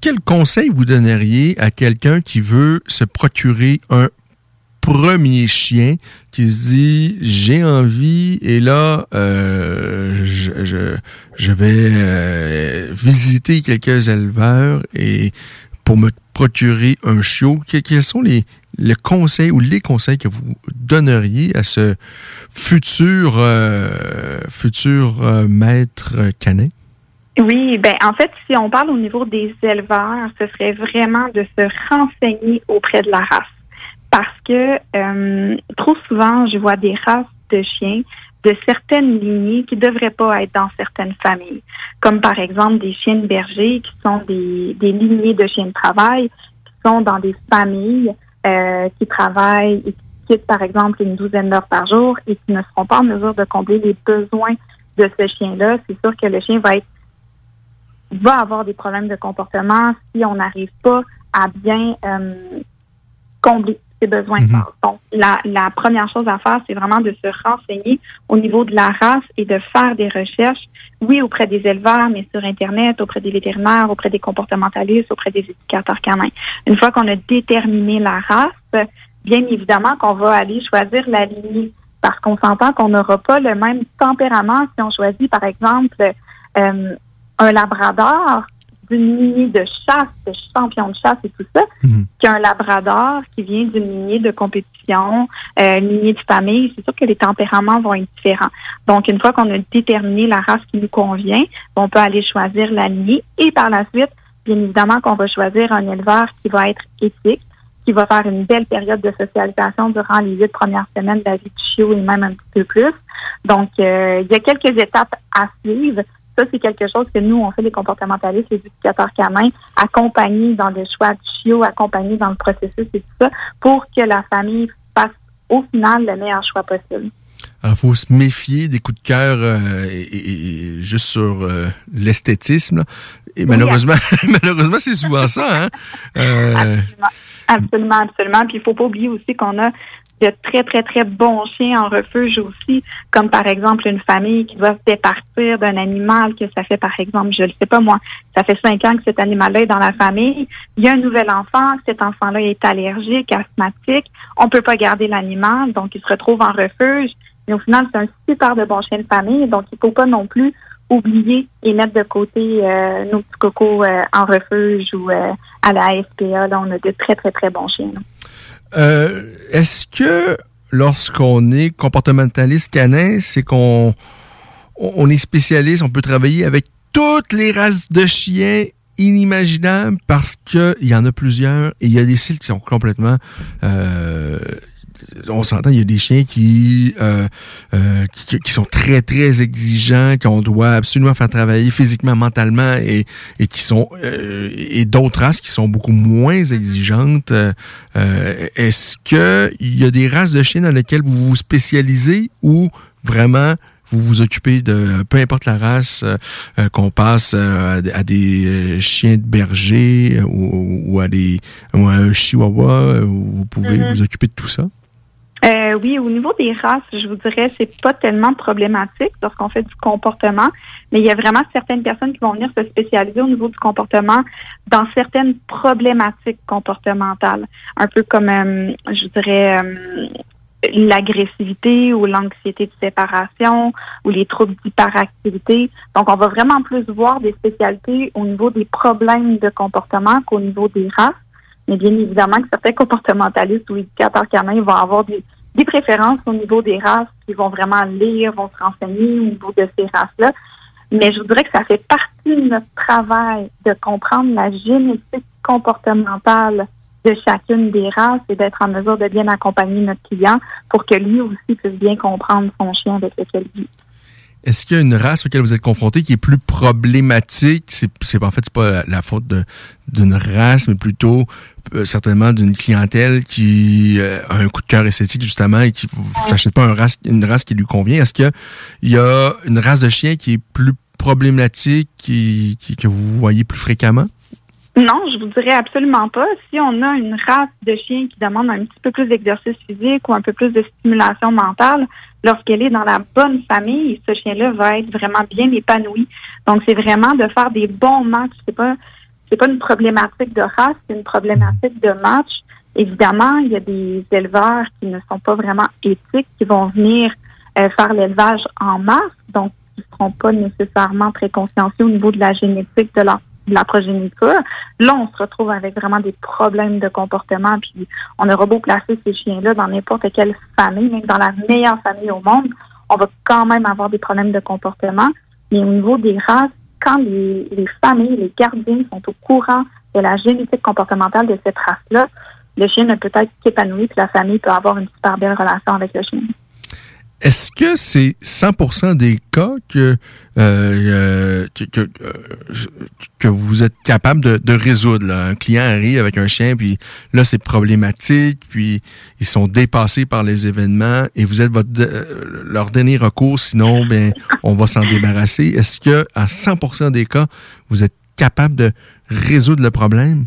Quel conseil vous donneriez à quelqu'un qui veut se procurer un premier chien, qui se dit j'ai envie et là euh, je, vais euh, visiter quelques éleveurs et pour me procurer un chiot, que- quels sont les, les conseils ou les conseils que vous donneriez à ce futur euh, futur euh, maître canin? Oui, ben en fait, si on parle au niveau des éleveurs, ce serait vraiment de se renseigner auprès de la race. Parce que euh, trop souvent, je vois des races de chiens de certaines lignées qui devraient pas être dans certaines familles. Comme par exemple des chiens de berger qui sont des, des lignées de chiens de travail, qui sont dans des familles euh, qui travaillent et qui quittent par exemple une douzaine d'heures par jour et qui ne seront pas en mesure de combler les besoins de ce chien-là. C'est sûr que le chien va être va avoir des problèmes de comportement si on n'arrive pas à bien euh, combler ses besoins de base. Donc, la, la première chose à faire, c'est vraiment de se renseigner au niveau de la race et de faire des recherches, oui, auprès des éleveurs, mais sur Internet, auprès des vétérinaires, auprès des comportementalistes, auprès des éducateurs canins. Une fois qu'on a déterminé la race, bien évidemment qu'on va aller choisir la lignée. parce qu'on s'entend qu'on n'aura pas le même tempérament si on choisit, par exemple, euh, un labrador d'une lignée de chasse, de champion de chasse et tout ça, qu'un labrador qui vient d'une lignée de compétition, euh, une lignée de famille. C'est sûr que les tempéraments vont être différents. Donc, une fois qu'on a déterminé la race qui nous convient, on peut aller choisir la lignée et par la suite, bien évidemment qu'on va choisir un éleveur qui va être éthique, qui va faire une belle période de socialisation durant les huit premières semaines de la vie du chiot et même un petit peu plus. Donc, euh, il y a quelques étapes à suivre. Ça, c'est quelque chose que nous, on fait les comportementalistes, les éducateurs canins, accompagnés dans le choix chiot, accompagnés dans le processus et tout ça, pour que la famille fasse au final le meilleur choix possible. Alors, il faut se méfier des coups de cœur euh, et, juste sur euh, l'esthétisme. Et Oui, malheureusement, malheureusement, c'est souvent ça. Hein? Euh, Absolument, absolument. Puis il faut pas oublier aussi qu'on a de très, très, très bons chiens en refuge aussi, comme par exemple une famille qui doit se départir d'un animal que ça fait, par exemple, je ne sais pas moi, ça fait cinq ans que cet animal-là est dans la famille. Il y a un nouvel enfant, cet enfant-là est allergique, asthmatique. On peut pas garder l'animal, donc il se retrouve en refuge. Mais au final, c'est un super de bon chien de famille, donc il faut pas non plus oublier et mettre de côté euh, nos petits cocos euh, en refuge ou euh, à la SPA. Là, on a de très, très, très bons chiens. Euh, Est-ce que lorsqu'on est comportementaliste canin, c'est qu'on on est spécialiste, on peut travailler avec toutes les races de chiens inimaginables parce que il y en a plusieurs et il y a des styles qui sont complètement euh, on s'entend, il y a des chiens qui, euh, euh, qui qui sont très très exigeants, qu'on doit absolument faire travailler physiquement, mentalement, et, et qui sont euh, et d'autres races qui sont beaucoup moins exigeantes. Euh, Est-ce que il y a des races de chiens dans lesquelles vous vous spécialisez ou vraiment vous vous occupez de peu importe la race, euh, euh, qu'on passe euh, à des- à des chiens de berger euh, ou, ou à des ou à un chihuahua, vous pouvez Mhm. vous occuper de tout ça? Euh, oui, au niveau des races, je vous dirais, c'est pas tellement problématique lorsqu'on fait du comportement, mais il y a vraiment certaines personnes qui vont venir se spécialiser au niveau du comportement dans certaines problématiques comportementales, un peu comme, euh, je dirais, euh, l'agressivité ou l'anxiété de séparation ou les troubles d'hyperactivité. Donc, on va vraiment plus voir des spécialités au niveau des problèmes de comportement qu'au niveau des races. Mais bien évidemment que certains comportementalistes ou éducateurs canins vont avoir des, des préférences au niveau des races, qui vont vraiment lire, vont se renseigner au niveau de ces races-là. Mais je vous dirais que ça fait partie de notre travail de comprendre la génétique comportementale de chacune des races et d'être en mesure de bien accompagner notre client pour que lui aussi puisse bien comprendre son chien avec lequel il. Est-ce qu'il y a une race auquel vous êtes confronté qui est plus problématique? C'est, en fait c'est pas la, faute d'une race, mais plutôt euh, certainement d'une clientèle qui euh, a un coup de cœur esthétique justement et qui s'achète pas une race qui lui convient. Est-ce qu'il y a une race de chien qui est plus problématique, qui- que vous voyez plus fréquemment? Non, je vous dirais absolument pas. Si on a une race de chien qui demande un petit peu plus d'exercice physique ou un peu plus de stimulation mentale, lorsqu'elle est dans la bonne famille, ce chien-là va être vraiment bien épanoui. Donc, c'est vraiment de faire des bons matchs. C'est pas, c'est pas une problématique de race, c'est une problématique de match. Évidemment, il y a des éleveurs qui ne sont pas vraiment éthiques, qui vont venir euh, faire l'élevage en masse, donc qui ne seront pas nécessairement très consciencieux au niveau de la génétique de leur de la progéniture. Là, on se retrouve avec vraiment des problèmes de comportement, puis on aura beau placer ces chiens-là dans n'importe quelle famille, même dans la meilleure famille au monde, on va quand même avoir des problèmes de comportement. Mais au niveau des races, quand les, les familles, les gardiens sont au courant de la génétique comportementale de cette race-là, le chien ne peut être qu'épanoui, puis la famille peut avoir une super belle relation avec le chien. Est-ce que c'est 100% des cas que, euh, euh, euh, que vous êtes capable de, résoudre? Un client arrive avec un chien, puis là, c'est problématique, puis ils sont dépassés par les événements, et vous êtes votre, leur dernier recours, sinon, ben, on va s'en débarrasser. Est-ce que à 100% des cas, vous êtes capable de résoudre le problème?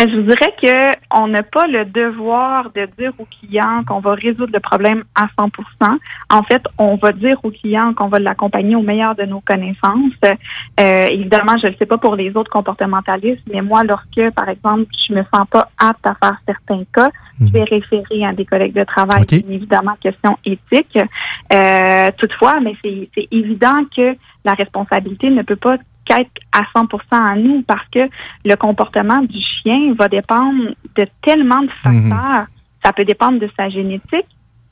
Ben, je vous dirais que on n'a pas le devoir de dire au client qu'on va résoudre le problème à 100% En fait, on va dire au client qu'on va l'accompagner au meilleur de nos connaissances. Euh, évidemment, je ne le sais pas pour les autres comportementalistes, mais moi, lorsque, par exemple, je me sens pas apte à faire certains cas, je vais référer à des collègues de travail, OK. bien évidemment, question éthique. Euh, toutefois, mais c'est c'est évident que la responsabilité ne peut pas qu'être à 100% à nous parce que le comportement du chien va dépendre de tellement de facteurs. Ça peut dépendre de sa génétique,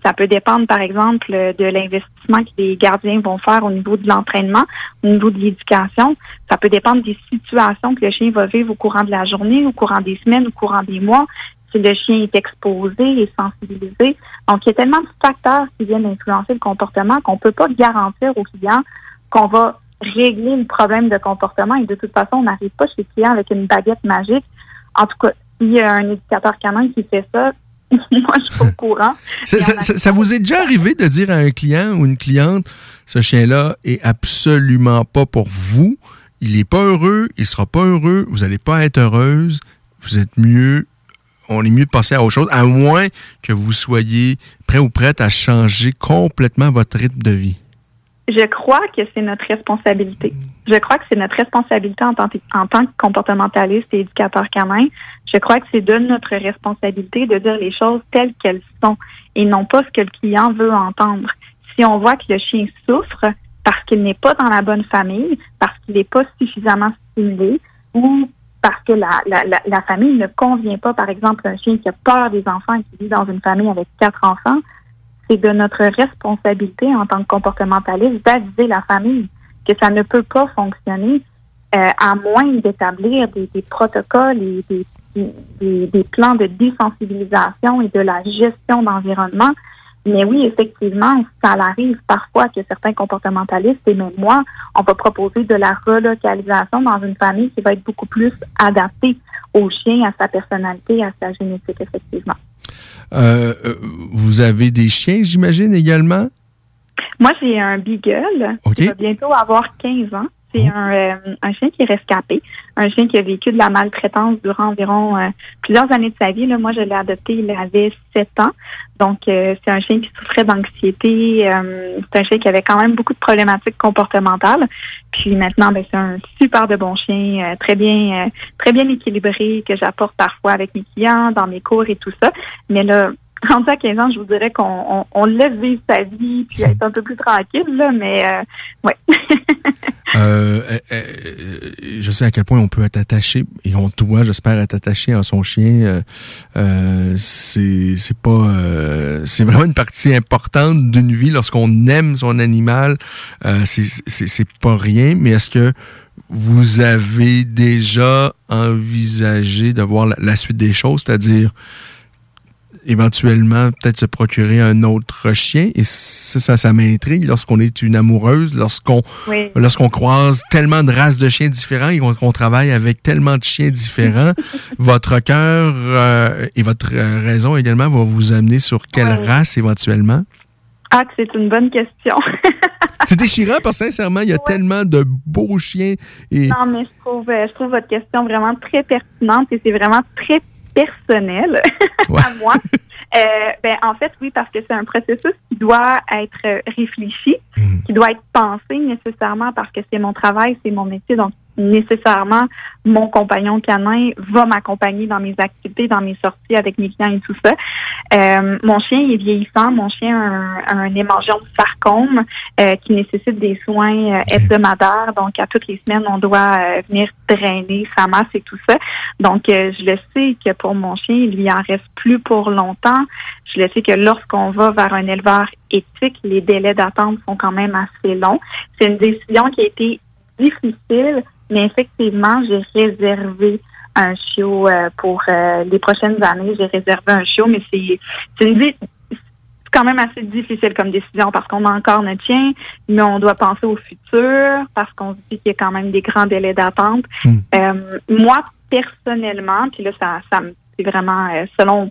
ça peut dépendre, par exemple, de l'investissement que les gardiens vont faire au niveau de l'entraînement, au niveau de l'éducation. Ça peut dépendre des situations que le chien va vivre au courant de la journée, au courant des semaines, au courant des mois, si le chien est exposé et sensibilisé. Donc, il y a tellement de facteurs qui viennent influencer le comportement qu'on peut pas garantir aux clients qu'on va régler le problème de comportement. Et de toute façon, on n'arrive pas chez le client avec une baguette magique. En tout cas, s'il y a un éducateur canin qui fait ça, moi, je suis pas au courant. Ça, vous est déjà arrivé de dire à un client ou une cliente, ce chien-là est absolument pas pour vous, il est pas heureux, il sera pas heureux, vous allez pas être heureuse, vous êtes mieux, on est mieux de passer à autre chose, à moins que vous soyez prêt ou prête à changer complètement votre rythme de vie. Je crois que c'est notre responsabilité. Je crois que c'est notre responsabilité en tant, en tant que comportementaliste et éducateur canin. Je crois que c'est de notre responsabilité de dire les choses telles qu'elles sont et non pas ce que le client veut entendre. Si on voit que le chien souffre parce qu'il n'est pas dans la bonne famille, parce qu'il n'est pas suffisamment stimulé ou parce que la, la, la, la famille ne convient pas, par exemple, un chien qui a peur des enfants et qui vit dans une famille avec quatre enfants, c'est de notre responsabilité en tant que comportementaliste d'aviser la famille que ça ne peut pas fonctionner euh, à moins d'établir des, des protocoles et des, des, des plans de désensibilisation et de la gestion d'environnement. Mais oui, effectivement, ça arrive parfois que certains comportementalistes, et même moi, on va proposer de la relocalisation dans une famille qui va être beaucoup plus adaptée au chien, à sa personnalité, à sa génétique, effectivement. Euh, euh, vous avez des chiens, j'imagine, également? Moi, j'ai un beagle OK. qui va bientôt avoir 15 ans. C'est un, euh, un chien qui est rescapé, un chien qui a vécu de la maltraitance durant environ euh, plusieurs années de sa vie. Là, moi, je l'ai adopté, il avait 7 ans. Donc, euh, c'est un chien qui souffrait d'anxiété. euh, c'est un chien qui avait quand même beaucoup de problématiques comportementales. Puis maintenant, ben, c'est un super de bon chien, euh, très bien, euh, très bien équilibré, que j'apporte parfois avec mes clients, dans mes cours et tout ça. Mais là, rendu à 15 ans, je vous dirais qu'on on, on laisse vivre sa vie puis être un peu plus tranquille, là, mais euh, ouais. Euh, euh, euh, je sais à quel point on peut être attaché et on doit, j'espère, être attaché à son chien. Euh, c'est c'est pas, c'est vraiment une partie importante d'une vie lorsqu'on aime son animal. C'est c'est c'est pas rien. Mais est-ce que vous avez déjà envisagé de voir la suite des choses, c'est-à-dire éventuellement peut-être se procurer un autre chien. Et ça ça, ça m'intrigue lorsqu'on est une amoureuse lorsqu'on Oui. lorsqu'on croise tellement de races de chiens différents et qu'on travaille avec tellement de chiens différents. Votre cœur euh, et votre euh, raison également va vous amener sur quelle race éventuellement? Ah, c'est une bonne question. c'est déchirant parce que sincèrement il y a tellement de beaux chiens et non, mais je trouve, euh, je trouve votre question vraiment très pertinente et c'est vraiment très personnel à moi. Euh, ben, en fait, oui, parce que c'est un processus qui doit être réfléchi, qui doit être pensé nécessairement parce que c'est mon travail, c'est mon métier. Donc, nécessairement, mon compagnon canin va m'accompagner dans mes activités, dans mes sorties avec mes clients et tout ça. Euh, mon chien est vieillissant. Mon chien a un, un hémangiome sarcome euh, qui nécessite des soins euh, hebdomadaires. Donc, à toutes les semaines, on doit euh, venir drainer sa masse et tout ça. Donc, euh, je le sais que pour mon chien, il lui en reste plus pour longtemps. Je le sais que lorsqu'on va vers un éleveur éthique, les délais d'attente sont quand même assez longs. C'est une décision qui a été difficile, mais effectivement, j'ai réservé un chiot euh, pour euh, les prochaines années. J'ai réservé un chiot, mais c'est quand même assez difficile comme décision parce qu'on a encore notre chien, mais on doit penser au futur parce qu'on se dit qu'il y a quand même des grands délais d'attente. Euh, moi, personnellement, puis là, ça, ça me- c'est vraiment euh, selon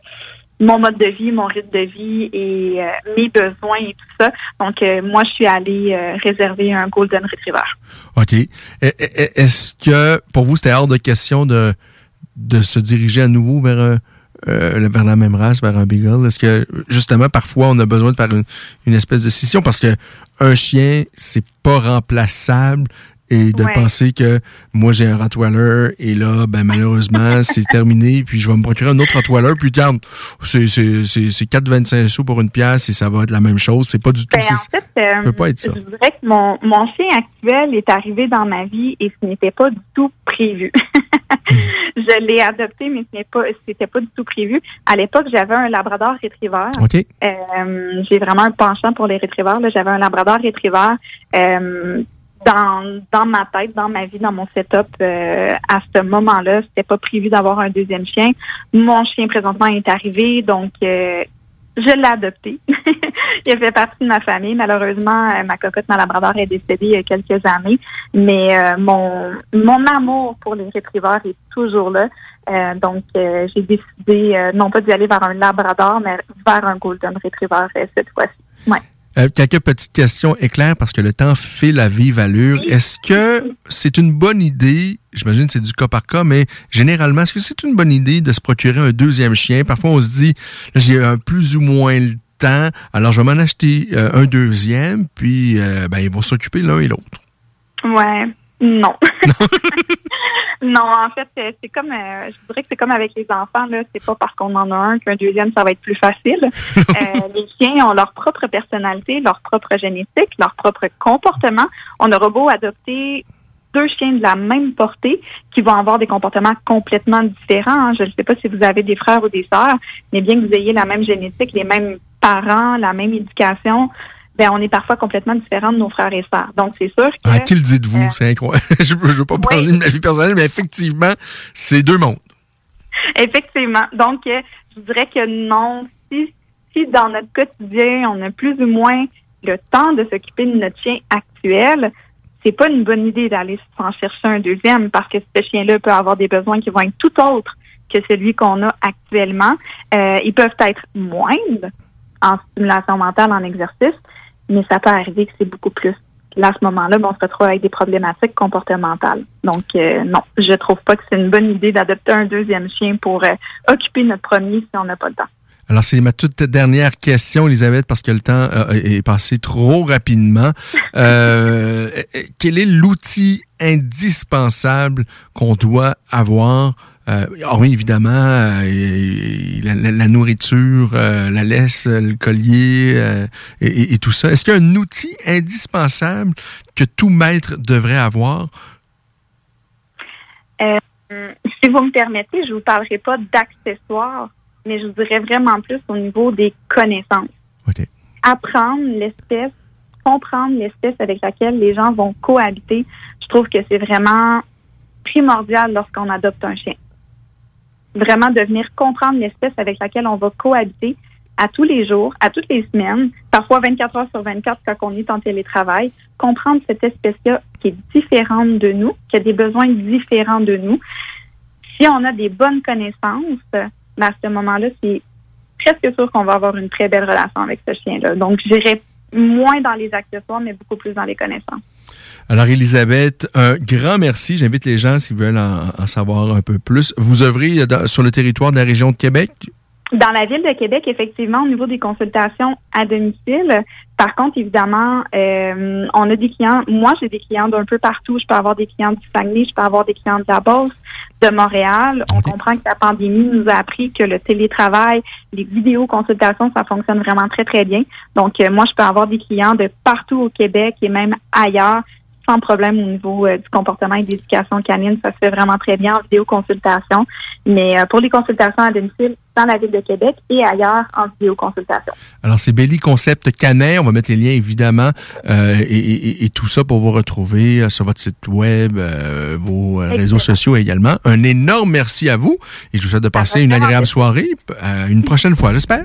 mon mode de vie, mon rythme de vie et euh, mes besoins et tout ça. Donc, euh, moi, je suis allée euh, réserver un Golden Retriever. OK. Est-ce que pour vous, c'était hors de question de de se diriger à nouveau vers, un- euh, vers la même race, vers un beagle? Est-ce que, justement, parfois, on a besoin de faire une, une espèce de scission parce que un chien, c'est pas remplaçable et de Ouais. penser que moi, j'ai un Rottweiler et là, ben, malheureusement, c'est terminé puis je vais me procurer un autre Rottweiler puis regarde, c'est, c'est, c'est, c'est 4,25 sous pour une pièce et ça va être la même chose. C'est pas du tout... Ben, en fait, euh, peut pas être ça. je dirais que mon, mon chien actuel est arrivé dans ma vie et ce n'était pas du tout prévu. je l'ai adopté, mais ce n'est pas, c'était pas du tout prévu. À l'époque, j'avais un Labrador Retriever. OK. Euh, j'ai vraiment un penchant pour les Retrievers. là. J'avais un Labrador Retriever. Euh, dans, dans ma tête, dans ma vie, dans mon setup, euh, à ce moment-là, c'était pas prévu d'avoir un deuxième chien. Mon chien présentement est arrivé, donc euh, je l'ai adopté. il fait partie de ma famille. Malheureusement, euh, ma cocotte, ma labrador, est décédée il y a quelques années. Mais euh, mon mon amour pour les retrievers est toujours là. Euh, donc, euh, j'ai décidé euh, non pas d'y aller vers un labrador, mais vers un golden retriever euh, cette fois-ci. Ouais. Euh, quelques petites questions éclairs parce que le temps file à vive allure. Est-ce que c'est une bonne idée, j'imagine que c'est du cas par cas, mais généralement, est-ce que c'est une bonne idée de se procurer un deuxième chien? Parfois, on se dit, j'ai un plus ou moins le temps, alors je vais m'en acheter euh, un deuxième, puis euh, ben, ils vont s'occuper l'un et l'autre. Ouais, non. non, en fait, c'est comme, euh, je dirais que c'est comme avec les enfants, là. C'est pas parce qu'on en a un qu'un deuxième, ça va être plus facile. Euh, les chiens ont leur propre personnalité, leur propre génétique, leur propre comportement. On aura beau adopter deux chiens de la même portée qui vont avoir des comportements complètement différents. hein. Je ne sais pas si vous avez des frères ou des sœurs, mais bien que vous ayez la même génétique, les mêmes parents, la même éducation, ben on est parfois complètement différents de nos frères et sœurs. Donc c'est sûr que À qui le dites-vous? Euh, C'est incroyable. je ne veux pas parler de ma vie personnelle, mais effectivement, c'est deux mondes. Effectivement. Donc, euh, je dirais que non. Si, si dans notre quotidien, on a plus ou moins le temps de s'occuper de notre chien actuel, c'est pas une bonne idée d'aller s'en chercher un deuxième parce que ce chien-là peut avoir des besoins qui vont être tout autres que celui qu'on a actuellement. Euh, ils peuvent être moindres en stimulation mentale, en exercice, mais ça peut arriver que c'est beaucoup plus. Là, à ce moment-là, ben, on se retrouve avec des problématiques comportementales. Donc, euh, non, je trouve pas que c'est une bonne idée d'adopter un deuxième chien pour euh, occuper notre premier si on n'a pas le temps. Alors, c'est ma toute dernière question, Elisabeth, parce que le temps euh, est passé trop rapidement. Euh, quel est l'outil indispensable qu'on doit avoir? Euh, hormis évidemment euh, la, la- la nourriture, euh, la laisse, le collier et, tout ça. Est-ce qu'il y a un outil indispensable que tout maître devrait avoir? Euh, si vous me permettez, je vous parlerai pas d'accessoires, mais je vous dirais vraiment plus au niveau des connaissances. Apprendre l'espèce, comprendre l'espèce avec laquelle les gens vont cohabiter, je trouve que c'est vraiment primordial lorsqu'on adopte un chien. Vraiment de venir comprendre l'espèce avec laquelle on va cohabiter à tous les jours, à toutes les semaines, parfois 24 heures sur 24 quand on est en télétravail, comprendre cette espèce-là qui est différente de nous, qui a des besoins différents de nous. Si on a des bonnes connaissances, ben à ce moment-là, c'est presque sûr qu'on va avoir une très belle relation avec ce chien-là. Donc, j'irai moins dans les accessoires, mais beaucoup plus dans les connaissances. Alors, Elisabeth, un grand merci. J'invite les gens, s'ils veulent en, en savoir un peu plus. Vous œuvrez dans- sur le territoire de la région de Québec? Dans la ville de Québec, effectivement, au niveau des consultations à domicile, par contre, évidemment, euh, on a des clients. Moi, j'ai des clients d'un peu partout. Je peux avoir des clients du Saguenay, je peux avoir des clients de la Beauce, de Montréal. On comprend que la pandémie nous a appris que le télétravail, les vidéoconsultations, ça fonctionne vraiment très, très bien. Donc, euh, moi, je peux avoir des clients de partout au Québec et même ailleurs sans problème au niveau euh, du comportement et de l'éducation canine. Ça se fait vraiment très bien en vidéoconsultation. Mais euh, pour les consultations à domicile, dans la ville de Québec et ailleurs en vidéoconsultation. Alors, c'est Belly Concept Canet. On va mettre les liens, évidemment, euh, et, et- et tout ça pour vous retrouver sur votre site web, euh, vos réseaux sociaux également. Un énorme merci à vous et je vous souhaite de passer une agréable soirée. Euh, une prochaine fois, j'espère.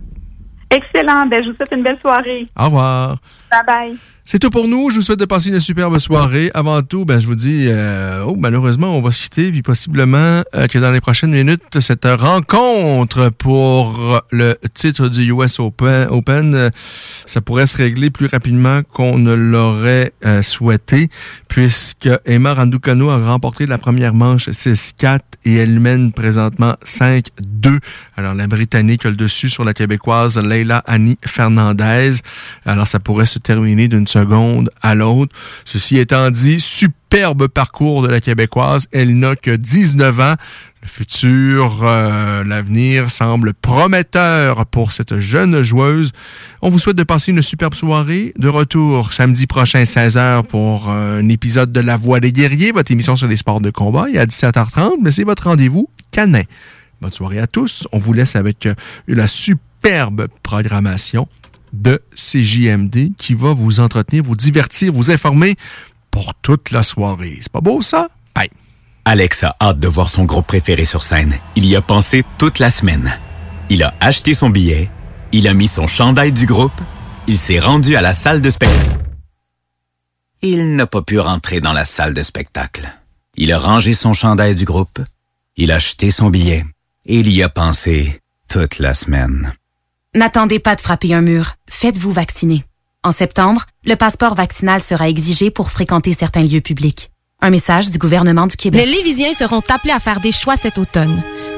Excellent. Ben, je vous souhaite une belle soirée. Au revoir. Bye bye. C'est tout pour nous. Je vous souhaite de passer une superbe soirée. Avant tout, ben, je vous dis, euh, oh, malheureusement, on va se quitter, puis possiblement euh, que dans les prochaines minutes, cette rencontre pour le titre du US Open, euh, ça pourrait se régler plus rapidement qu'on ne l'aurait souhaité, puisque Emma Raducanu a remporté la première manche 6-4 et elle mène présentement 5-2. Alors, la Britannique a le dessus sur la Québécoise Leila Annie Fernandez. Alors, ça pourrait se terminer d'une seconde à l'autre. Ceci étant dit, superbe parcours de la Québécoise. Elle n'a que 19 ans. Le futur, euh, l'avenir semble prometteur pour cette jeune joueuse. On vous souhaite de passer une superbe soirée. De retour samedi prochain, 16h, pour euh, un épisode de La Voix des guerriers, votre émission sur les sports de combat. Et à 17h30, mais c'est votre rendez-vous canin. Bonne soirée à tous. On vous laisse avec euh, la superbe programmation de CJMD qui va vous entretenir, vous divertir, vous informer pour toute la soirée. C'est pas beau ça? Bye. Alex a hâte de voir son groupe préféré sur scène. Il y a pensé toute la semaine. Il a acheté son billet, il a mis son chandail du groupe, il s'est rendu à la salle de spectacle. Il n'a pas pu rentrer dans la salle de spectacle. Il a rangé son chandail du groupe, il a acheté son billet et il y a pensé toute la semaine. N'attendez pas de frapper un mur. Faites-vous vacciner. En septembre, le passeport vaccinal sera exigé pour fréquenter certains lieux publics. Un message du gouvernement du Québec. Les Lévisiens seront appelés à faire des choix cet automne.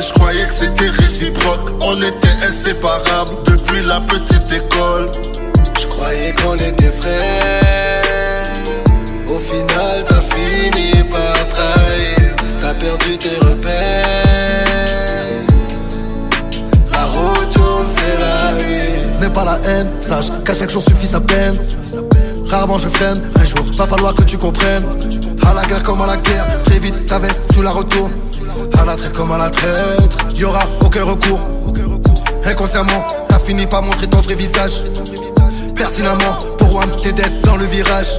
Je croyais que c'était réciproque On était inséparables depuis la petite école Je croyais qu'on était frères Au final t'as fini par trahir T'as perdu tes repères La route tourne c'est la vie N'aie pas la haine, sache qu'à chaque jour suffit sa peine. Rarement je freine, un jour va falloir que tu comprennes. À la guerre comme à la guerre, très vite ta veste tu la retournes. À la traite comme à la traître, y'aura aucun recours. Inconsciemment, t'as fini par montrer ton vrai visage. Pertinemment, pour one, t'es dead dans le virage.